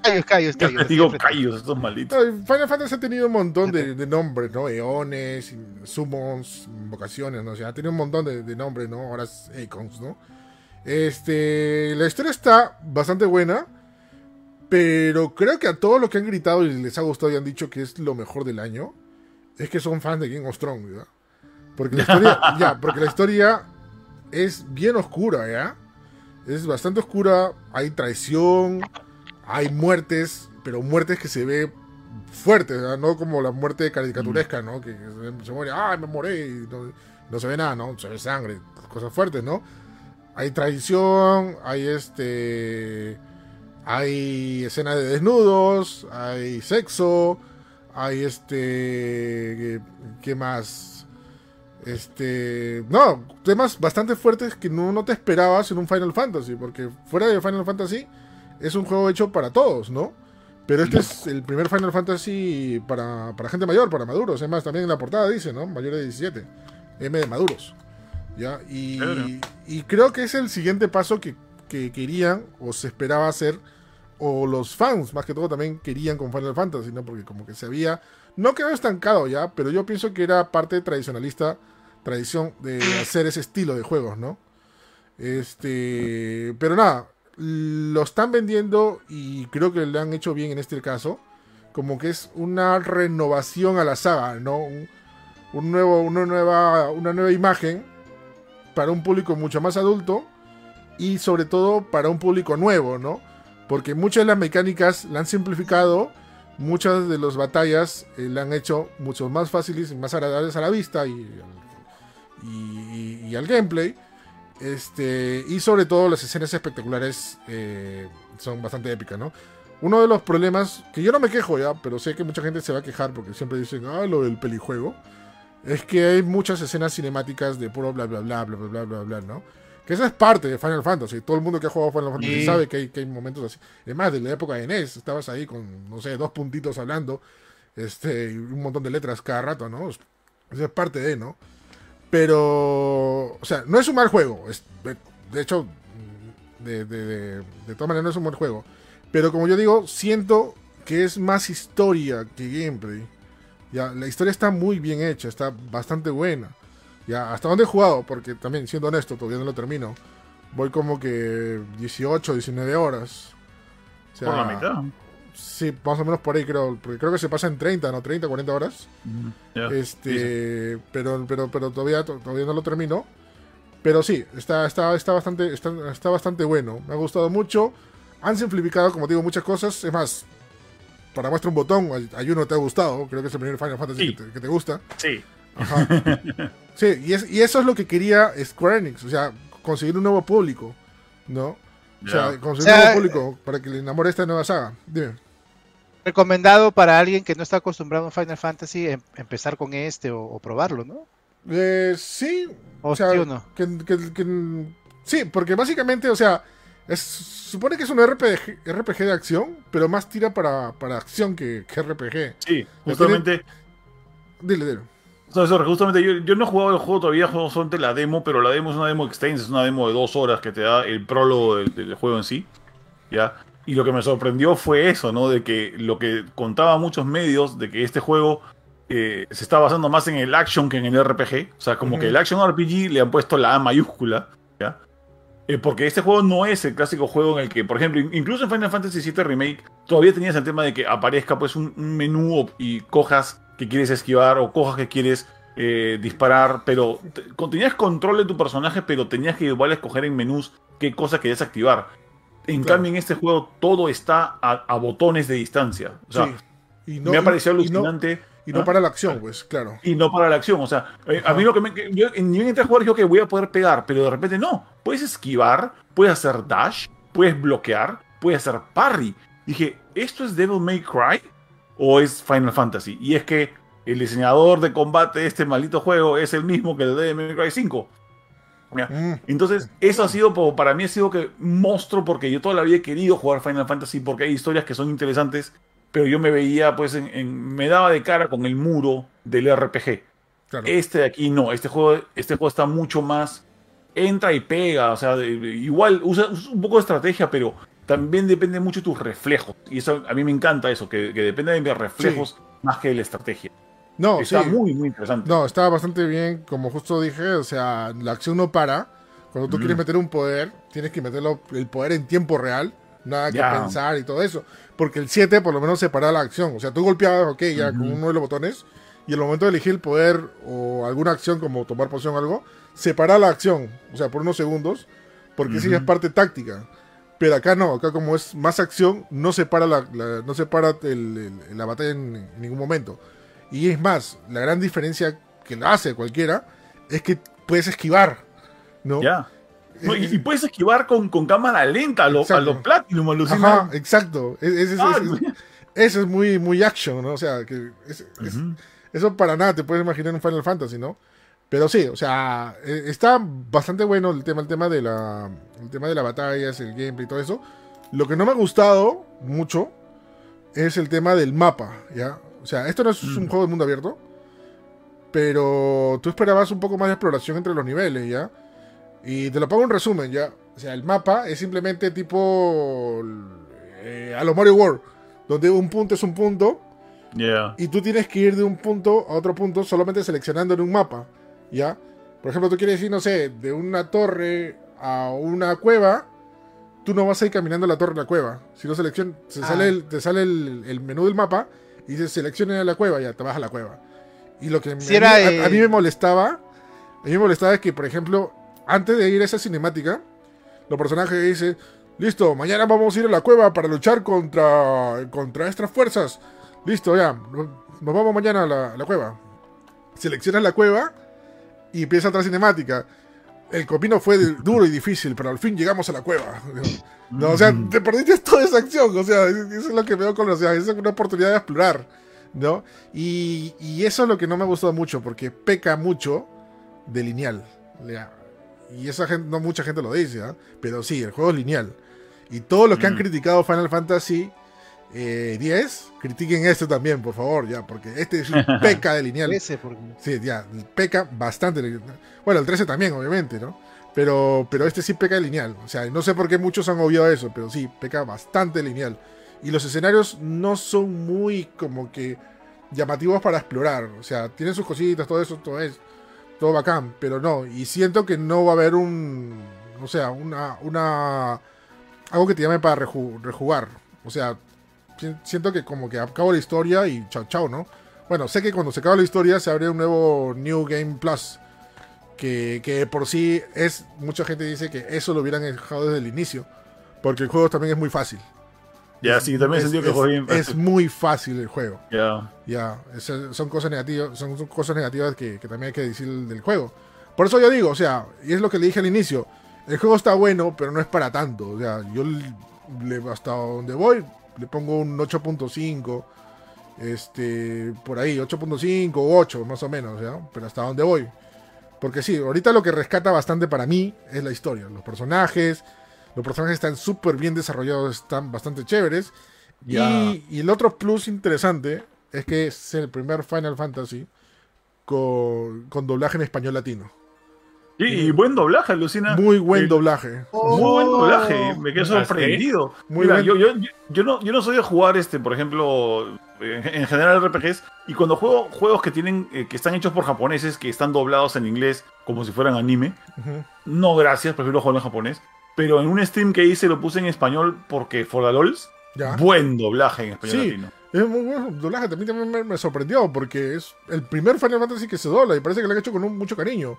Callos. Callos, callos, Yo callos. les digo. Cayus, estos malditos. Final Fantasy ha tenido un montón de, de nombres, ¿no? Eones, summons, invocaciones, ¿no? O sea, ha tenido un montón de, de nombres, ¿no? Ahora es Icons, ¿no? Este, la historia está bastante buena, pero creo que a todos los que han gritado y les ha gustado y han dicho que es lo mejor del año, es que son fans de Game of Thrones, ¿verdad? Porque la historia, ya, porque la historia es bien oscura, ¿ya? Es bastante oscura, hay traición, hay muertes, pero muertes que se ve fuertes, ¿verdad? no como la muerte caricaturesca, ¿no? Que, se, muere, ¡ah, me morí! Y no, no se ve nada, ¿no? Se ve sangre, cosas fuertes, ¿no? Hay traición, hay este. Hay escenas de desnudos, hay sexo, hay este. ¿Qué, qué más? Este. No, temas bastante fuertes que no, no te esperabas en un Final Fantasy, porque fuera de Final Fantasy es un juego hecho para todos, ¿no? Pero este es el primer Final Fantasy para, para gente mayor, para maduros. Es más, también en la portada dice, ¿no? Mayores de 17. M de maduros. ¿Ya? Y, Claro. y creo que es el siguiente paso que, que querían o se esperaba hacer. O los fans, más que todo, también querían con Final Fantasy, ¿no? Porque como que se había... No quedó estancado ya, pero yo pienso que era parte tradicionalista, tradición de hacer ese estilo de juegos, ¿no? Este... Pero nada, lo están vendiendo y creo que le han hecho bien en este caso. Como que es una renovación a la saga, ¿no? Un, nuevo, una, nueva, una nueva imagen para un público mucho más adulto y sobre todo para un público nuevo, ¿no? Porque muchas de las mecánicas la han simplificado, muchas de las batallas eh, la han hecho mucho más fáciles y más agradables a la vista y- y al gameplay. Este, y sobre todo las escenas espectaculares eh, son bastante épicas, ¿no? Uno de los problemas, que yo no me quejo ya, pero sé que mucha gente se va a quejar porque siempre dicen, ah, lo del pelijuego, es que hay muchas escenas cinemáticas de puro bla bla bla bla bla bla bla, ¿no? Que esa es parte de Final Fantasy. Todo el mundo que ha jugado Final Fantasy sabe que hay, que hay momentos así. Es más, de la época de NES, estabas ahí con, no sé, dos puntitos hablando, este, y un montón de letras cada rato, ¿no? Esa es parte de, ¿no? Pero, o sea, no es un mal juego. Es, de, hecho, de, de, de, de todas maneras no es un buen juego. Pero como yo digo, siento que es más historia que gameplay. Ya, la historia está muy bien hecha, está bastante buena. Ya, hasta donde he jugado, porque también, siendo honesto, todavía no lo termino. Voy como que 18, 19 horas. Por la mitad. Sí, más o menos por ahí creo. Porque creo que se pasa en 30, ¿no? 30, 40 horas. Ya. Este, pero, pero, pero todavía, to- todavía no lo termino. Pero sí, está, está, está bastante, está, está bastante bueno. Me ha gustado mucho. Han simplificado, como digo, muchas cosas. Es más, para muestra un botón, hay- hay uno que te ha gustado. Creo que es el primer Final Fantasy Sí. que, te, que te gusta. Sí. Ajá. sí, y, es- y eso es lo que quería Square Enix. O sea, conseguir un nuevo público. ¿No? O sea, O un nuevo público para que le enamore esta nueva saga. Dime. Recomendado para alguien que no está acostumbrado a Final Fantasy em- empezar con este o, o probarlo, ¿no? Eh, sí, O, O sea, sí o no. que, que- que- sí, porque básicamente, o sea, es, supone que es un RPG, RPG de acción, pero más tira para, para acción que, que RPG. Sí, justamente. Dile, dile. No, sorry, justamente yo, yo no he jugado el juego todavía, juego solamente la demo, pero la demo es una demo extensa, es una demo de dos horas que te da el prólogo del, del juego en sí. ¿ya? Y lo que me sorprendió fue eso, ¿no? De que lo que contaban muchos medios, de que este juego eh, se está basando más en el action que en el RPG. O sea, como que el action RPG le han puesto la A mayúscula, ¿ya? Eh, porque este juego no es el clásico juego en el que, por ejemplo, in- incluso en Final Fantasy VII Remake, todavía tenías el tema de que aparezca pues un, un menú y cojas que quieres esquivar o cojas que quieres eh, disparar, pero te- tenías control de tu personaje, pero tenías que igual escoger en menús qué cosa querías activar. En Claro. cambio, en este juego todo está a, a botones de distancia. O sea, Sí. Y me ha parecido y no- alucinante. Y no ¿ah? para la acción, pues, claro. y no para la acción. O sea, eh, a mí lo que me. que Yo, en- yo entré a jugar y dije, ok, voy a poder pegar, pero de repente no. Puedes esquivar, puedes hacer dash, puedes bloquear, puedes hacer parry. Dije, ¿esto es Devil May Cry o es Final Fantasy? Y es que el diseñador de combate de este maldito juego es el mismo que el de Devil Cry 5. Ya. Mm, Entonces, eso ha sido, para mí ha sido que monstruo, porque yo toda la vida he querido jugar Final Fantasy, porque hay historias que son interesantes, pero yo me veía, pues, en, en- me daba de cara con el muro del RPG. claro. Este de aquí no, este juego, este juego está mucho más. Entra y pega, o sea, de- de- igual usa, usa un poco de estrategia, pero también depende mucho de tus reflejos. Y eso a mí me encanta eso, que, que depende de mis reflejos más que de la estrategia. no, está sí. muy, muy interesante. No, estaba bastante bien, como justo dije, o sea, la acción no para. Cuando tú Mm. quieres meter un poder, tienes que meterlo el poder en tiempo real, nada que pensar y todo eso. Porque el 7 por lo menos separa la acción. O sea, tú golpeabas, ok, ya con uno de los botones, y al momento de elegir el poder o alguna acción como tomar poción o algo, separa la acción, o sea, por unos segundos, porque esa ya es Ujú. parte táctica. Pero acá no, acá como es más acción, no separa la, la- no separa el- el- la batalla en, en ningún momento. Y es más, la gran diferencia que la hace cualquiera es que puedes esquivar, ¿no? Ya. No, y, y puedes esquivar con, con cámara lenta a lo, a Exacto. lo Platinum, Ajá, alucinante. exacto. Es- es- es- Ah, es- eso es muy, muy action, ¿no? O sea, que eso para nada te puedes imaginar en Final Fantasy, ¿no? Pero sí, o sea, eh, está bastante bueno el tema, el tema de la, el tema de las batallas, el gameplay y todo eso. Lo que no me ha gustado mucho es el tema del mapa, ¿ya? O sea, esto no es un Mm. juego de mundo abierto, pero tú esperabas un poco más de exploración entre los niveles, ¿ya? Y te lo pongo en resumen, ¿ya? O sea, el mapa es simplemente tipo eh, a lo Mario World, donde un punto es un punto Ya. y tú tienes que ir de un punto a otro punto solamente seleccionando en un mapa, ¿ya? Por ejemplo, tú quieres ir, no sé, de una torre a una cueva, tú no vas a ir caminando la torre a la cueva. Si no seleccionas, te Ah. sale, el, te sale el, el menú del mapa y dice selecciona la cueva, ya te vas a la cueva. Y lo que me- a, era, mí, a- a mí me molestaba, a mí me molestaba es que, por ejemplo, antes de ir a esa cinemática, los personajes dicen, listo, mañana vamos a ir a la cueva para luchar contra, contra estas fuerzas. Listo, ya, no- nos vamos mañana a la, a la cueva. Seleccionas la cueva y empieza otra cinemática. El camino fue duro y difícil, pero al fin llegamos a la cueva. No, o sea, te perdiste toda esa acción. O sea, eso es lo que veo con los. O sea, es una oportunidad de explorar, ¿no? Y, y eso es lo que no me ha gustado mucho, porque peca mucho de lineal. Y esa gente, no mucha gente lo dice, ¿ah? Pero sí, el juego es lineal. Y todos los que han Mm. criticado Final Fantasy eh, 10, critiquen este también, por favor, ya, porque este sí peca de lineal. Ese, porque- Sí, ya, peca bastante. Bueno, el 13 también, obviamente, ¿no? Pero, pero este sí peca de lineal. O sea, no sé por qué muchos han obviado eso, pero sí, peca bastante lineal. Y los escenarios no son muy como que llamativos para explorar. O sea, tienen sus cositas, todo eso, todo es todo bacán, pero no. Y siento que no va a haber un, o sea, una, una, algo que te llame para reju- rejugar. O sea, siento que como que acabo la historia y chao, chao, ¿no? Bueno, sé que cuando se acaba la historia se abre un nuevo New Game Plus. Que, que por sí es. Mucha gente dice que eso lo hubieran dejado desde el inicio. Porque el juego también es muy fácil. Ya, sí, también es, sentido que es- bien. es muy fácil el juego. Ya. Ya, son cosas negativas, son, son cosas negativas que, que también hay que decir del juego. Por eso yo digo, o sea, y es lo que le dije al inicio, el juego está bueno, pero no es para tanto. O sea, yo le- hasta donde voy le pongo un 8.5, este, por ahí, 8.5 o 8 más o menos, ¿ya? Pero hasta donde voy. Porque sí, ahorita lo que rescata bastante para mí es la historia, los personajes. Los personajes están súper bien desarrollados, están bastante chéveres. Y, y el otro plus interesante es que es el primer Final Fantasy con, con doblaje en español latino. Sí, y buen doblaje, alucina. Muy buen el- doblaje. Muy buen doblaje, me quedé sorprendido. Muy Mira, buen- yo, yo, yo, no, yo no soy de jugar, este, por ejemplo, en, en general RPGs, y cuando juego juegos que tienen, eh, que están hechos por japoneses, que están doblados en inglés como si fueran anime, Ujú. no gracias, prefiero jugarlo en japonés. pero en un stream que hice lo puse en español porque for the lols, Ya. buen doblaje en español Sí. latino. Es muy bueno el doblaje, también, también me, me sorprendió porque es el primer Final Fantasy que se dobla y parece que lo han hecho con un- mucho cariño.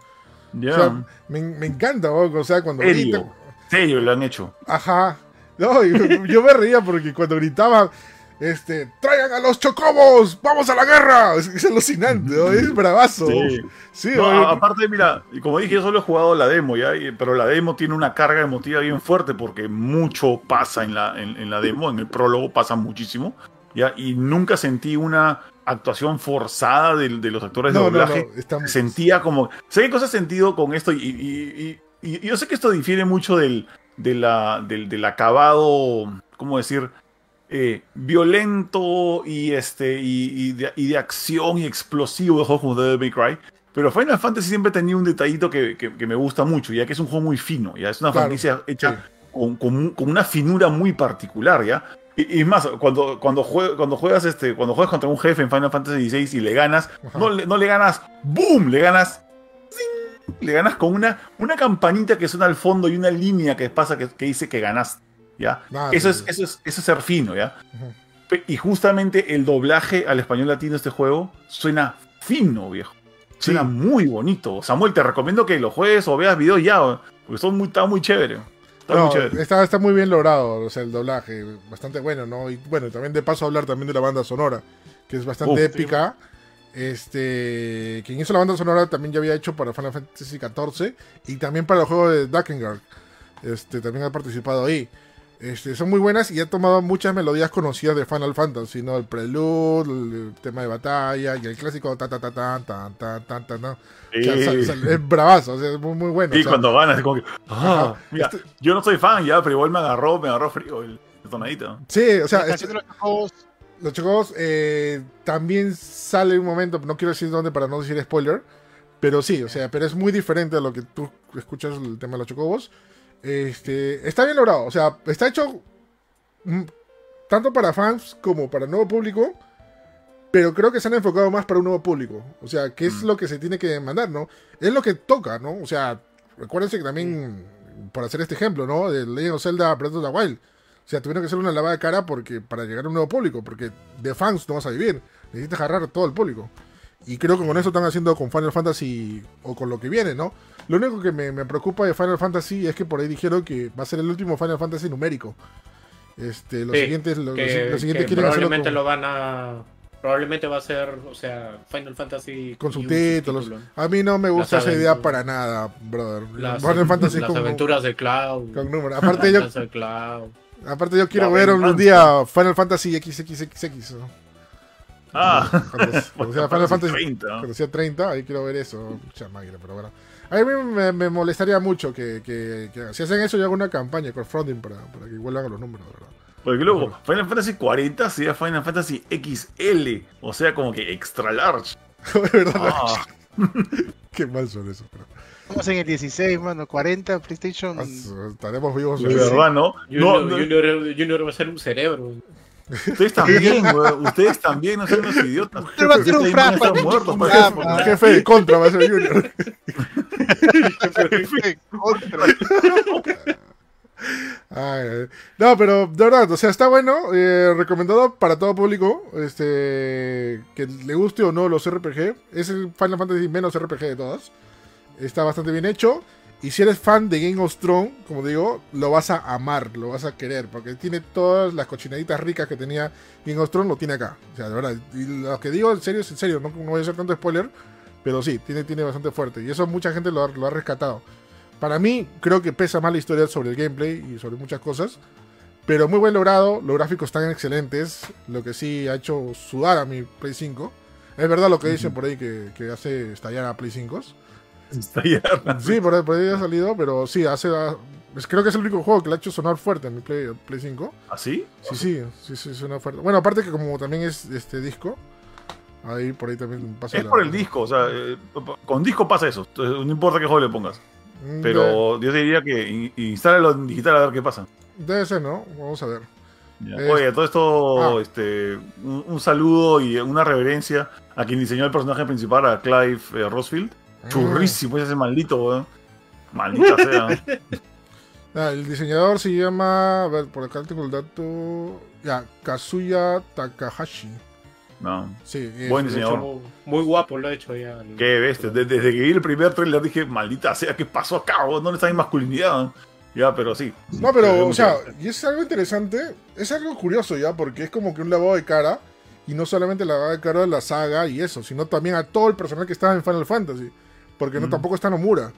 Ya. O sea, me, me encanta, o sea, cuando Serio. gritan- Serio lo han hecho. Ajá. No, yo me reía porque cuando gritaban, este, traigan a los chocobos, vamos a la guerra. Es, es alucinante, ¿no? es bravazo. Sí. Sí, No, weón. a- aparte, mira, y como dije, yo solo he jugado la demo, ¿ya? Pero la demo tiene una carga emotiva bien fuerte porque mucho pasa en la, en, en la demo, en el prólogo pasa muchísimo, ¿ya? Y nunca sentí una actuación forzada de, de los actores de No, doblaje. no, Sentía como... Sé qué cosa he sentido con esto y, y- y- y- y yo sé que esto difiere mucho del, de la, del, del acabado, ¿cómo decir? eh, violento y este y, de, acción y explosivo de juegos como Devil May Cry. Pero Final Fantasy siempre tenía un detallito que, que- que me gusta mucho, ya que es un juego muy fino, ya es una Claro, franquicia hecha sí. con, con un- con una finura muy particular, ya. Y, y es más, cuando, cuando, jue- cuando juegas este, cuando juegas contra un jefe en Final Fantasy XVI y le ganas, no le, no le ganas ¡boom! Le ganas ¡zing! le ganas con una, una campanita que suena al fondo y una línea que pasa que, que dice que ganaste. ¿ya? Ah, eso, es, eso, es, eso es ser fino, ¿ya? Y justamente el doblaje al español latino de este juego suena fino, viejo. Suena Sí. muy bonito. Samuel, te recomiendo que lo juegues o veas videos ya, porque son muy, está muy chévere. Está No, muy chévere. está, está muy bien logrado, o sea, el doblaje, bastante bueno, ¿no? Y bueno, también de paso hablar también de la banda sonora, que es bastante Uf. épica. Este, quien hizo la banda sonora también ya había hecho para Final Fantasy XIV y también para el juego de Drakengard. Este, también ha participado ahí. Este, son muy buenas y ha tomado muchas melodías conocidas de Final Fantasy, ¿no? El prelude, el tema de batalla y el clásico ta ta ta ta ta ta ta ta. ta. O sea, Sí. sal- sal- es bravazo, o sea, es muy, muy bueno. Sí, o sea, cuando ganas, es como que. ah, mira, Este- yo no soy fan ya, pero igual me agarró, me agarró frío el, el tonadito. sí, o sea, este- los chocobos, Los chocobos eh, también sale un momento, no quiero decir dónde para no decir spoiler, pero sí, o sea, pero es muy diferente a lo que tú escuchas el tema de los chocobos. Este, está bien logrado, o sea, está hecho mm, tanto para fans como para nuevo público, pero creo que se han enfocado más para un nuevo público. O sea, ¿qué es Mm. lo que se tiene que mandar, no? Es lo que toca, ¿no? O sea, recuérdense que también, por hacer este ejemplo, ¿no? De Legend of Zelda Breath of the Wild. O sea, tuvieron que hacer una lavada de cara porque, para llegar a un nuevo público, porque de fans no vas a vivir. Necesitas agarrar a todo el público. Y creo que con eso están haciendo con Final Fantasy o con lo que viene, ¿no? Lo único que me, me preocupa de Final Fantasy es que por ahí dijeron que va a ser el último Final Fantasy numérico. Este, los Sí, siguientes, lo, que, los siguientes que quieren hacerlo probablemente con, lo van a probablemente va a ser o sea Final Fantasy con subtítulos. subtítulo. A mí no me gusta esa idea para nada, brother. las, Final Fantasy las con, aventuras de Cloud con números. las Aparte yo, aparte quiero ver un día Final Fantasy XXXX. ¿no? Ah, Cuando, cuando sea Final Fantasy 30. ¿no? Cuando sea 30, ahí quiero ver eso. Mucha máquina, pero bueno. A mí me, me molestaría mucho que, que- que si hacen eso, yo hago una campaña crowdfunding para, para que vuelvan a los números, ¿verdad? Porque luego, Final Fantasy 40 sería Final Fantasy XL, o sea, como que extra large. ¿Verdad? Ah, Qué mal son eso. Pero, estamos en el 16, mano, 40 PlayStation. Ah, estaremos vivos. de verdad, ¿no? Junior, No, no, Junior, Junior va a ser un cerebro ustedes también, weón, ustedes también, no sean unos idiotas. Pero va a ser un frasco, jefe de contra va a ser Junior. Contra. Ay, ay. no, pero de verdad, o sea, está bueno. eh, recomendado para todo público. Este. Que le guste o no los RPG. Es el Final Fantasy menos RPG de todas. Está bastante bien hecho. Y si eres fan de Game of Thrones, como digo, lo vas a amar, lo vas a querer. Porque tiene todas las cochinaditas ricas que tenía Game of Thrones, lo tiene acá. O sea, de verdad. Y lo que digo en serio es en serio. No, no voy a hacer tanto spoiler. Pero sí, tiene, tiene bastante fuerte. Y eso mucha gente lo ha- lo ha rescatado. Para mí, creo que pesa más la historia sobre el gameplay y sobre muchas cosas. Pero muy buen logrado, los gráficos están excelentes. Lo que sí ha hecho sudar a mi Play 5. Es verdad lo que dicen por ahí que, que hace estallar a Play 5. Sí, por ahí, por ahí ha salido, pero sí, hace. ah, creo que es el único juego que le ha hecho sonar fuerte a mi Play, Play 5. ¿Así? Sí, sí, sí, sí, suena fuerte. Bueno, aparte que como también es este disco, ahí por ahí también pasa. Es la- por el disco, o sea, eh, con disco pasa eso. Entonces, No importa qué juego le pongas. Mm, Pero yo te diría que in- instálalo en digital a ver qué pasa. Debe, ser, ¿no? Vamos a ver. Es- Oye, todo esto, Ah. este, un, un saludo y una reverencia a quien diseñó el personaje principal, a Clive eh, Rosfield. Mm. Churrísimo es ese maldito, weón. Maldita sea. Ah, el diseñador se llama. A ver, por acá tengo el dato. Ya, Kazuya Takahashi. No. Sí, es- Buen hecho, diseñador. muy, muy guapo lo ha hecho ya. el- Qué bestia. Desde, desde que vi el primer trailer dije, maldita sea, ¿qué pasó acá? weón? ¿Dónde está mi masculinidad? Ya, pero sí. No, pero, o sea, y es algo interesante, es algo curioso ya, porque es como que un lavado de cara, y no solamente lavado de cara de la saga y eso, sino también a todo el personal que estaba en Final Fantasy, porque no Mm. tampoco está Nomura.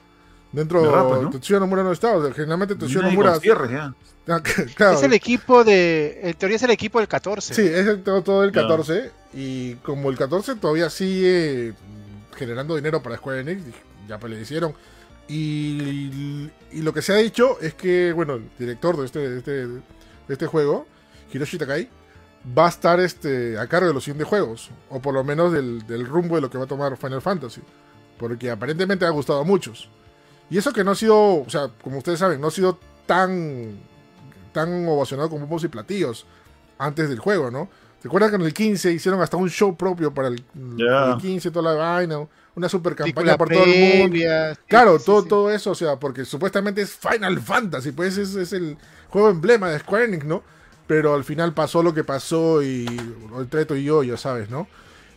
Dentro ¿Verdad, pues, no? Tetsuya Nomura no está, o sea, generalmente Tetsuya Nomura... ya. Ah, claro, Es el equipo de. En teoría es el equipo del 14. sí, es el- todo, todo el Ya. 14, y como el 14 todavía sigue generando dinero para Square Enix, ya pues le hicieron. Y, y lo que se ha dicho es que, bueno, el director de este, de este, de este juego, Hiroshi Takai, va a estar este, a cargo de los siguientes juegos, o por lo menos del, del rumbo de lo que va a tomar Final Fantasy, porque aparentemente ha gustado a muchos. Y eso que no ha sido, o sea, como ustedes saben, no ha sido tan, tan ovacionado con bombos y platillos antes del juego, ¿no? ¿Se acuerdan que en el 15 hicieron hasta un show propio para el, el 15, toda la vaina, una super campaña por todo el mundo? sí, Claro, sí, todo, sí. todo eso, o sea, porque supuestamente es Final Fantasy, pues es, es el juego emblema de Square Enix, ¿no? Pero al final pasó lo que pasó y el treto y yo, ya sabes, ¿no?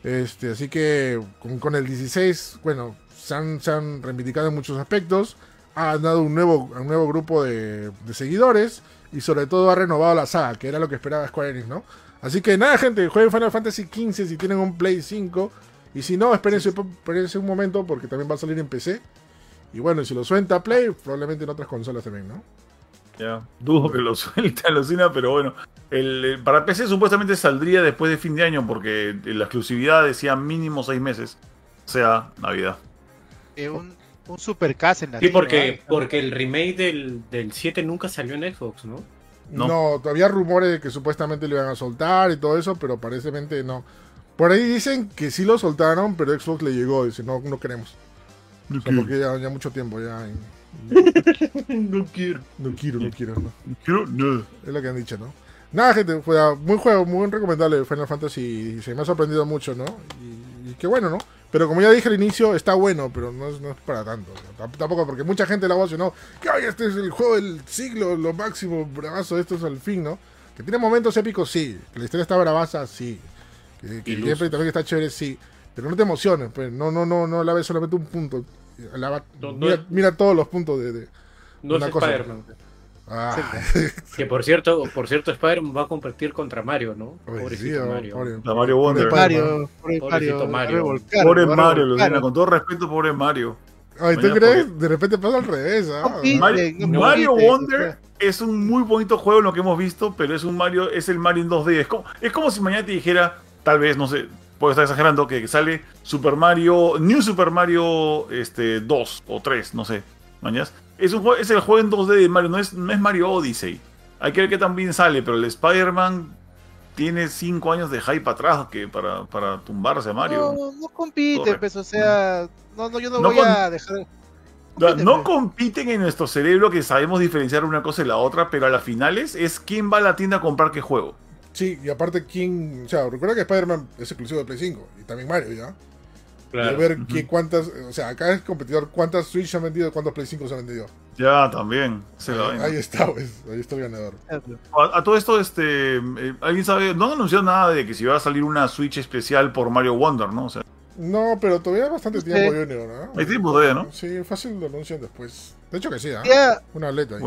Este, así que con, con el 16, bueno, se han, se han reivindicado en muchos aspectos, ha dado un nuevo, un nuevo grupo de, de seguidores y sobre todo ha renovado la saga, que era lo que esperaba Square Enix, ¿no? Así que nada, gente, jueguen Final Fantasy XV si tienen un Play 5 y si no, espérense, espérense un momento porque también va a salir en PC. Y bueno, si lo suelta Play, probablemente en otras consolas también, ¿no? Ya, dudo que lo suelte, alucina, pero bueno. El, el- para PC supuestamente saldría después de fin de año porque la exclusividad decía mínimo seis meses. O sea, Navidad. Eh, un, un super cast en la Sí, porque, porque el remake del, del 7 nunca salió en Xbox, ¿no? No. No. todavía rumores de que supuestamente lo iban a soltar y todo eso, pero aparentemente no. Por ahí dicen que sí lo soltaron, pero Xbox le llegó, dice, no, no queremos. O sea, porque ya, ya mucho tiempo, ya. y- no quiero. no quiero, no quiero, no. Quiero- no. Es lo que han dicho, ¿no? Nada, gente, fue muy juego, muy recomendable Final Fantasy se me ha sorprendido mucho, ¿no? Y, y qué bueno, ¿no? Pero como ya dije al inicio, está bueno, pero no es, no es para tanto. ¿no? Tamp- Tampoco porque mucha gente la ovacionó. Que "Ay, este es el juego del siglo, lo máximo, bravazo, esto es el fin, ¿no? Que tiene momentos épicos, sí. Que la historia está bravaza, sí. Que, que gameplay también está chévere, sí. Pero no te emociones, pues. No, no, no, no la ves solamente un punto. Alaba- No, no mira, es- mira todos los puntos de. de- No Una es cosa. Spider-Man. Ah, Que por cierto, por cierto, Spider-Man va a competir contra Mario, ¿no? Pobrecito Mario. pobre- La Mario Wonder. pobre Mario, pobre Pobrecito Mario, Mario. Pobre Mario. Lucina, con todo respeto, pobre Mario. Ay, ¿tú Mañana crees? De repente pasa al revés, ¿ah? No. Mario, no Mario compite, Wonder es un muy bonito juego en lo que hemos visto, pero es un Mario, es el Mario en 2D. Es como, es como si mañana te dijera, tal vez, no sé, puedo estar exagerando, que sale Super Mario, New Super Mario este, 2 o 3, no sé. ¿mañas? Es, un, es el juego en 2D de Mario, no es, no es Mario Odyssey. Hay que ver que también sale, pero el Spider-Man tiene 5 años de hype atrás que para, para tumbarse a Mario. No, no compite, pues, o sea, no, no, yo no, No voy a dejar. No pues. compiten en nuestro cerebro que sabemos diferenciar una cosa de la otra, pero a las finales es quién va a la tienda a comprar qué juego. Sí, y aparte, ¿quién? O sea, recuerda que Spider-Man es exclusivo de Play 5 y también Mario, ¿ya? Y a Claro. ver qué, cuántas. O sea, acá es competidor, ¿cuántas Switch se han vendido? ¿Cuántos Play 5 se han vendido? Ya, también. Se ahí, ahí está, pues. Ahí está el ganador. A, a todo esto, este, eh, ¿alguien sabe? No han anunciado nada de que si va a salir una Switch especial por Mario Wonder, ¿no? O sea, No, pero todavía hay bastante Sí. tiempo, Junior, ¿no? hay tiempo todavía, ¿no? Sí, fácil lo anuncian después. De hecho que sí, ¿ah? Ya, Una aleta ahí.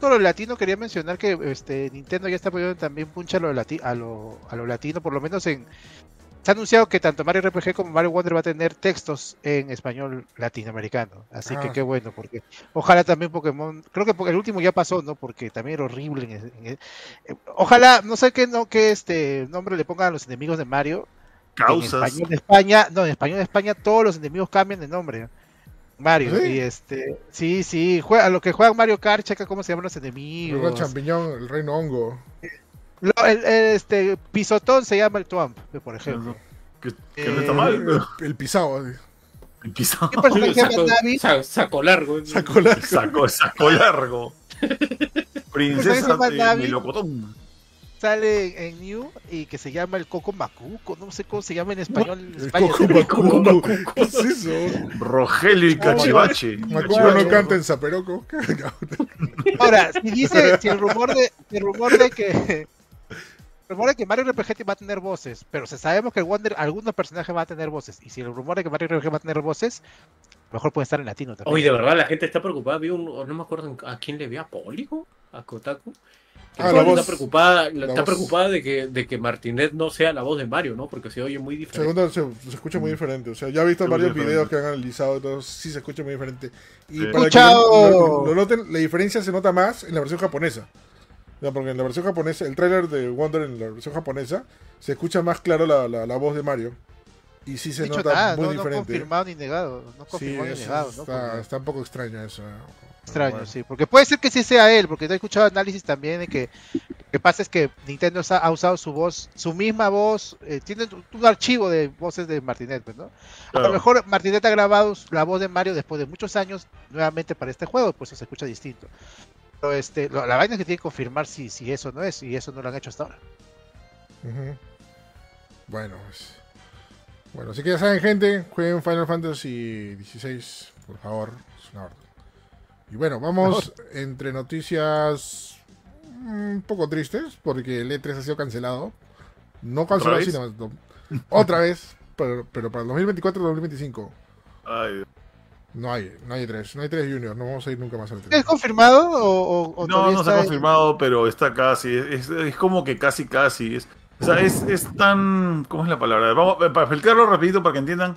Todo lo latino quería mencionar que este Nintendo ya está poniendo también puncha a lo, lati- a lo, a lo latino, por lo menos en... Se ha anunciado que tanto Mario RPG como Mario Wonder va a tener textos en español latinoamericano. Así Ah. que qué bueno, porque ojalá también Pokémon, creo que el último ya pasó, ¿no? Porque también era horrible. en el- en el- eh, ojalá, no sé qué, no, qué este nombre le pongan a los enemigos de Mario. En Causas. español de España, no, en español de España todos los enemigos cambian de nombre. Mario, ¿Sí? y este, sí, sí, juega, a lo que juegan Mario Kart, checa cómo se llaman los enemigos. gran champiñón, el reino hongo. Lo- el, el, este, pisotón se llama el Twamp, por ejemplo. Que, que no está Eh, mal, El, pero el pisado, el pisado. ¿Qué personaje Saco, Navi? sa- saco largo. Sacó la. Saco, saco largo. Princesa de Navi. Sale en New y que se llama el Coco Macuco, no sé cómo se llama en español. en El España. Coco Macuco. ¿Qué es eso? Rogelio y Cachivache. Macuco no canta en Zaperoco. Ahora, si dice, si el rumor de, si el rumor de que el rumor de que Mario RPG va a tener voces, pero si sabemos que el Wonder, algunos personajes van a tener voces, y si el rumor de que Mario RPG va a tener voces, mejor puede estar en latino también. Oye, de verdad, la gente está preocupada. Vi un, no me acuerdo a quién le vi, a Póligo, a Kotaku. Que Ah, la está preocupada, la está voz. preocupada de que, de que Martinet no sea la voz de Mario, ¿no? Porque se oye muy diferente. Segundo, se, se escucha muy diferente. O sea, ya he visto varios videos que han analizado y todo. Sí, se escucha muy diferente. Y Sí. para que Escuchado. lo, lo noten, la diferencia se nota más en la versión japonesa. Ya, porque en la versión japonesa, el tráiler de Wonder en la versión japonesa, se escucha más claro la, la, la voz de Mario. Y sí se No dicho nota nada, muy no, no diferente. confirmado ni negado, no sí, confirmado ni negado, ¿no? está un poco extraño eso. Extraño, Bueno. sí, porque puede ser que sí sea él, porque he escuchado análisis también de que lo que pasa es que Nintendo ha, usado su voz, su misma voz, eh, tiene un, archivo de voces de Martinet, pues, ¿no? A lo mejor Martinet ha grabado la voz de Mario después de muchos años nuevamente para este juego, pues se escucha distinto. Pero este, lo- la vaina es que tiene que confirmar si, si eso no es, y eso no lo han hecho hasta ahora. Bueno, pues. Bueno, así que ya saben, gente, jueguen Final Fantasy XVI, por favor. Es una orden. Y bueno, vamos entre noticias un poco tristes, porque el E3 ha sido cancelado. No cancelado, vez? sino no, otra vez, pero, pero para el 2024 y 2025 Ay, no hay, no hay E3, no hay 3 Junior, no vamos a ir nunca más al ¿Es E3. confirmado o, o- o no, no se ha en- confirmado, pero está casi. Es, es como que casi, casi. Es, o sea, es, es tan. ¿Cómo es la palabra? Vamos, eh, para explicarlo rapidito para que entiendan.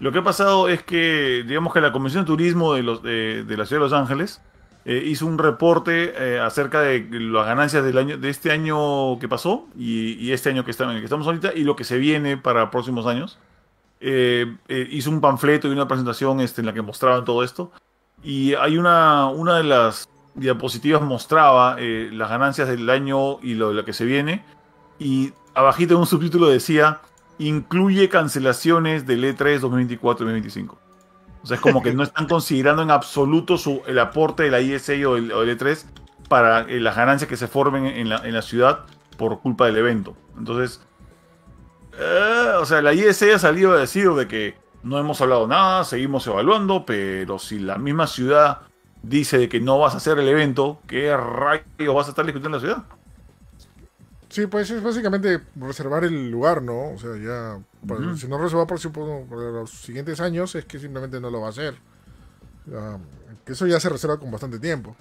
Lo que ha pasado es que, digamos que la Comisión de Turismo de, la Ciudad de Los Ángeles eh, hizo un reporte eh, acerca de las ganancias del año, de este año que pasó y, este año que, en el que estamos ahorita y lo que se viene para próximos años. Eh, hizo un panfleto y una presentación este, en la que mostraban todo esto. Y hay una, una de las diapositivas mostraba las ganancias del año y lo de lo que se viene. Y abajito en un subtítulo decía, incluye cancelaciones del E E3 2024-2025. O sea, es como que no están considerando en absoluto su, el aporte de la ISA o el, o el E3 para eh, las ganancias que se formen en la, en la ciudad por culpa del evento. Entonces, eh, o sea, la ISA ha salido a decir de que no hemos hablado nada, seguimos evaluando, pero si la misma ciudad dice de que no vas a hacer el evento, ¿qué rayos vas a estar discutiendo en la ciudad? Sí, pues es básicamente reservar el lugar, ¿no? O sea, ya, para- Ujú. si no reserva por, supuesto, para los siguientes años, es que simplemente no lo va a hacer. Sea, que eso ya se reserva con bastante tiempo.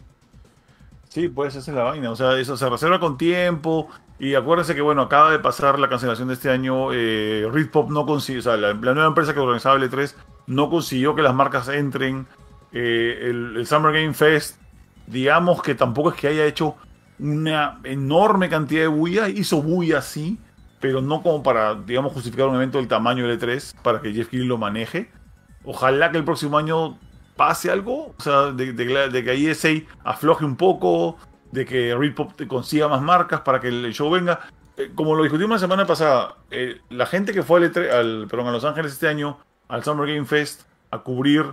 Sí, pues esa es la vaina. O sea, eso se reserva con tiempo. Y acuérdense que, bueno, acaba de pasar la cancelación de este año. Eh, Ritpop no consiguió, o sea, la, la nueva empresa que organizaba el E3 no consiguió que las marcas entren. Eh, el, el Summer Game Fest, digamos que tampoco es que haya hecho una enorme cantidad de bulla. Hizo bulla, sí, pero no como para, digamos, justificar un evento del tamaño del E3 para que Jeff Keighley lo maneje. Ojalá que el próximo año pase algo, o sea, de, de- de que ISA afloje un poco, de que Ritpop te consiga más marcas para que el show venga. Eh, como lo discutimos la semana pasada, eh, la gente que fue al, E3 al- perdón, a Los Ángeles este año, al Summer Game Fest, a cubrir,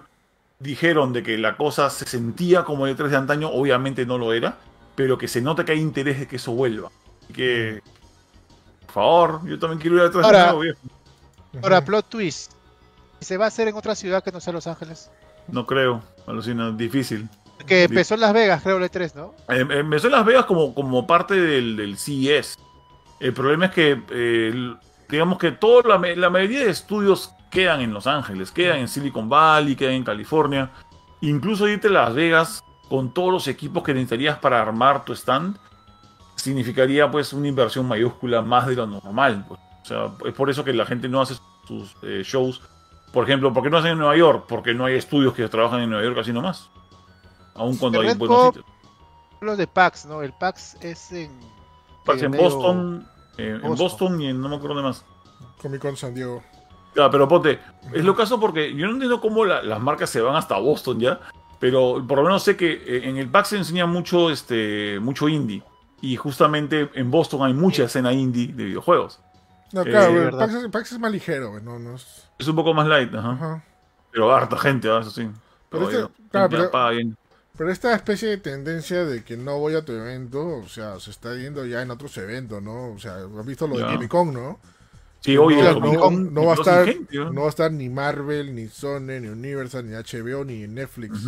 dijeron de que la cosa se sentía como el E3 de antaño, obviamente no lo era, pero que se nota que hay interés de que eso vuelva. Y que, por favor, yo también quiero ir al E3 de Ahora- nuevo, viejo. Ahora, plot twist. ¿Se va a hacer en otra ciudad que no sea Los Ángeles? No creo, alucina, difícil. Que empezó en Las Vegas, creo, el E3, ¿no? Eh, empezó en Las Vegas como, como parte del, del CES. El problema es que, eh, digamos que toda la, la mayoría de estudios quedan en Los Ángeles, quedan en Silicon Valley, quedan en California. Incluso irte a Las Vegas con todos los equipos que necesitarías para armar tu stand significaría pues una inversión mayúscula más de lo normal. pues. O sea, es por eso que la gente no hace sus eh, shows. Por ejemplo, ¿por qué no hacen en Nueva York? Porque no hay estudios que trabajan en Nueva York así nomás. Aun cuando hay buenos sitios. Los de PAX, ¿no? El PAX es en. Pax eh, en Boston, eh, en Boston. Boston y en no me acuerdo de más. Comic Con San Diego. Ah, pero ponte, es lo caso porque yo no entiendo cómo la- las marcas se van hasta Boston ya, pero por lo menos sé que eh, en el PAX se enseña mucho, este, mucho indie. Y justamente en Boston hay mucha escena indie de videojuegos. No, Eh, claro, el verdad. PAX, es- PAX es más ligero, no, no es... Es un poco más light, ajá. Ajá. Pero harta gente, ah, eso sí. Pero este- claro, pero- apaga bien. Pero esta especie de tendencia de que no voy a tu evento, o sea, se está viendo ya en otros eventos, ¿no? O sea, has visto lo de Ya. Comic Con, ¿no? Sí, oye, no, va a estar, sin gente, ¿no? no va a estar ni Marvel, ni Sony, ni Universal, ni HBO, ni Netflix.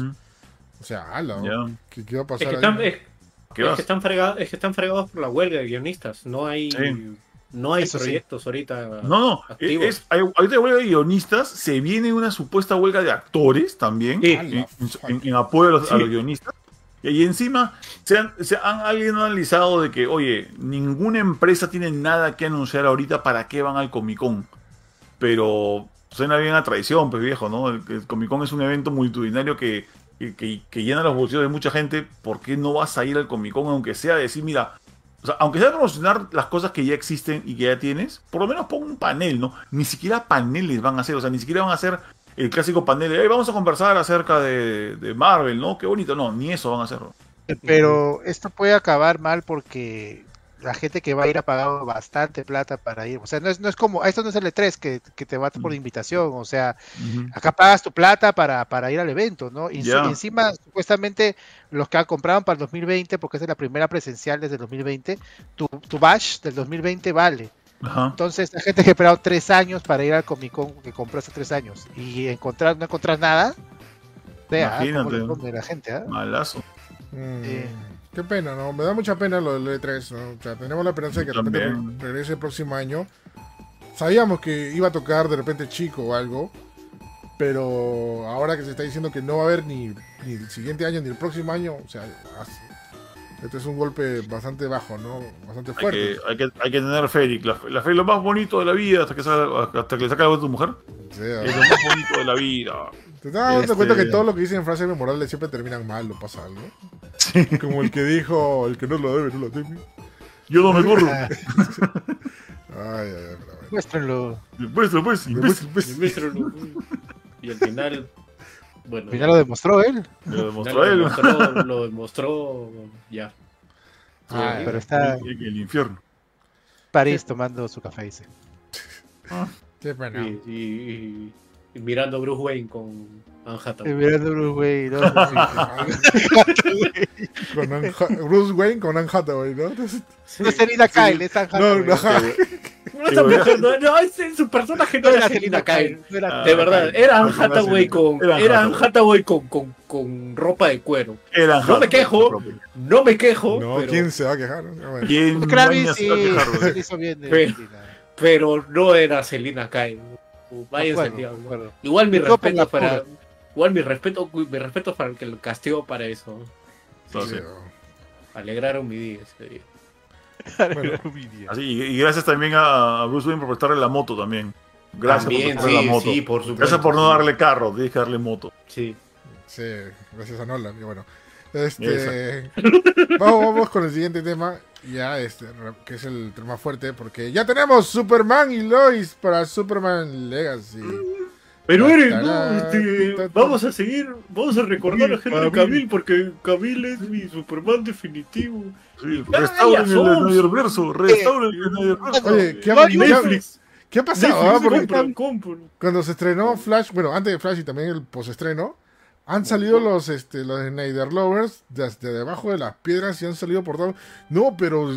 O sea, ala, ¿no? ya. ¿Qué, qué va a Es pasar que, ahí? están, es, ¿Qué es que están fregados, es que están fregados por la huelga de guionistas. No hay, Sí. no hay Eso sí. proyectos ahorita. No, no, activos. es, hay, ahorita hay huelga de guionistas, se viene una supuesta huelga de actores también, Sí. en, en- apoyo a los, a Sí. los guionistas. Y encima, se han, alguien ha analizado de que, oye, ninguna empresa tiene nada que anunciar ahorita para qué van al Comic Con. Pero suena bien a traición, pues viejo, ¿no? El, el Comic Con es un evento multitudinario que- que llena los bolsillos de mucha gente. ¿Por qué no vas a ir al Comic Con aunque sea decir, mira, o sea, aunque sea promocionar las cosas que ya existen y que ya tienes, por lo menos pon un panel, ¿no? Ni siquiera paneles van a hacer, o sea, ni siquiera van a hacer el clásico panel de, "Hey, vamos a conversar acerca de, de Marvel, ¿no? Qué bonito, no, ni eso van a hacer. Pero esto puede acabar mal porque la gente que va a ir ha pagado bastante plata para ir. O sea, no es, no es como, esto no es el E3 que, que te va por invitación. O sea, acá pagas tu plata para, para ir al evento, ¿no? Y encima, supuestamente, los que compraban para el 2020, porque esa es la primera presencial desde el 2020, tu, tu bash del 2020 vale. Ajá. Entonces, la gente que ha esperado tres años para ir al Comic Con que compró hace tres años y encontrar, no encontrar nada, vea, ¿cómo Imagínate. le come la gente, ¿ah? Malazo. Mm, Sí. Qué pena, ¿no? Me da mucha pena lo del E3, ¿no? O sea, tenemos la esperanza de que de repente También. re- regrese el próximo año. Sabíamos que iba a tocar de repente chico o algo, pero ahora que se está diciendo que no va a haber ni, ni el siguiente año ni el próximo año, o sea, este es un golpe bastante bajo, ¿no? Bastante Hay fuerte. que, hay, que, hay que tener fe, Eric. La, fe- la fe es lo más bonito de la vida hasta que, salga- hasta que le saca la voz a tu mujer. Sea, Es lo más bonito de la vida. ¿Te estás dando Este- cuenta que todo lo que dicen frases memorables siempre terminan mal o pasa algo? Como el que dijo, el que no lo debe, no lo teme. Yo no me corro. Ay, ay, ay, muéstrenlo. Impuesto, pues, imbécil. Pues, Y muéstralo. Y al final. Bueno, final lo demostró él. Lo demostró él. lo demostró, lo demostró ya. Ah, Ay, pero está En el infierno. París tomando su café, dice. Qué pena. Y, y- y- y mirando a Bruce Wayne con Anne Hathaway. Mirando Bruce Wayne, ¿no? Con Bruce Wayne con Anne Hathaway, ¿no? No es Kyle, es Anne No, Hathaway. no, ajá. No, mujer, no, no, ese- su personaje no No era Selina Kyle. no era- Ah, De verdad, era Anne Hathaway con, Era Anne Hathaway. Con, con, con ropa de cuero. Era No me quejo. No me quejo, No, pero, ¿quién se va a quejar? Bueno. ¿Quién Kravis maña sí, se va a quejar, hizo bien de Pero- pero no era Selina Kyle. Váyanse diablo. Igual mi respeto para. Igual mi respeto, mi respeto para el que lo casteó para eso. No, sí. Alegraron mi día ese día. Bueno. Así, y, gracias también a Bruce Wayne por prestarle la moto también. Gracias También, por prestarle sí, la moto. sí, por supuesto. Gracias por no darle carro, tienes que darle moto. Sí. Sí, gracias a Nolan. Y bueno, este, vamos, vamos con el siguiente tema, ya este, que es el tema fuerte, porque ya tenemos Superman y Lois para Superman Legacy. Pero ta, no, este, vamos a seguir, vamos a recordar a Henry. Cavill porque Cavill es mi Superman definitivo. Sí, restauren el somos. Snyderverso, restauren el Snyderverso. Oye, ¿qué ha, Mario qué ha- Netflix. qué ha pasado? Netflix, ah? Cuando se estrenó Flash, bueno, antes de Flash y también el postestreno, han salido los, este, los Snyder Lovers desde debajo de las piedras y han salido por todo. No, pero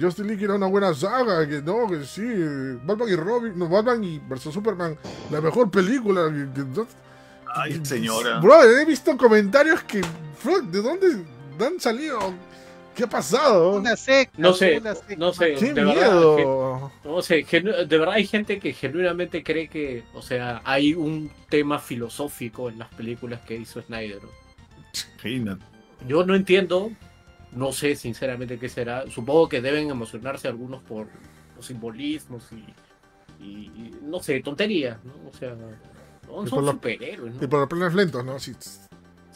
Justin League era una buena saga, que no, que sí, Batman y Robin, no, Batman y versus Superman, la mejor película. que- que- Ay, señora. Bro, he visto comentarios que, bro, ¿de dónde han salido? ¿Qué ha pasado? Una secta. No sé, una secta. no sé. ¡Qué de verdad! No sé, de verdad hay gente que genuinamente cree que, o sea, hay un tema filosófico en las películas que hizo Snyder. Imagínate. Yo no entiendo, no sé sinceramente qué será. Supongo que deben emocionarse algunos por los simbolismos y, y- y, no sé, tonterías, ¿no? O sea, no son por superhéroes, Y ¿no? por los planes lentos, ¿no?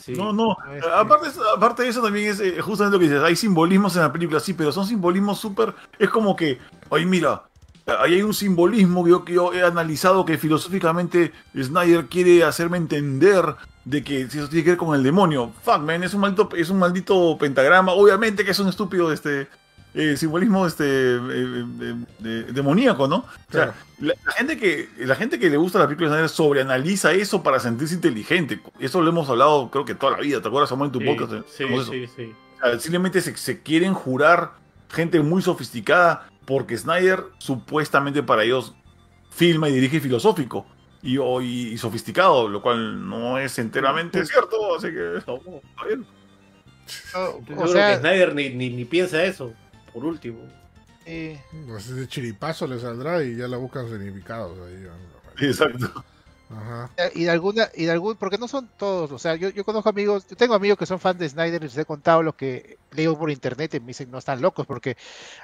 Sí. No, no. Es Aparte, aparte de eso también es eh, justamente lo que dices. Hay simbolismos en la película, sí, pero son simbolismos súper... Es como que, oye, mira, ahí hay un simbolismo que yo, que yo he analizado que filosóficamente Snyder quiere hacerme entender de que si eso tiene que ver con el demonio. Fuck, man, es un maldito, es un maldito pentagrama. Obviamente que es un estúpido este, eh, simbolismo este eh, eh, eh, demoníaco, ¿no? O sea, la, la gente que la gente que le gusta la película de Snyder sobreanaliza eso para sentirse inteligente. Eso lo hemos hablado creo que toda la vida. ¿Te acuerdas, Samuel, en tu Sí, podcast? sí, eso. sí, sí. O sea, simplemente se, se quieren jurar gente muy sofisticada porque Snyder supuestamente para ellos filma y dirige filosófico y, y- y sofisticado, lo cual no es enteramente cierto, así que está bien. O, Yo o creo sea, que Snyder ni, ni, ni piensa eso, por último. eh, Pues ese chiripazo le saldrá y ya la buscan significados ahí. Exacto. Ajá. y de alguna y de algún porque no son todos o sea yo, yo conozco amigos yo tengo amigos que son fans de Snyder y les he contado lo que leo por internet y me dicen no están locos porque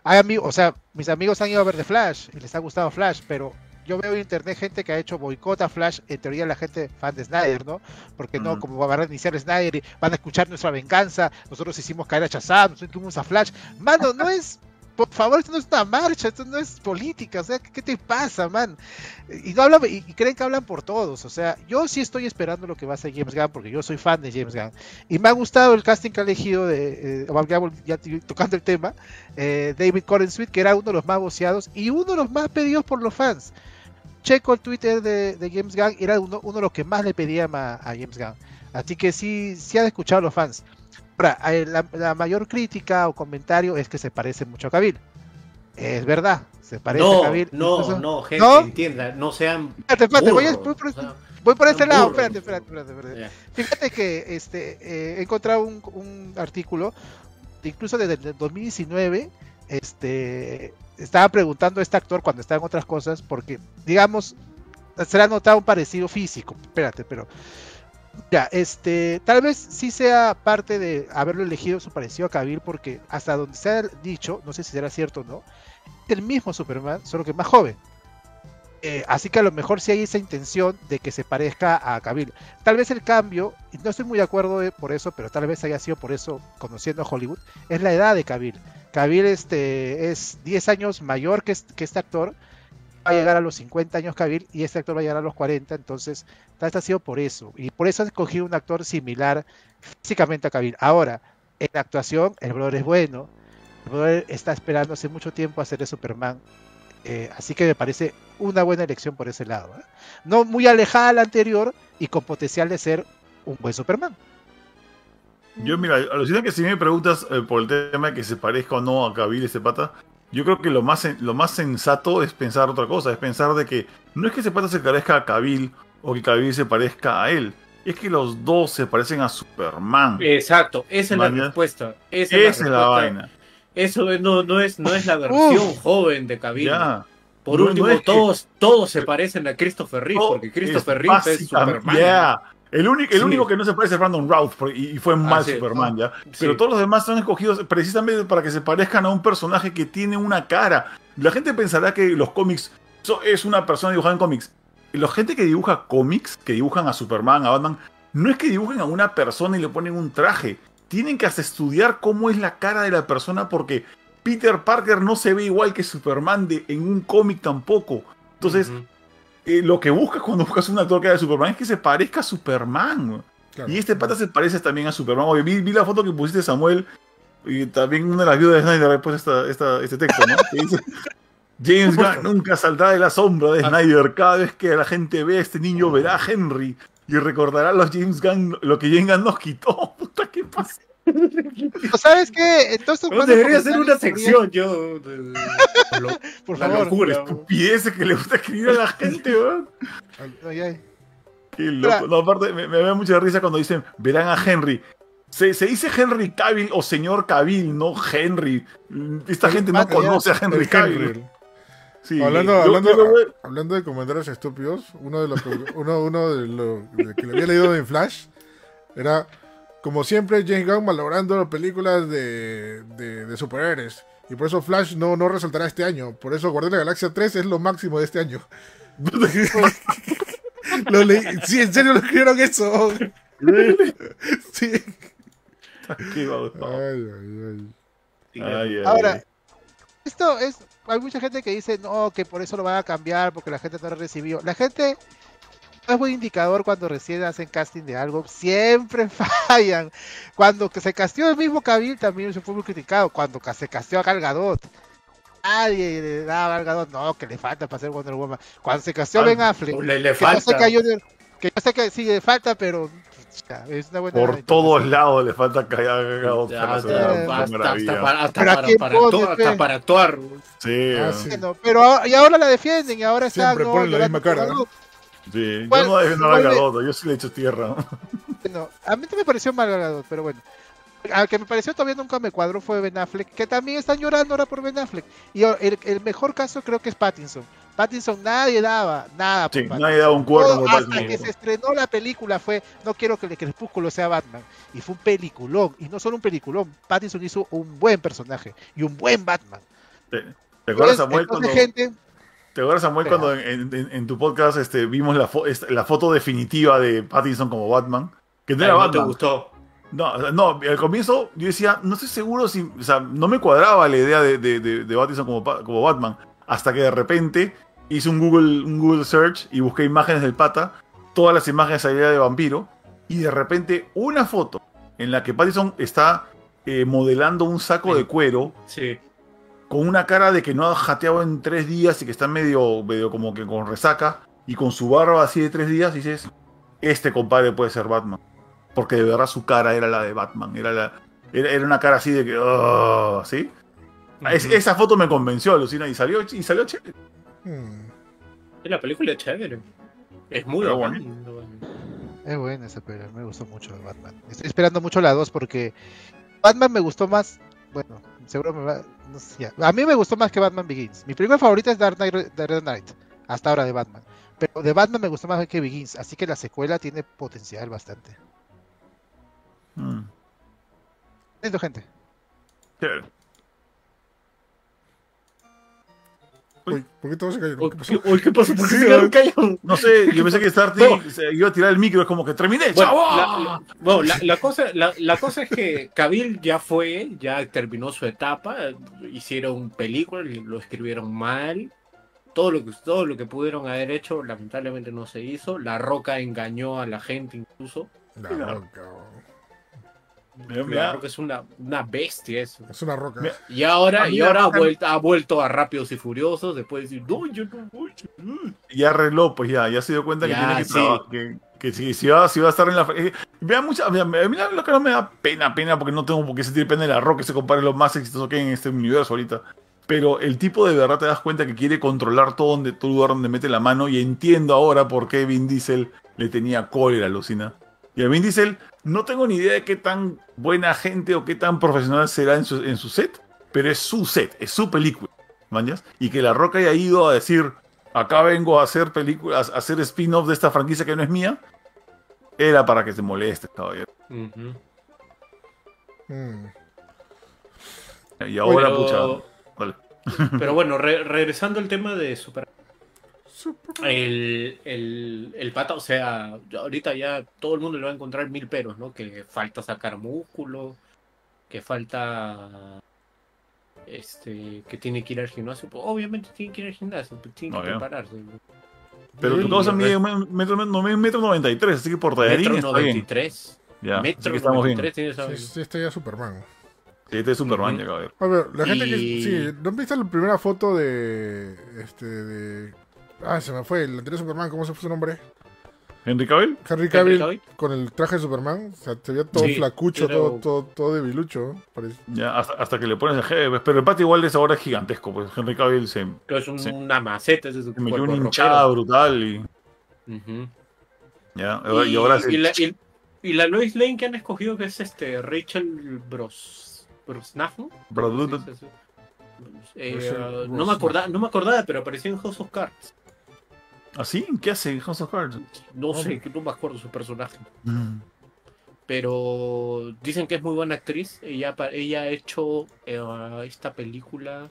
hay amigos o sea mis amigos han ido a ver The Flash y les ha gustado Flash pero yo veo en internet gente que ha hecho boicot a Flash en teoría la gente fan de Snyder no porque no como van a iniciar Snyder y van a escuchar nuestra venganza nosotros hicimos caer a Shazam nosotros tuvimos a Flash mano no es por favor, esto no es una marcha, esto no es política, o sea, ¿qué te pasa, man? Y no hablan, y creen que hablan por todos, o sea, yo sí estoy esperando lo que va a hacer James Gunn, porque yo soy fan de James Gunn, y me ha gustado el casting que ha elegido de, eh, ya, ya tocando el tema, eh, David Coren Sweet, que era uno de los más voceados y uno de los más pedidos por los fans. Checo el Twitter de, de James Gunn, era uno, uno de los que más le pedían a, a James Gunn, así que sí, sí han escuchado a los fans. Ahora, eh, la, la mayor crítica o comentario es que se parece mucho a Cavill. Es verdad, se parece a No, Cavill. no, Incluso- no, gente, ¿No? entienda, no sean Espérate, espérate, voy, a- burros, voy por, o sea, voy por este sean lado. burros. Espérate, espérate, espérate, espérate. ya. Fíjate que este, eh, he encontrado un, un artículo, incluso desde el 2019, este, estaba preguntando a este actor cuando estaba en otras cosas, porque, digamos, se le ha notado un parecido físico. Espérate, pero. Ya, este, tal vez sí sea parte de haberlo elegido su parecido a Cavill, porque hasta donde se ha dicho, no sé si será cierto o no, es el mismo Superman, solo que más joven. Eh, así que a lo mejor sí hay esa intención de que se parezca a Cavill. Tal vez el cambio, y no estoy muy de acuerdo eh, por eso, pero tal vez haya sido por eso, conociendo a Hollywood, es la edad de Cavill. Cavill este, es 10 años mayor que, est- que este actor, va a llegar a los 50 años Cavill y este actor va a llegar a los 40, entonces tal ha sido por eso. Y por eso han escogido un actor similar físicamente a Cavill. Ahora, en la actuación, el brother es bueno, el brother está esperando hace mucho tiempo hacer de Superman, eh, así que me parece una buena elección por ese lado. ¿eh? No muy alejada a la anterior y con potencial de ser un buen Superman. Yo, mira, alucina que si me preguntas eh, por el tema de que se parezca o no a Cavill ese pata, yo creo que lo más, lo más sensato es pensar otra cosa, es pensar de que no es que ese pata se parezca a Cavill o que Cavill se parezca a él, es que los dos se parecen a Superman. Exacto, esa es la respuesta. Esa, Esa es es la, respuesta. vaina. Eso es- no, no, es, no es la versión joven de Cavill. Ya. Por No, último, no es que- todos, todos se parecen a Christopher Reeve, No, porque Christopher es Reeve es Superman. ya. El, único, el Sí. único que no se parece es Brandon Routh y, fue mal sí. Superman, ¿ya? Sí. Pero todos los demás son escogidos precisamente para que se parezcan a un personaje que tiene una cara. La gente pensará que los cómics so- es una persona dibujada en cómics. Y La gente que dibuja cómics, que dibujan a Superman, a Batman, no es que dibujen a una persona y le ponen un traje. Tienen que hasta estudiar cómo es la cara de la persona porque Peter Parker no se ve igual que Superman de, en un cómic tampoco. Entonces. Eh, lo que buscas cuando buscas un actor que haga de Superman es que se parezca a Superman. Claro. Y este pata se parece también a Superman. Oye, vi, vi la foto que pusiste, Samuel, y también una de las viudas de Snyder puesto esta, esta- este texto, ¿no? Que dice, James Gunn nunca saldrá de la sombra de Ah. Snyder. Cada vez que la gente ve a este niño, verá a Henry y recordará a los James Gunn, lo que James Gunn nos quitó. Puta, ¿qué pasa? ¿No ¿Sabes qué? Entonces, No, debería ser una sección, yo. de- de- lo- Por la favor. locura. Estupidez que le gusta escribir a la gente, weón. Ay, ay. Qué loco. No, aparte, me, me da mucha risa cuando dicen, verán a Henry. Se, se dice Henry Cavill o señor Cavill, no Henry. Esta El gente no ya. conoce a Henry Cavill. Henry. Sí, Hablando, yo- hablando, yo lo veo- hablando de comentarios estúpidos, uno de los que, uno, uno de lo de que le había leído en Flash era como siempre James Gunn malogrando películas de, de, de superhéroes. Y por eso Flash no, no resultará este año. Por eso Guardián de la Galaxia 3 es lo máximo de este año. lo leí. Sí, en serio lo escribieron eso. Sí. Ay, ay, ay. Ay, ay, Ahora, ay. esto es. Hay mucha gente que dice no, que por eso lo van a cambiar, porque la gente no lo recibió. La gente es buen indicador cuando recién hacen casting de algo, siempre fallan. Cuando que se casteó el mismo Cabil también se fue muy criticado. Cuando se casteó a Gal Gadot, nadie le daba a Gal Gadot, no, que le falta para ser Wonder Woman. Cuando se casteó a Ben Affleck, Le, le que yo sé falta. que, yo sé que sí le falta, pero es una buena Por todos lados le falta callar a Ya, para hacer hasta- para, hasta Pero ¿a para- quién para pone, actuar. Sí, Ah, sí. Bueno, pero y ahora la defienden y ahora está Siempre no, ponen la llorando misma cara, por ¿no? Sí. Igual- yo no defiendo a igual Gal le- Gadot, yo sí le he hecho tierra. No, a mí no me pareció mal Gal Gadot, pero bueno. Al que me pareció todavía nunca me cuadró fue Ben Affleck, que también están llorando ahora por Ben Affleck. Y el, el mejor caso creo que es Pattinson. Pattinson nadie daba, nada Sí, nadie daba un cuerno Todo hasta que se estrenó la película fue, no quiero que el Crepúsculo sea Batman. Y fue un peliculón, y no solo un peliculón, Pattinson hizo un buen personaje y un buen Batman. ¿Te, te acuerdas, Entonces, Samuel, entonces, cuando, gente, ¿te acuerdas, Samuel, Pero- cuando en, en- en tu podcast este, vimos la, fo- esta- la foto definitiva de Pattinson como Batman? Que no era no te Batman. gustó. No, no, al comienzo yo decía, no estoy seguro si, o sea, no me cuadraba la idea de, de, de, de Pattinson como, como Batman, hasta que de repente hice un Google, un Google Search y busqué imágenes del pata, todas las imágenes salían de vampiro, y de repente una foto en la que Pattinson está eh, modelando un saco de cuero Sí. Con una cara de que no ha jateado en tres días y que está medio, medio como que con resaca, y con su barba así de tres días, dices, este compadre puede ser Batman. Porque de verdad su cara era la de Batman, era, la, era, era una cara así de que, "Ugh", ¿sí? Es- Ujú. esa foto me convenció, Lucina, y salió, y salió chévere. Hmm. La película es chévere. Es muy Pero bacán. Es buena esa película, me gustó mucho Batman. Estoy esperando mucho la 2 porque Batman me gustó más, bueno, seguro me va, no sé, ya. a mí me gustó más que Batman Begins. Mi película favorita es Dark Knight, Dark Knight, hasta ahora de Batman. Pero de Batman me gustó más que Begins, así que la secuela tiene potencial bastante. Mm, Lindo, gente. chévere. Uy, ¿por qué todos se cayeron? Uy, ¿Qué pasó? uy, ¿qué pasó? ¿Por qué Sí, se quedaron ¿no? callados? No sé, yo pensé que Starty No. se iba a tirar el micro, es como que terminé, Bueno, chavo. la, la- bueno, la- la cosa, la, la cosa es que Cabil ya fue, ya terminó su etapa, hicieron películas, lo escribieron mal, todo lo que todo lo que pudieron haber hecho lamentablemente no se hizo, La Roca engañó a la gente incluso, La roca. Mira, La mira, Roca es una, una bestia eso. Es una roca. Mira. Y ahora, y La ahora ha, vuelto, ha vuelto a Rápidos y Furiosos después de decir, no, yo no voy. mm". ya arregló, pues ya, ya se dio cuenta que Ya, tiene que sí. trabajar, que, que si, si va, si va a estar en la... eh, me da mucha, mira, a mí lo que no me da pena, pena, porque no tengo por qué sentir pena de la roca, ese compadre es lo más exitoso que hay en este universo ahorita. Pero el tipo de verdad te das cuenta que quiere controlar todo, donde, todo lugar donde mete la mano y entiendo ahora por qué Vin Diesel le tenía cólera, Lucina. Y a Vin Diesel no tengo ni idea de qué tan buena gente o qué tan profesional será en su, en su set, pero es su set, es su película, ¿mañas? Y que La Roca haya ido a decir, acá vengo a hacer películas, a hacer spin-off de esta franquicia que no es mía, era para que se moleste, caballero. Y ahora, Pero- pucha, vale. Pero bueno, re- regresando al tema de Super- El, el, el pata, o sea, ya ahorita ya todo el mundo le va a encontrar mil peros, ¿no? Que falta sacar músculo, que falta. Este, que tiene que ir al gimnasio. Pues, obviamente tiene que ir al gimnasio, pues, tiene que prepararse. Pero tu el mide metro, metro noventa y tres, así que por tallarín Metro está bien. 93. Ya, Metro que estamos bien. 93 tiene esa- Sí, está ya Superman. Sí, este es Superman, Ujú. ya, caballero. A ver, la gente Y- que. Sí, ¿no viste la primera foto de. Este. de. Ah, se me fue, el anterior Superman, ¿cómo se fue su nombre? ¿Henry Cavill? Henry Henry Cavill con el traje de Superman. O sea, se veía todo Sí, flacucho, todo, todo, todo debilucho. Parece. Ya, hasta, hasta que le pones el jefe. Pero el pata igual es ahora gigantesco, pues Henry Cavill se, es un- una maceta ese metió cuerpo una hinchada brutal y. Ujú. Ya, Y, y, ahora se- y la, y- y la Lois Lane que han escogido que es este Rachel Bros Brosnahan. Bro- Sí, sí, sí. Eh, no, me acordaba, no me acordaba, pero apareció en House of Cards. ¿Así? ¿Qué hace House of Cards? No Oh. sé, que no me acuerdo su personaje. Mm. Pero dicen que es muy buena actriz. Ella, ella ha hecho eh, esta película.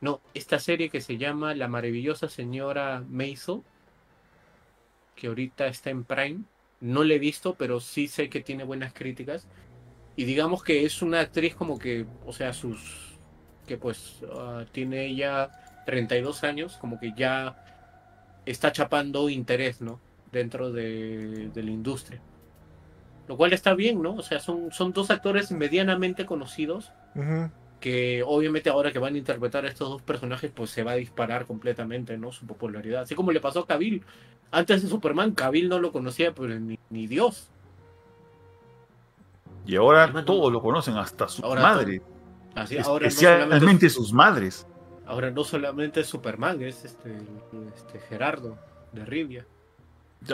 No, esta serie que se llama La maravillosa señora Maisel. Que ahorita está en Prime. No la he visto, pero sí sé que tiene buenas críticas. Y digamos que es una actriz como que, o sea, sus. que pues ah, tiene ella 32 años, como que ya está chapando interés, ¿no? dentro de, de la industria. Lo cual está bien, ¿no? O sea, son, son dos actores medianamente conocidos que obviamente ahora que van a interpretar a estos dos personajes, pues se va a disparar completamente, ¿no? Su popularidad. Así como le pasó a Cavill. Antes de Superman, Cavill no lo conocía, pero ni, ni Dios. Y ahora Además, no- todos lo conocen, hasta su Ahora madre. Así, ahora, no solamente, Especialmente sus madres. Ahora no solamente es Superman, es este, este Gerardo de Rivia.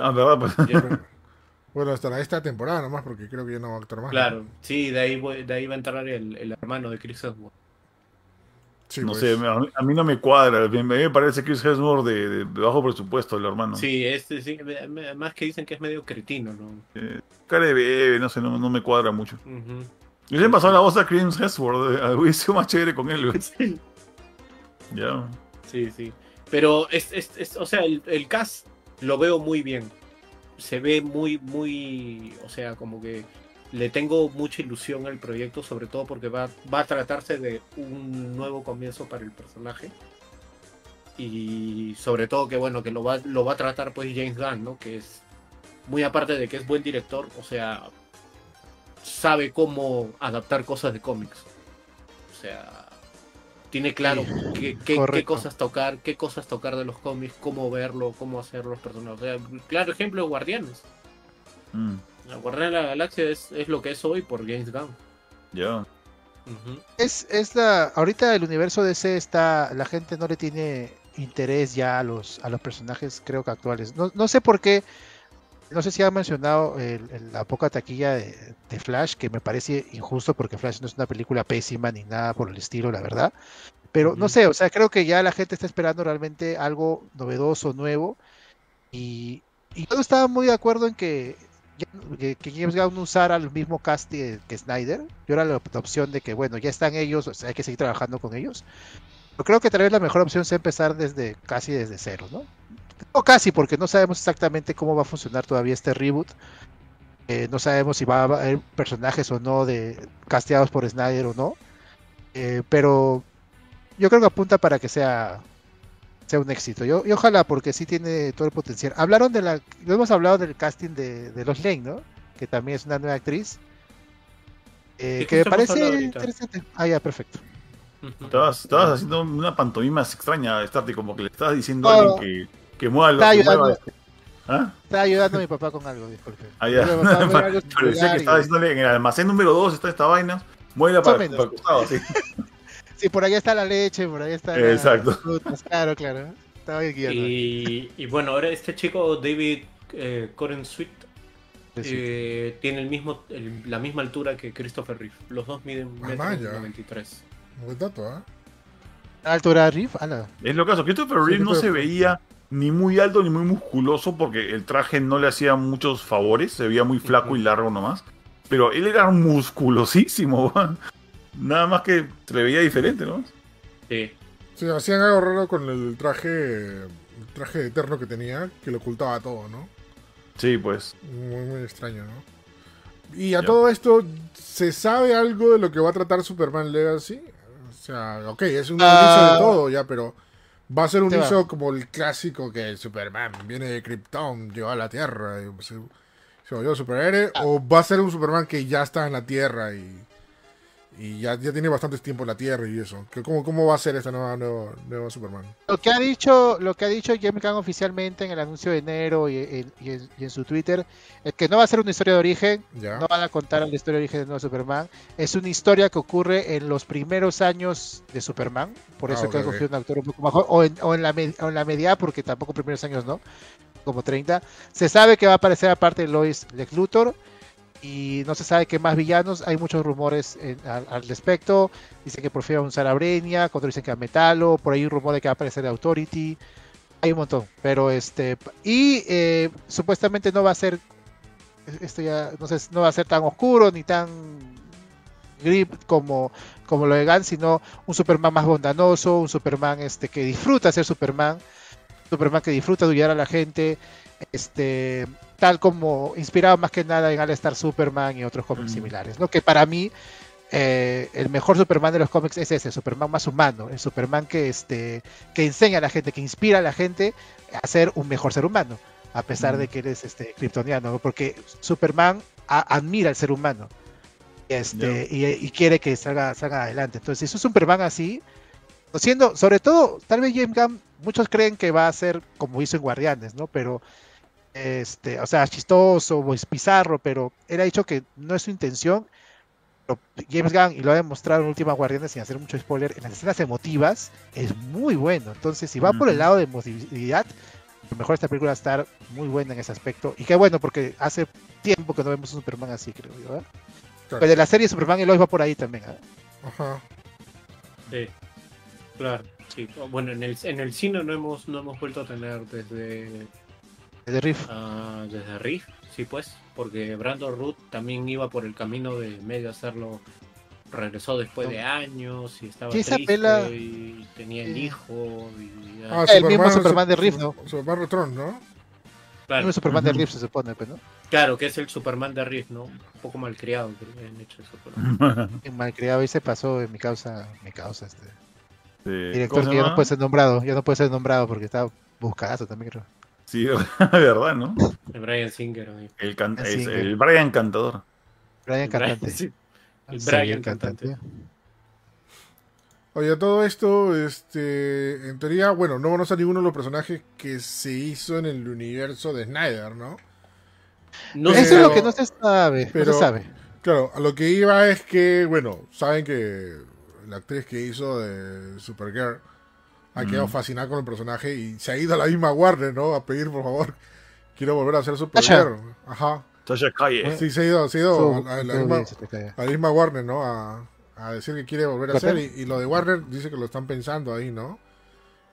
Ah, ¿verdad? Pues, Ya- Bueno, hasta esta temporada nomás, porque creo que ya no va a actuar más. ¿no? claro, sí, de ahí, voy- de ahí va a entrar el, el hermano de Chris Hemsworth. Sí, no pues. sé, a mí, a mí no me cuadra. A mí me parece Chris Hemsworth de, de- de bajo presupuesto, el hermano. Sí, este sí, me- me- además que dicen que es medio cretino, ¿no? Eh, cara de bebé, no sé, no, no me cuadra mucho. Ujú. Yo le he pasado la voz a Chris Hemsworth. Hubiese sido más chévere con él, güey. Ya. Sí, sí. Pero es, es, es- o sea, el, el cast lo veo muy bien. Se ve muy, muy, o sea, como que le tengo mucha ilusión al proyecto, sobre todo porque va, va a tratarse de un nuevo comienzo para el personaje. Y sobre todo que bueno, que lo va, lo va a tratar pues James Gunn, ¿no? Que es muy aparte de que es buen director, o sea, sabe cómo adaptar cosas de cómics. O sea, tiene claro qué, qué- qué correcto. cosas tocar, qué cosas tocar de los cómics, cómo verlo, cómo hacer los personajes. O sea, claro ejemplo, Guardianes. Mm, La Guardián de la Galaxia es, es lo que es hoy por James Gunn. ya. Es, es la, ahorita el universo DC está, la gente no le tiene interés ya a los, a los personajes, creo que actuales. No, no sé por qué, no sé si han mencionado el- el- la poca taquilla de, de Flash, que me parece injusto porque Flash no es una película pésima ni nada por el estilo, la verdad. Pero no sé, o sea, creo que ya la gente está esperando realmente algo novedoso, nuevo. Y, y yo no estaba muy de acuerdo en que, que, que James Gunn usara el mismo cast que, que Snyder. Yo era la, la opción de que, bueno, ya están ellos, o sea, hay que seguir trabajando con ellos. Pero creo que tal vez la mejor opción sea empezar desde casi desde cero, ¿no? No casi, porque no sabemos exactamente cómo va a funcionar todavía este reboot. Eh, no sabemos si va a haber personajes o no de casteados por Snyder o no. Eh, pero yo creo que apunta para que sea sea un éxito. Yo, y ojalá, porque sí tiene todo el potencial. Hablaron de la. No hemos hablado del casting de, de Los Lane, ¿no? Que también es una nueva actriz. Eh, que me parece interesante. Ah, ya, perfecto. Estabas, estabas haciendo una pantomima extraña, Starty, como que le estabas diciendo No. a alguien que, que mueva lo Está que ayudando. ¿Ah? Estaba ayudando a mi papá con algo, disculpe. Ah, ya. Algo Parecía que estaba diciéndole en el almacén número 2 está esta vaina. O para, para el costado, sí. Sí, por ahí está la leche, por ahí está Exacto. las frutas, claro, claro. Estaba guiando. Y, y bueno, ahora este chico, David eh, Coren Sweet, eh, tiene el mismo, el- la misma altura que Christopher Reeve. Los dos miden Ah, metro vaya. 93. Buen dato, ¿ah? Altura Riff, ala. Es lo caso. Christopher Sí, Reeve no se veía ni muy alto ni muy musculoso porque el traje no le hacía muchos favores. Se veía muy flaco y largo nomás. Pero él era musculosísimo. Nada más que se le veía diferente, ¿no? Sí. Sí, hacían algo raro con el traje el traje eterno que tenía, que lo ocultaba todo, ¿no? Sí, pues. Muy, muy extraño, ¿no? Y a Ya. todo esto, ¿se sabe algo de lo que va a tratar Superman Legacy? O sea, ok, es un Ah. inicio de todo ya, pero ¿va a ser un Sí, va. como el clásico que Superman viene de Krypton, llegó a la Tierra y se, se volvió superhéroe? Ah. ¿O va a ser un Superman que ya está en la Tierra y, y ya, ya tiene bastante tiempo en la Tierra y eso? ¿Qué- ¿Cómo, cómo va a ser esta nueva, nueva, nueva Superman? Lo que ha dicho, lo que ha dicho James Gunn oficialmente en el anuncio de enero y, en- y en, y en su Twitter es que no va a ser una historia de origen, ¿Ya? no van a contar la historia de origen de nuevo Superman. Es una historia que ocurre en los primeros años de Superman, por Ah, eso que ok, ha ok. cogido un actor un poco mejor, o en, o en la, med- o en la media, porque tampoco primeros años no, como 30. Se sabe que va a aparecer aparte de Lois Lex Luthor. Y no se sabe qué más villanos. Hay muchos rumores en- al, respecto. Dicen que por fin va a usar a Brenia, otros dicen que a Metalo. Por ahí un rumor de que va a aparecer Authority. Hay un montón. Pero este. Y eh, supuestamente no va a ser. Esto ya. No sé, no va a ser tan oscuro ni tan. grip como, como lo de Gunn, sino un Superman más bondadoso. Un Superman este, que disfruta ser Superman. Superman que disfruta de ayudar a la gente. Este. Tal como inspirado más que nada en All Star Superman y otros cómics Mm. similares. ¿no? Que para mí. eh, el mejor Superman de los cómics es ese, el Superman más humano, el Superman que, este, que enseña a la gente, que inspira a la gente a ser un mejor ser humano. a pesar de que eres este kryptoniano, ¿no? porque Superman a- admira al ser humano este, y, y quiere que salga, salga adelante. Entonces, si es un Superman así, siendo, sobre todo, tal vez James Gunn, muchos creen que va a ser como hizo en Guardianes, ¿no? Pero, este, o sea, chistoso o es bizarro, pero él ha dicho que no es su intención. Pero James Gunn, y lo ha demostrado en Últimas Guardianes, sin hacer mucho spoiler, en las escenas emotivas es muy bueno. Entonces, si va por el lado de emotividad, a lo mejor esta película va a estar muy buena en ese aspecto. Y qué bueno, porque hace tiempo que no vemos un Superman así, creo yo. ¿eh? Claro. Pero de la serie Superman y Lois va por ahí también. ¿eh? Ajá. Sí, claro. Sí. Bueno, en el, en el cine no hemos, no hemos vuelto a tener desde, De Riff. ah, desde Riff, sí pues, porque Brandon Root también iba por el camino de medio hacerlo, regresó después de años y estaba Sí, esa triste pela- y tenía el hijo y ya, Ah, El mismo Superman de Riff, ¿no? Superman Return, ¿no? claro, No es Superman de. Riff se supone, pues, ¿no? claro, que es el Superman de Riff, ¿no? Un poco malcriado que han hecho eso, pero... Malcriado y se pasó en mi causa, mi causa, este. Sí, ¿cómo Director que ya no puede ser nombrado, ya no puede ser nombrado porque está buscadazo también, creo. Sí, verdad, ¿no? El Brian Singer. amigo. El, can- es que- el Brian Cantador. Brian El Brian- Cantante. sí, el Sí, Brian cantante. Oye, todo esto, este, en teoría, bueno, no conoce a ninguno de los personajes que se hizo en el universo de Snyder, ¿no? No Eso es lo que no se sabe, pero- no se sabe. Claro, a lo que iba es que, bueno, saben que la actriz que hizo de Supergirl ha quedado Mm. fascinada con el personaje y se ha ido a la misma Warner, ¿no? A pedir, por favor, quiero volver a ser Supergirl. Ajá. Sasha Calle. Sí, se ha ido, se ha ido a, la misma, se te cae. a la misma Warner, ¿no? A, a decir que quiere volver a ¿La hacer pena? y, y lo de Warner dice que lo están pensando ahí, ¿no?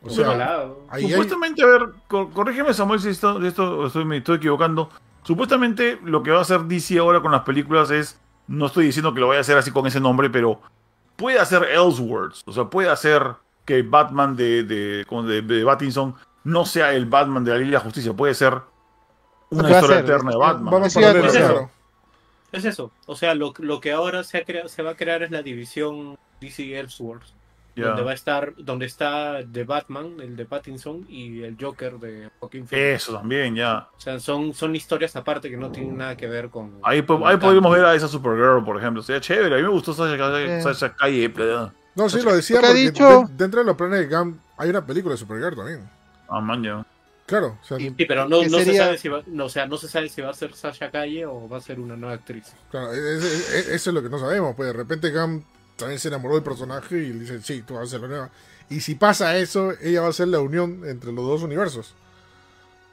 O sea, hay- Supuestamente, a ver, cor- corrígeme Samuel si esto, de esto estoy, me estoy equivocando. Supuestamente lo que va a hacer DC ahora con las películas es, no estoy diciendo que lo vaya a hacer así con ese nombre, pero puede hacer Elseworlds. O sea, puede hacer que Batman de, de, de, de no sea el Batman de la Liga de la Justicia. Puede ser una historia eterna de Batman. Sí, es eso. claro. es eso. O sea, lo, lo que ahora se, ha crea- se va a crear es la división DC Elseworlds. Donde va a estar, donde está The Batman, el de Pattinson, y el Joker de Joaquin Phoenix. Eso también, ya. O sea, son, son historias aparte que no tienen nada que ver con. Ahí, con ahí podríamos ver a esa Supergirl, por ejemplo. Sería chévere. A mí me gustó Sasha, Calle-. Sasha Calle. pero- No, sí, lo decía porque dicho- de- dentro de los planes de Gam hay una película de Supergirl también. Ah, man, ya. Claro, o sea, Y- Sí, pero no, ¿Qué no se sabe si va, no, o sea, no se sabe si va a ser Sasha Calle o va a ser una nueva actriz. claro, es- es- es- eso es lo que no sabemos. Pues de repente Gam también se enamoró del personaje y le dice, sí, tú vas a ser la nueva. Y si pasa eso, ella va a ser la unión entre los dos universos.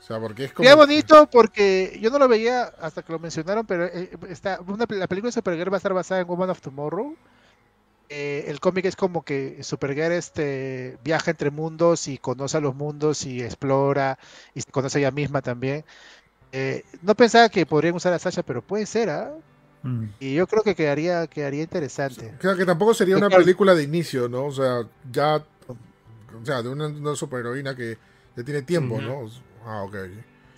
O sea, porque es como... Sería bonito porque yo no lo veía hasta que lo mencionaron, pero eh, está, una, la película de Supergirl va a estar basada en Woman of Tomorrow. Eh, el cómic es como que Supergirl este, viaja entre mundos y conoce a los mundos y explora y se conoce a ella misma también. Eh, no pensaba que podrían usar a Sasha, pero puede ser, ¿ah? Mm. Y yo creo que quedaría, quedaría interesante. Claro, que tampoco sería una película de inicio, ¿no? O sea, ya... O sea, de una, una superheroína que ya tiene tiempo. ¿no? Ah, ok.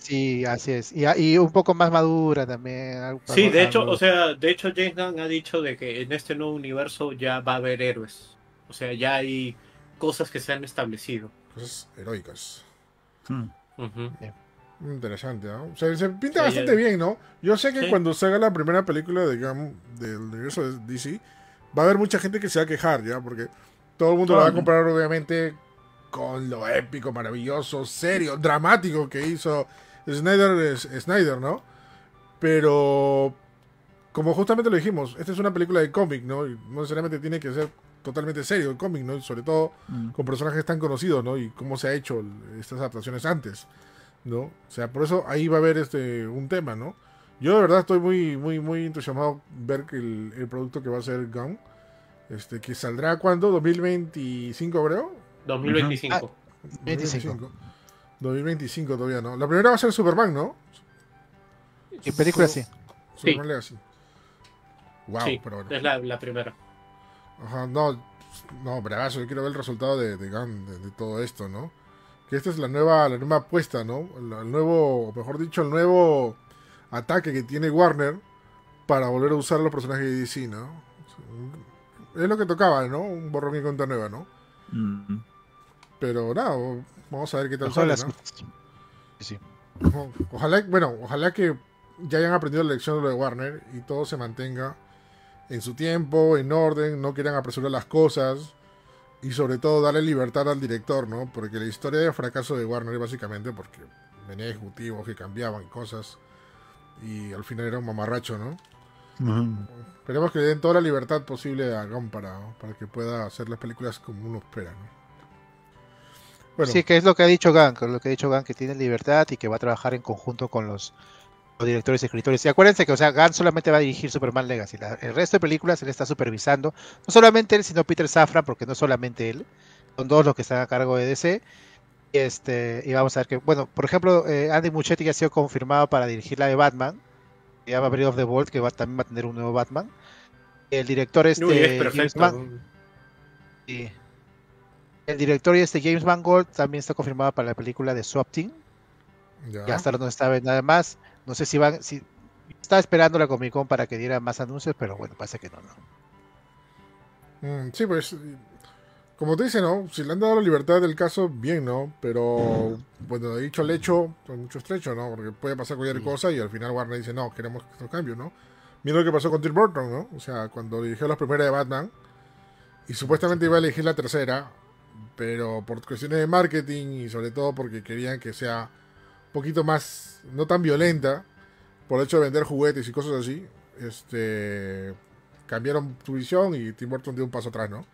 Sí, así es. Y, y un poco más madura también. Sí, de hecho, algo- o sea, de hecho James Gunn ha dicho de que en este nuevo universo ya va a haber héroes. O sea, ya hay cosas que se han establecido. Cosas heroicas. Mm. Ujú. Interesante, ¿no? O sea, se pinta Sí, bastante ya- bien, ¿no? Yo sé que Sí. cuando salga la primera película de del universo de DC, va a haber mucha gente que se va a quejar, ¿ya? Porque todo el mundo la va a Ah. comprar, obviamente, con lo épico, maravilloso, serio, dramático que hizo Snyder, es- Snyder ¿no? Pero, como justamente lo dijimos, esta es una película de cómic, ¿no? Y no necesariamente tiene que ser totalmente serio el cómic, ¿no? Y sobre todo Mm. con personajes tan conocidos, ¿no? Y cómo se ha hecho estas adaptaciones antes, ¿no? O sea, por eso ahí va a haber este un tema, ¿no? Yo de verdad estoy muy, muy, muy entusiasmado ver que el, el producto que va a ser Gun, este, que saldrá cuando, 2025 creo. 2025. 25. 2025 todavía, ¿no? La primera va a ser Superman, ¿no? En película sí. Superman Legacy. Wow, sí, pero bueno. es la, la primera. Ajá, no, no, bravazo, yo quiero ver el resultado de, de Gun, de, de todo esto, ¿no? Que esta es la nueva, la nueva apuesta, ¿no? El, el nuevo, o mejor dicho, el nuevo ataque que tiene Warner para volver a usar los personajes de DC, ¿no? Es lo que tocaba, ¿no? Un borrón y cuenta nueva, ¿no? Mm. Pero nada, vamos a ver qué tal Mejor sale, las ¿no? cosas. Sí, sí. Ojo- Ojalá, bueno, ojalá que ya hayan aprendido la lección de lo de Warner y todo se mantenga en su tiempo, en orden, no quieran apresurar las cosas y sobre todo darle libertad al director, ¿no? Porque la historia de fracaso de Warner básicamente porque venía ejecutivos que cambiaban cosas y al final era un mamarracho, ¿no? Esperemos que le den toda la libertad posible a Gunn para, para que pueda hacer las películas como uno espera, ¿no? Bueno, Sí, que es lo que ha dicho Gan, que es lo que ha dicho Gan, que tiene libertad y que va a trabajar en conjunto con los, los directores y escritores. Y acuérdense que, o sea, Gan solamente va a dirigir Superman Legacy. La- el resto de películas él está supervisando. No solamente él, sino Peter Safran, porque no solamente él. Son dos los que están a cargo de DC. Y, este, y vamos a ver que, bueno, por ejemplo, eh, Andy Muschietti ya ha sido confirmado para dirigir la de Batman. Que se llama Breath of the Vault, que va, también va a tener un nuevo Batman. El director este, Uy, es James perfecto. Mann- Sí. El director y este James Mangold también está confirmado para la película de Swap Team. ya. Ya hasta ahora no estaba nada más. No sé si van, si estaba esperando la Comic Con para que diera más anuncios, pero bueno, parece que no, no. Mm, sí, pues, como te dice, ¿no? Si le han dado la libertad del caso, bien, ¿no? Pero, bueno, de dicho al hecho, hay mucho estrecho, ¿no? Porque puede pasar cualquier cosa y al final Warner dice, no, queremos estos cambios, ¿no? Mira lo que pasó con Tim Burton, ¿no? O sea, cuando dirigió las primeras de Batman y supuestamente iba a elegir la tercera, pero por cuestiones de marketing y sobre todo porque querían que sea un poquito más, no tan violenta, por el hecho de vender juguetes y cosas así, este cambiaron su visión y Tim Burton dio un paso atrás, ¿no?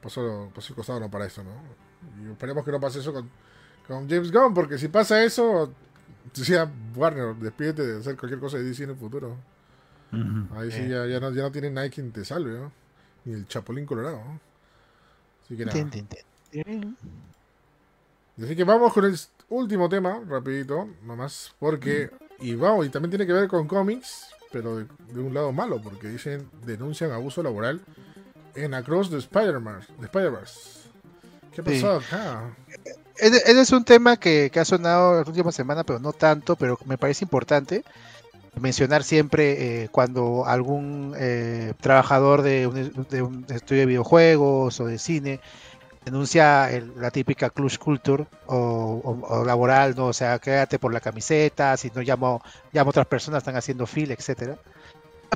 Pasó, pasó el costado no para eso, ¿no? Y esperemos que no pase eso con, con James Gunn, porque si pasa eso, decía Warner, despídete de hacer cualquier cosa de DC en el futuro. Ahí sí Eh. ya, ya, no, ya no tiene nadie quien te salve, ¿no? Ni el Chapulín Colorado, ¿no? Así que nada. Así que vamos con el último tema, rapidito, nomás, porque, y vamos, y también tiene que ver con cómics, pero de, de un lado malo, porque dicen, denuncian abuso laboral en Across the Spider-Man, the Spider-Verse. ¿Qué Sí. pasó acá? Ese ese es un tema que, que ha sonado la última semana, pero no tanto, pero me parece importante mencionar siempre eh, cuando algún eh, trabajador de un, de un estudio de videojuegos o de cine denuncia el- la típica clutch culture o, laboral, no, o sea, quédate por la camiseta, si no llamo, llamo a otras personas, están haciendo fila, etcétera.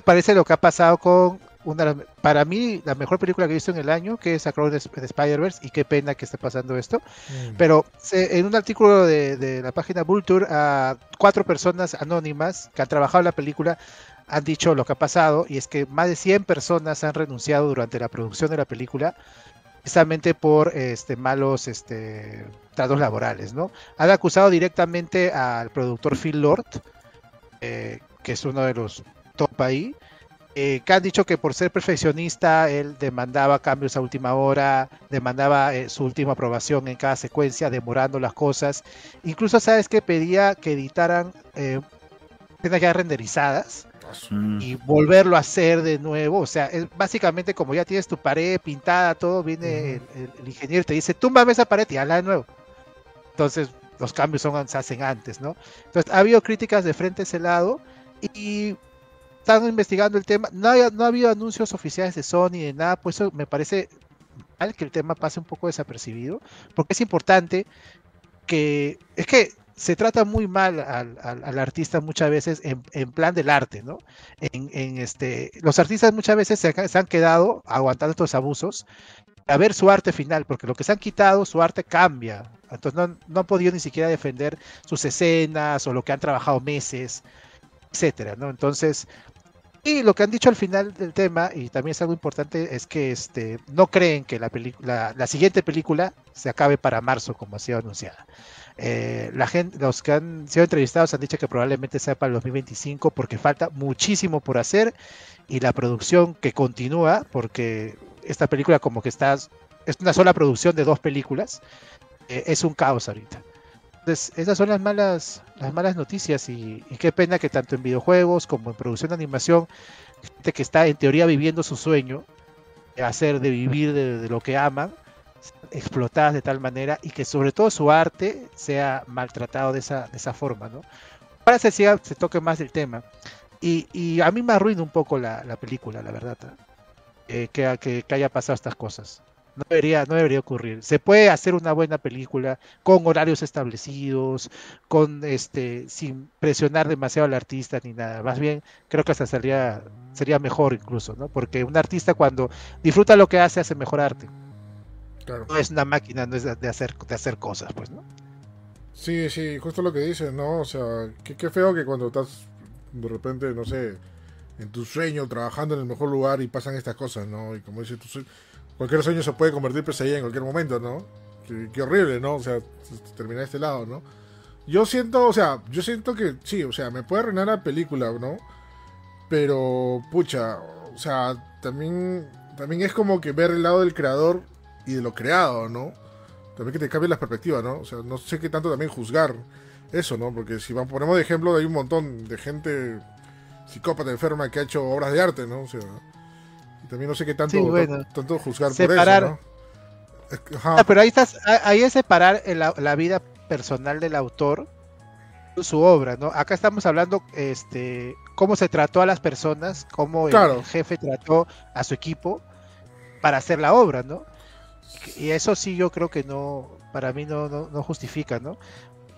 Parece lo que ha pasado con una, para mí, la mejor película que he visto en el año, que es Across the, the Spider-Verse, y qué pena que esté pasando esto. Mm, Pero se- en un artículo de, de la página Vulture, a cuatro personas anónimas que han trabajado en la película han dicho lo que ha pasado y es que más de 100 personas han renunciado durante la producción de la película precisamente por este malos este tratos laborales, ¿no? Han acusado directamente al productor Phil Lord, eh, que es uno de los top ahí, eh, que han dicho que por ser perfeccionista él demandaba cambios a última hora, demandaba eh, su última aprobación en cada secuencia, demorando las cosas. Incluso, ¿sabes que Pedía que editaran eh, escenas ya renderizadas Mm. y volverlo a hacer de nuevo. O sea, es básicamente como ya tienes tu pared pintada, todo, viene el ingeniero y te dice, túmbame esa pared y hazla de nuevo. Entonces, los cambios son, se hacen antes, ¿no? Entonces, ha habido críticas de frente a ese lado y están investigando el tema. No, hay- no ha habido anuncios oficiales de Sony de nada, pues eso me parece mal que el tema pase un poco desapercibido, porque es importante que es que se trata muy mal al, al- artista muchas veces en, en plan del arte, ¿no? En, en este, los artistas muchas veces se han quedado aguantando estos abusos a ver su arte final, porque lo que se han quitado, su arte cambia. Entonces no, no han podido ni siquiera defender sus escenas o lo que han trabajado meses, etcétera, ¿no? Entonces, y lo que han dicho al final del tema, y también es algo importante, es que este, no creen que la, película, la siguiente película se acabe para marzo, como ha sido anunciada. Eh, la gente, los que han sido entrevistados han dicho que probablemente sea para el 2025 porque falta muchísimo por hacer y la producción que continúa, porque esta película como que está, es una sola producción de dos películas, eh, es un caos ahorita. Entonces, esas son las malas, las malas noticias y, qué pena que tanto en videojuegos como en producción de animación, gente que está en teoría viviendo su sueño, de hacer, de vivir de, lo que aman, explotadas de tal manera y que sobre todo su arte sea maltratado de esa, de esa forma, ¿no? Se, siga- se toque más el tema. Y, y a mí me arruina un poco la, la película, la verdad, ¿eh? Eh, que, que, que haya pasado estas cosas. No debería, no debería ocurrir. Se puede hacer una buena película con horarios establecidos, con este, sin presionar demasiado al artista ni nada. Más bien, creo que hasta sería, sería mejor incluso, ¿no? Porque un artista cuando disfruta lo que hace, hace mejor arte. Claro. No es una máquina, no es de hacer, de hacer cosas, pues, ¿no? Sí, sí, justo lo que dices, ¿no? O sea, qué, qué feo que cuando estás de repente, no sé, en tu sueño, trabajando en el mejor lugar y pasan estas cosas, ¿no? Y como dices, tu sue- cualquier sueño se puede convertir pesadilla en cualquier momento, ¿no? Qué, horrible, ¿no? O sea, terminar este lado, ¿no? Yo siento, o sea, yo siento que sí, o sea, me puede arruinar la película, ¿no? Pero, pucha, o sea, también, también es como que ver el lado del creador y de lo creado, ¿no? También que te cambie las perspectivas, ¿no? O sea, no sé qué tanto también juzgar eso, ¿no? Porque si ponemos de ejemplo, hay un montón de gente psicópata enferma que ha hecho obras de arte, ¿no? O sea, también no sé qué tanto, Sí, bueno. tan- tanto juzgar Separar. por eso, ¿no? Es que- ajá, Ah, pero ahí estás, ah, ahí es separar la, la vida personal del autor su obra, ¿no? Acá estamos hablando, este, cómo se trató a las personas, cómo el- jefe trató a su equipo para hacer la obra, ¿no? Y eso sí yo creo que no, para mí no, no, no justifica, ¿no?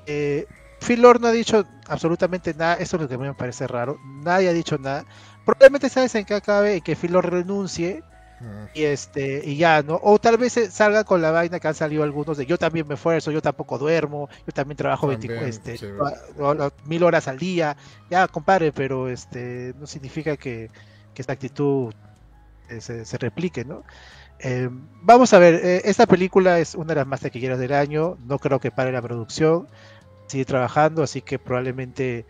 Eh, Phil Lord no ha dicho absolutamente nada, eso es lo que a mí me parece raro, nadie ha dicho nada. Probablemente sabes en qué acabe, en que Phil Lord renuncie ajá, y este y ya no o tal vez salga con la vaina que han salido algunos de yo también me esfuerzo yo tampoco duermo yo también trabajo También, 24 este, sí. o- o- o- mil horas al día ya compadre pero este no significa que, que esta actitud eh, se, se replique no Eh, vamos a ver eh, esta película es una de las más taquilleras del año no creo que pare la producción sigue trabajando así que probablemente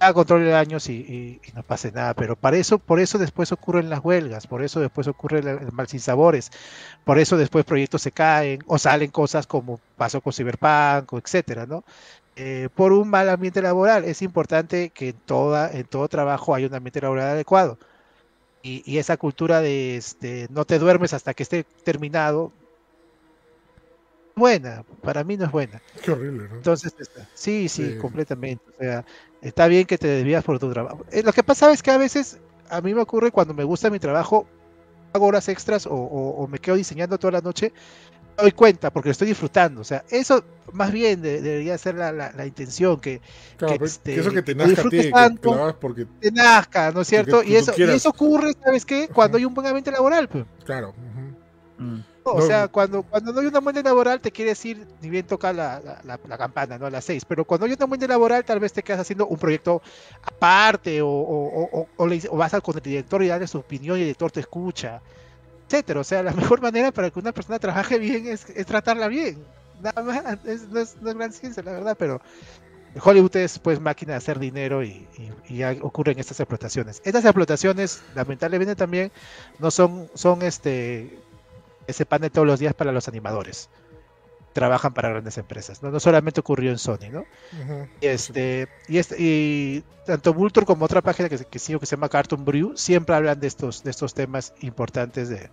a control de daños y, no pase nada, pero para eso, por eso después ocurren las huelgas, por eso después ocurre el, mal sin sabores, por eso después proyectos se caen o salen cosas como pasó con Cyberpunk, etcétera, ¿no? Eh, por un mal ambiente laboral. Es importante que en, todo trabajo haya un ambiente laboral adecuado. Y, y esa cultura de este, no te duermes hasta que esté terminado, buena, para mí no es buena. qué horrible, ¿no? Entonces, sí, sí, Sí. completamente. O sea, está bien que te desvías por tu trabajo. Eh, lo que pasa es que a veces a mí me ocurre cuando me gusta mi trabajo, hago horas extras o, o- o me quedo diseñando toda la noche, me doy cuenta porque lo estoy disfrutando. O sea, eso más bien de- debería ser la, la- la intención, que Claro, que, pero este, que eso que te nazca a ti, disfrutes que, que tanto. lo hagas porque, te nazca, ¿no es cierto? tú- Y eso, y eso ocurre, ¿sabes qué? Cuando hay un buen ambiente laboral, pues. claro. ujú. Mm. O sea, cuando, cuando no hay una ambiente laboral, te quiere decir, ni bien toca la, la- la- la campana, ¿no? A las seis. Pero cuando hay una ambiente laboral, tal vez te quedas haciendo un proyecto aparte, o, o- o- o- le vas al con el director y darle su opinión y el director te escucha, etcétera. O sea, la mejor manera para que una persona trabaje bien es, es tratarla bien. Nada más, es- no, es, no es gran ciencia, la verdad, pero Hollywood es pues máquina de hacer dinero y, y- y ya ocurren estas explotaciones. Estas explotaciones, lamentablemente también, no son, son este ese pan de todos los días para los animadores. Trabajan para grandes empresas. No, no solamente ocurrió en Sony, ¿no? Y este, y este, y tanto Vulture como otra página que, que sigo que se llama Cartoon Brew siempre hablan de estos, de estos temas importantes de,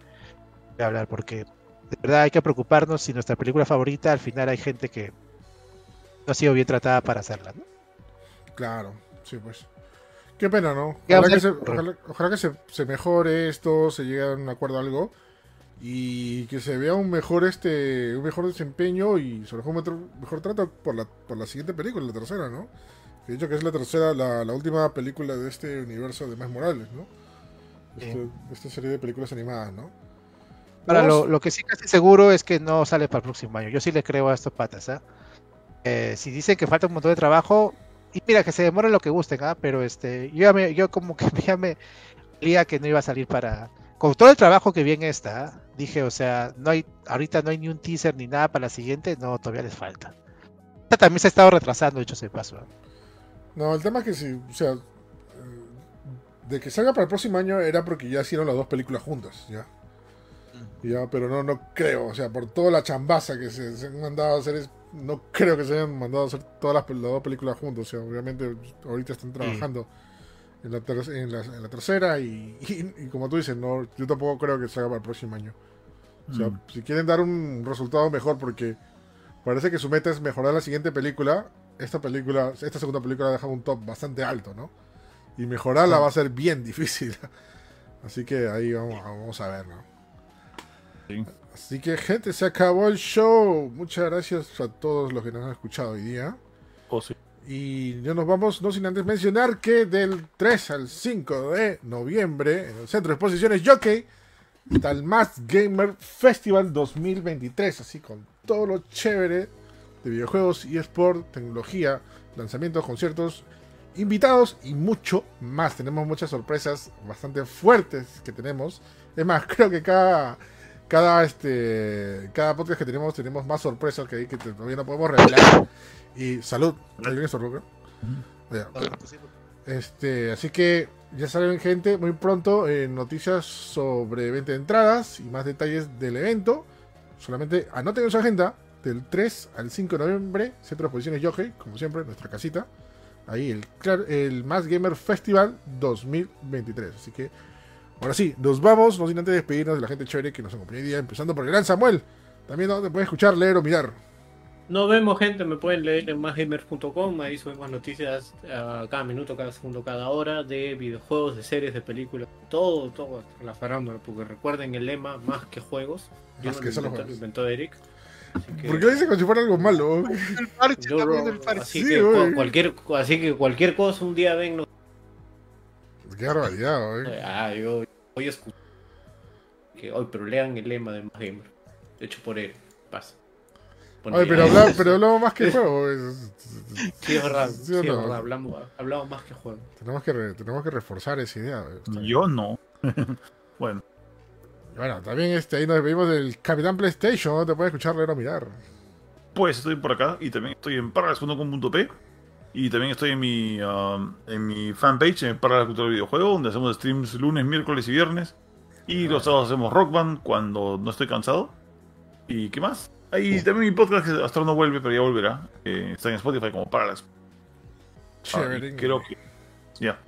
de hablar, porque de verdad hay que preocuparnos si nuestra película favorita al final hay gente que no ha sido bien tratada para hacerla, ¿no? Claro, sí, pues. Qué pena, ¿no? Ojalá que se, se mejore esto, se llegue a un acuerdo algo y que se vea un mejor este un mejor desempeño y sobre todo un mejor, trato por la, por la siguiente película, la tercera, ¿no? Que he dicho que es la tercera, la, la última película de este universo de Más Morales, ¿no? Este- esta serie de películas animadas, ¿no? Ahora, lo, lo que sí casi seguro es que no sale para el próximo año. Yo sí le creo a estos patas, ¿ah? Eh, si dicen que falta un montón de trabajo, y mira, que se demoren lo que gusten, ¿ah? Pero este, yo, ya me- yo como que ya me olía que no iba a salir para... Con todo el trabajo que viene esta, ¿ah? Dije, o sea, no hay, ahorita no hay ni un teaser ni nada para la siguiente, no, todavía les falta. Esta también se ha estado retrasando, dicho de paso. No, el tema es que si, o sea, eh, de que salga para el próximo año era porque ya hicieron las dos películas juntas, ya. Ya, pero no, no creo, o sea, por toda la chambaza que se, se han mandado a hacer, es- no creo que se hayan mandado a hacer todas las dos películas juntas, o sea, obviamente ahorita están trabajando en, la ter- en, la, en la tercera y, y- y como tú dices, no, yo tampoco creo que salga para el próximo año. O sea, Mm. si quieren dar un resultado mejor, porque parece que su meta es mejorar la siguiente película, esta película, esta segunda película ha dejado un top bastante alto, ¿no? Y mejorarla va a ser bien difícil. Así que ahí vamos, vamos a ver, ¿no? Sí. Así que, gente, se acabó el show. Muchas gracias a todos los que nos han escuchado hoy día. Oh, sí. Y ya nos vamos, no sin antes mencionar que del 3 al 5 de noviembre, en el Centro de Exposiciones Jockey, está el Mass Gamer Festival 2023. Así con todo lo chévere de videojuegos, eSport, tecnología, lanzamientos, conciertos, invitados y mucho más. Tenemos muchas sorpresas bastante fuertes que tenemos. Es más, creo que cada cada este cada podcast que tenemos tenemos más sorpresas que, que todavía no podemos revelar. Y salud su creo. Ya. este así que ya saben gente muy pronto eh, noticias sobre venta de entradas y más detalles del evento. Solamente anoten en su agenda del 3 al 5 de noviembre centro de exposiciones Yohei como siempre nuestra casita. Ahí el el Mass Gamer Festival 2023 así que Ahora sí, nos vamos, no sin antes despedirnos de la gente chévere que nos acompañó hoy día, empezando por el gran Samuel. También donde puedes escuchar, leer o mirar. Nos vemos, gente. Me pueden leer en másgamers.com. Ahí subimos noticias uh, cada minuto, cada segundo, cada hora de videojuegos, de series, de películas. Todo, todo. La farándula. Porque recuerden el lema: más que juegos. Yo Más no que lo solo inventó, juegos. lo inventó Eric. Que- ¿Por qué lo dice como si fuera algo malo? El parche, yo- el parche. así, Sí, que, cualquier, así que cualquier cosa un día ven. no- Qué barbaridad, güey. Ah, yo voy a escuchar. Que hoy, pero lean el lema de Más Gamer. Hecho por Eric. Pasa. Pone- Oye, pero, habla- pero hablamos más que juego. Sí, es verdad. ¿Sí Sí, no? verdad. Hablamos, hablamos más que juego. Tenemos que, re- tenemos que reforzar esa idea. Yo no. bueno, Bueno, también este, ahí nos despedimos del Capitán PlayStation. ¿no? Te puedes escuchar, leer o mirar. pues estoy por acá y también estoy en parras.com.p y también estoy en mi, um, en mi fanpage, Para la Cultura del Videojuego, donde hacemos streams lunes, miércoles y viernes. Y los sábados hacemos Rock Band cuando no estoy cansado. ¿Y qué más? Ahí también mi podcast, que hasta ahora no vuelve, pero ya volverá. eh, está en Spotify como para las... Chévere. Ah, creo que... Ya.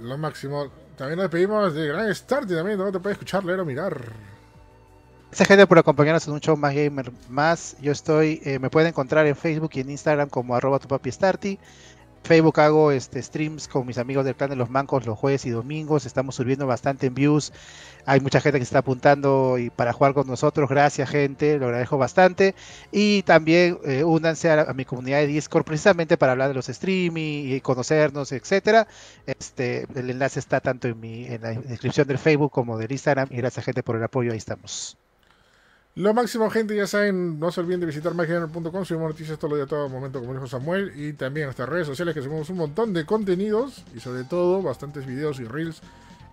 Lo máximo. También nos despedimos de Gran Start. Y también no te puedes escuchar, leer o mirar. Gracias gente por acompañarnos en un show más gamer más. Yo estoy, eh, me pueden encontrar en Facebook y en Instagram como arroba tu papi Starty. Facebook hago este, streams con mis amigos del clan de los mancos los jueves y domingos. Estamos subiendo bastante en views. Hay mucha gente que está apuntando y para jugar con nosotros. Gracias gente, lo agradezco bastante. Y también eh, únanse a, a mi comunidad de Discord precisamente para hablar de los streaming y conocernos, etcétera. Este, el enlace está tanto en, mi, en la descripción del Facebook como del Instagram. Y gracias gente por el apoyo. Ahí estamos. Lo máximo, gente, ya saben, no se olviden de visitar mygamer.com, subimos noticias todo lo día, todo momento, como dijo Samuel, y también en nuestras redes sociales que subimos un montón de contenidos, y sobre todo bastantes videos y reels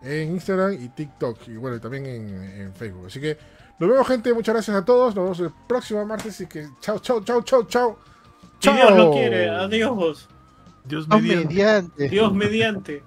en Instagram y TikTok, y bueno, y también en, en Facebook. Así que nos vemos, gente, muchas gracias a todos, nos vemos el próximo martes, y que chao, chao, chao, chao, chao. Si Dios lo quiere, adiós. Dios mediante. Dios mediante.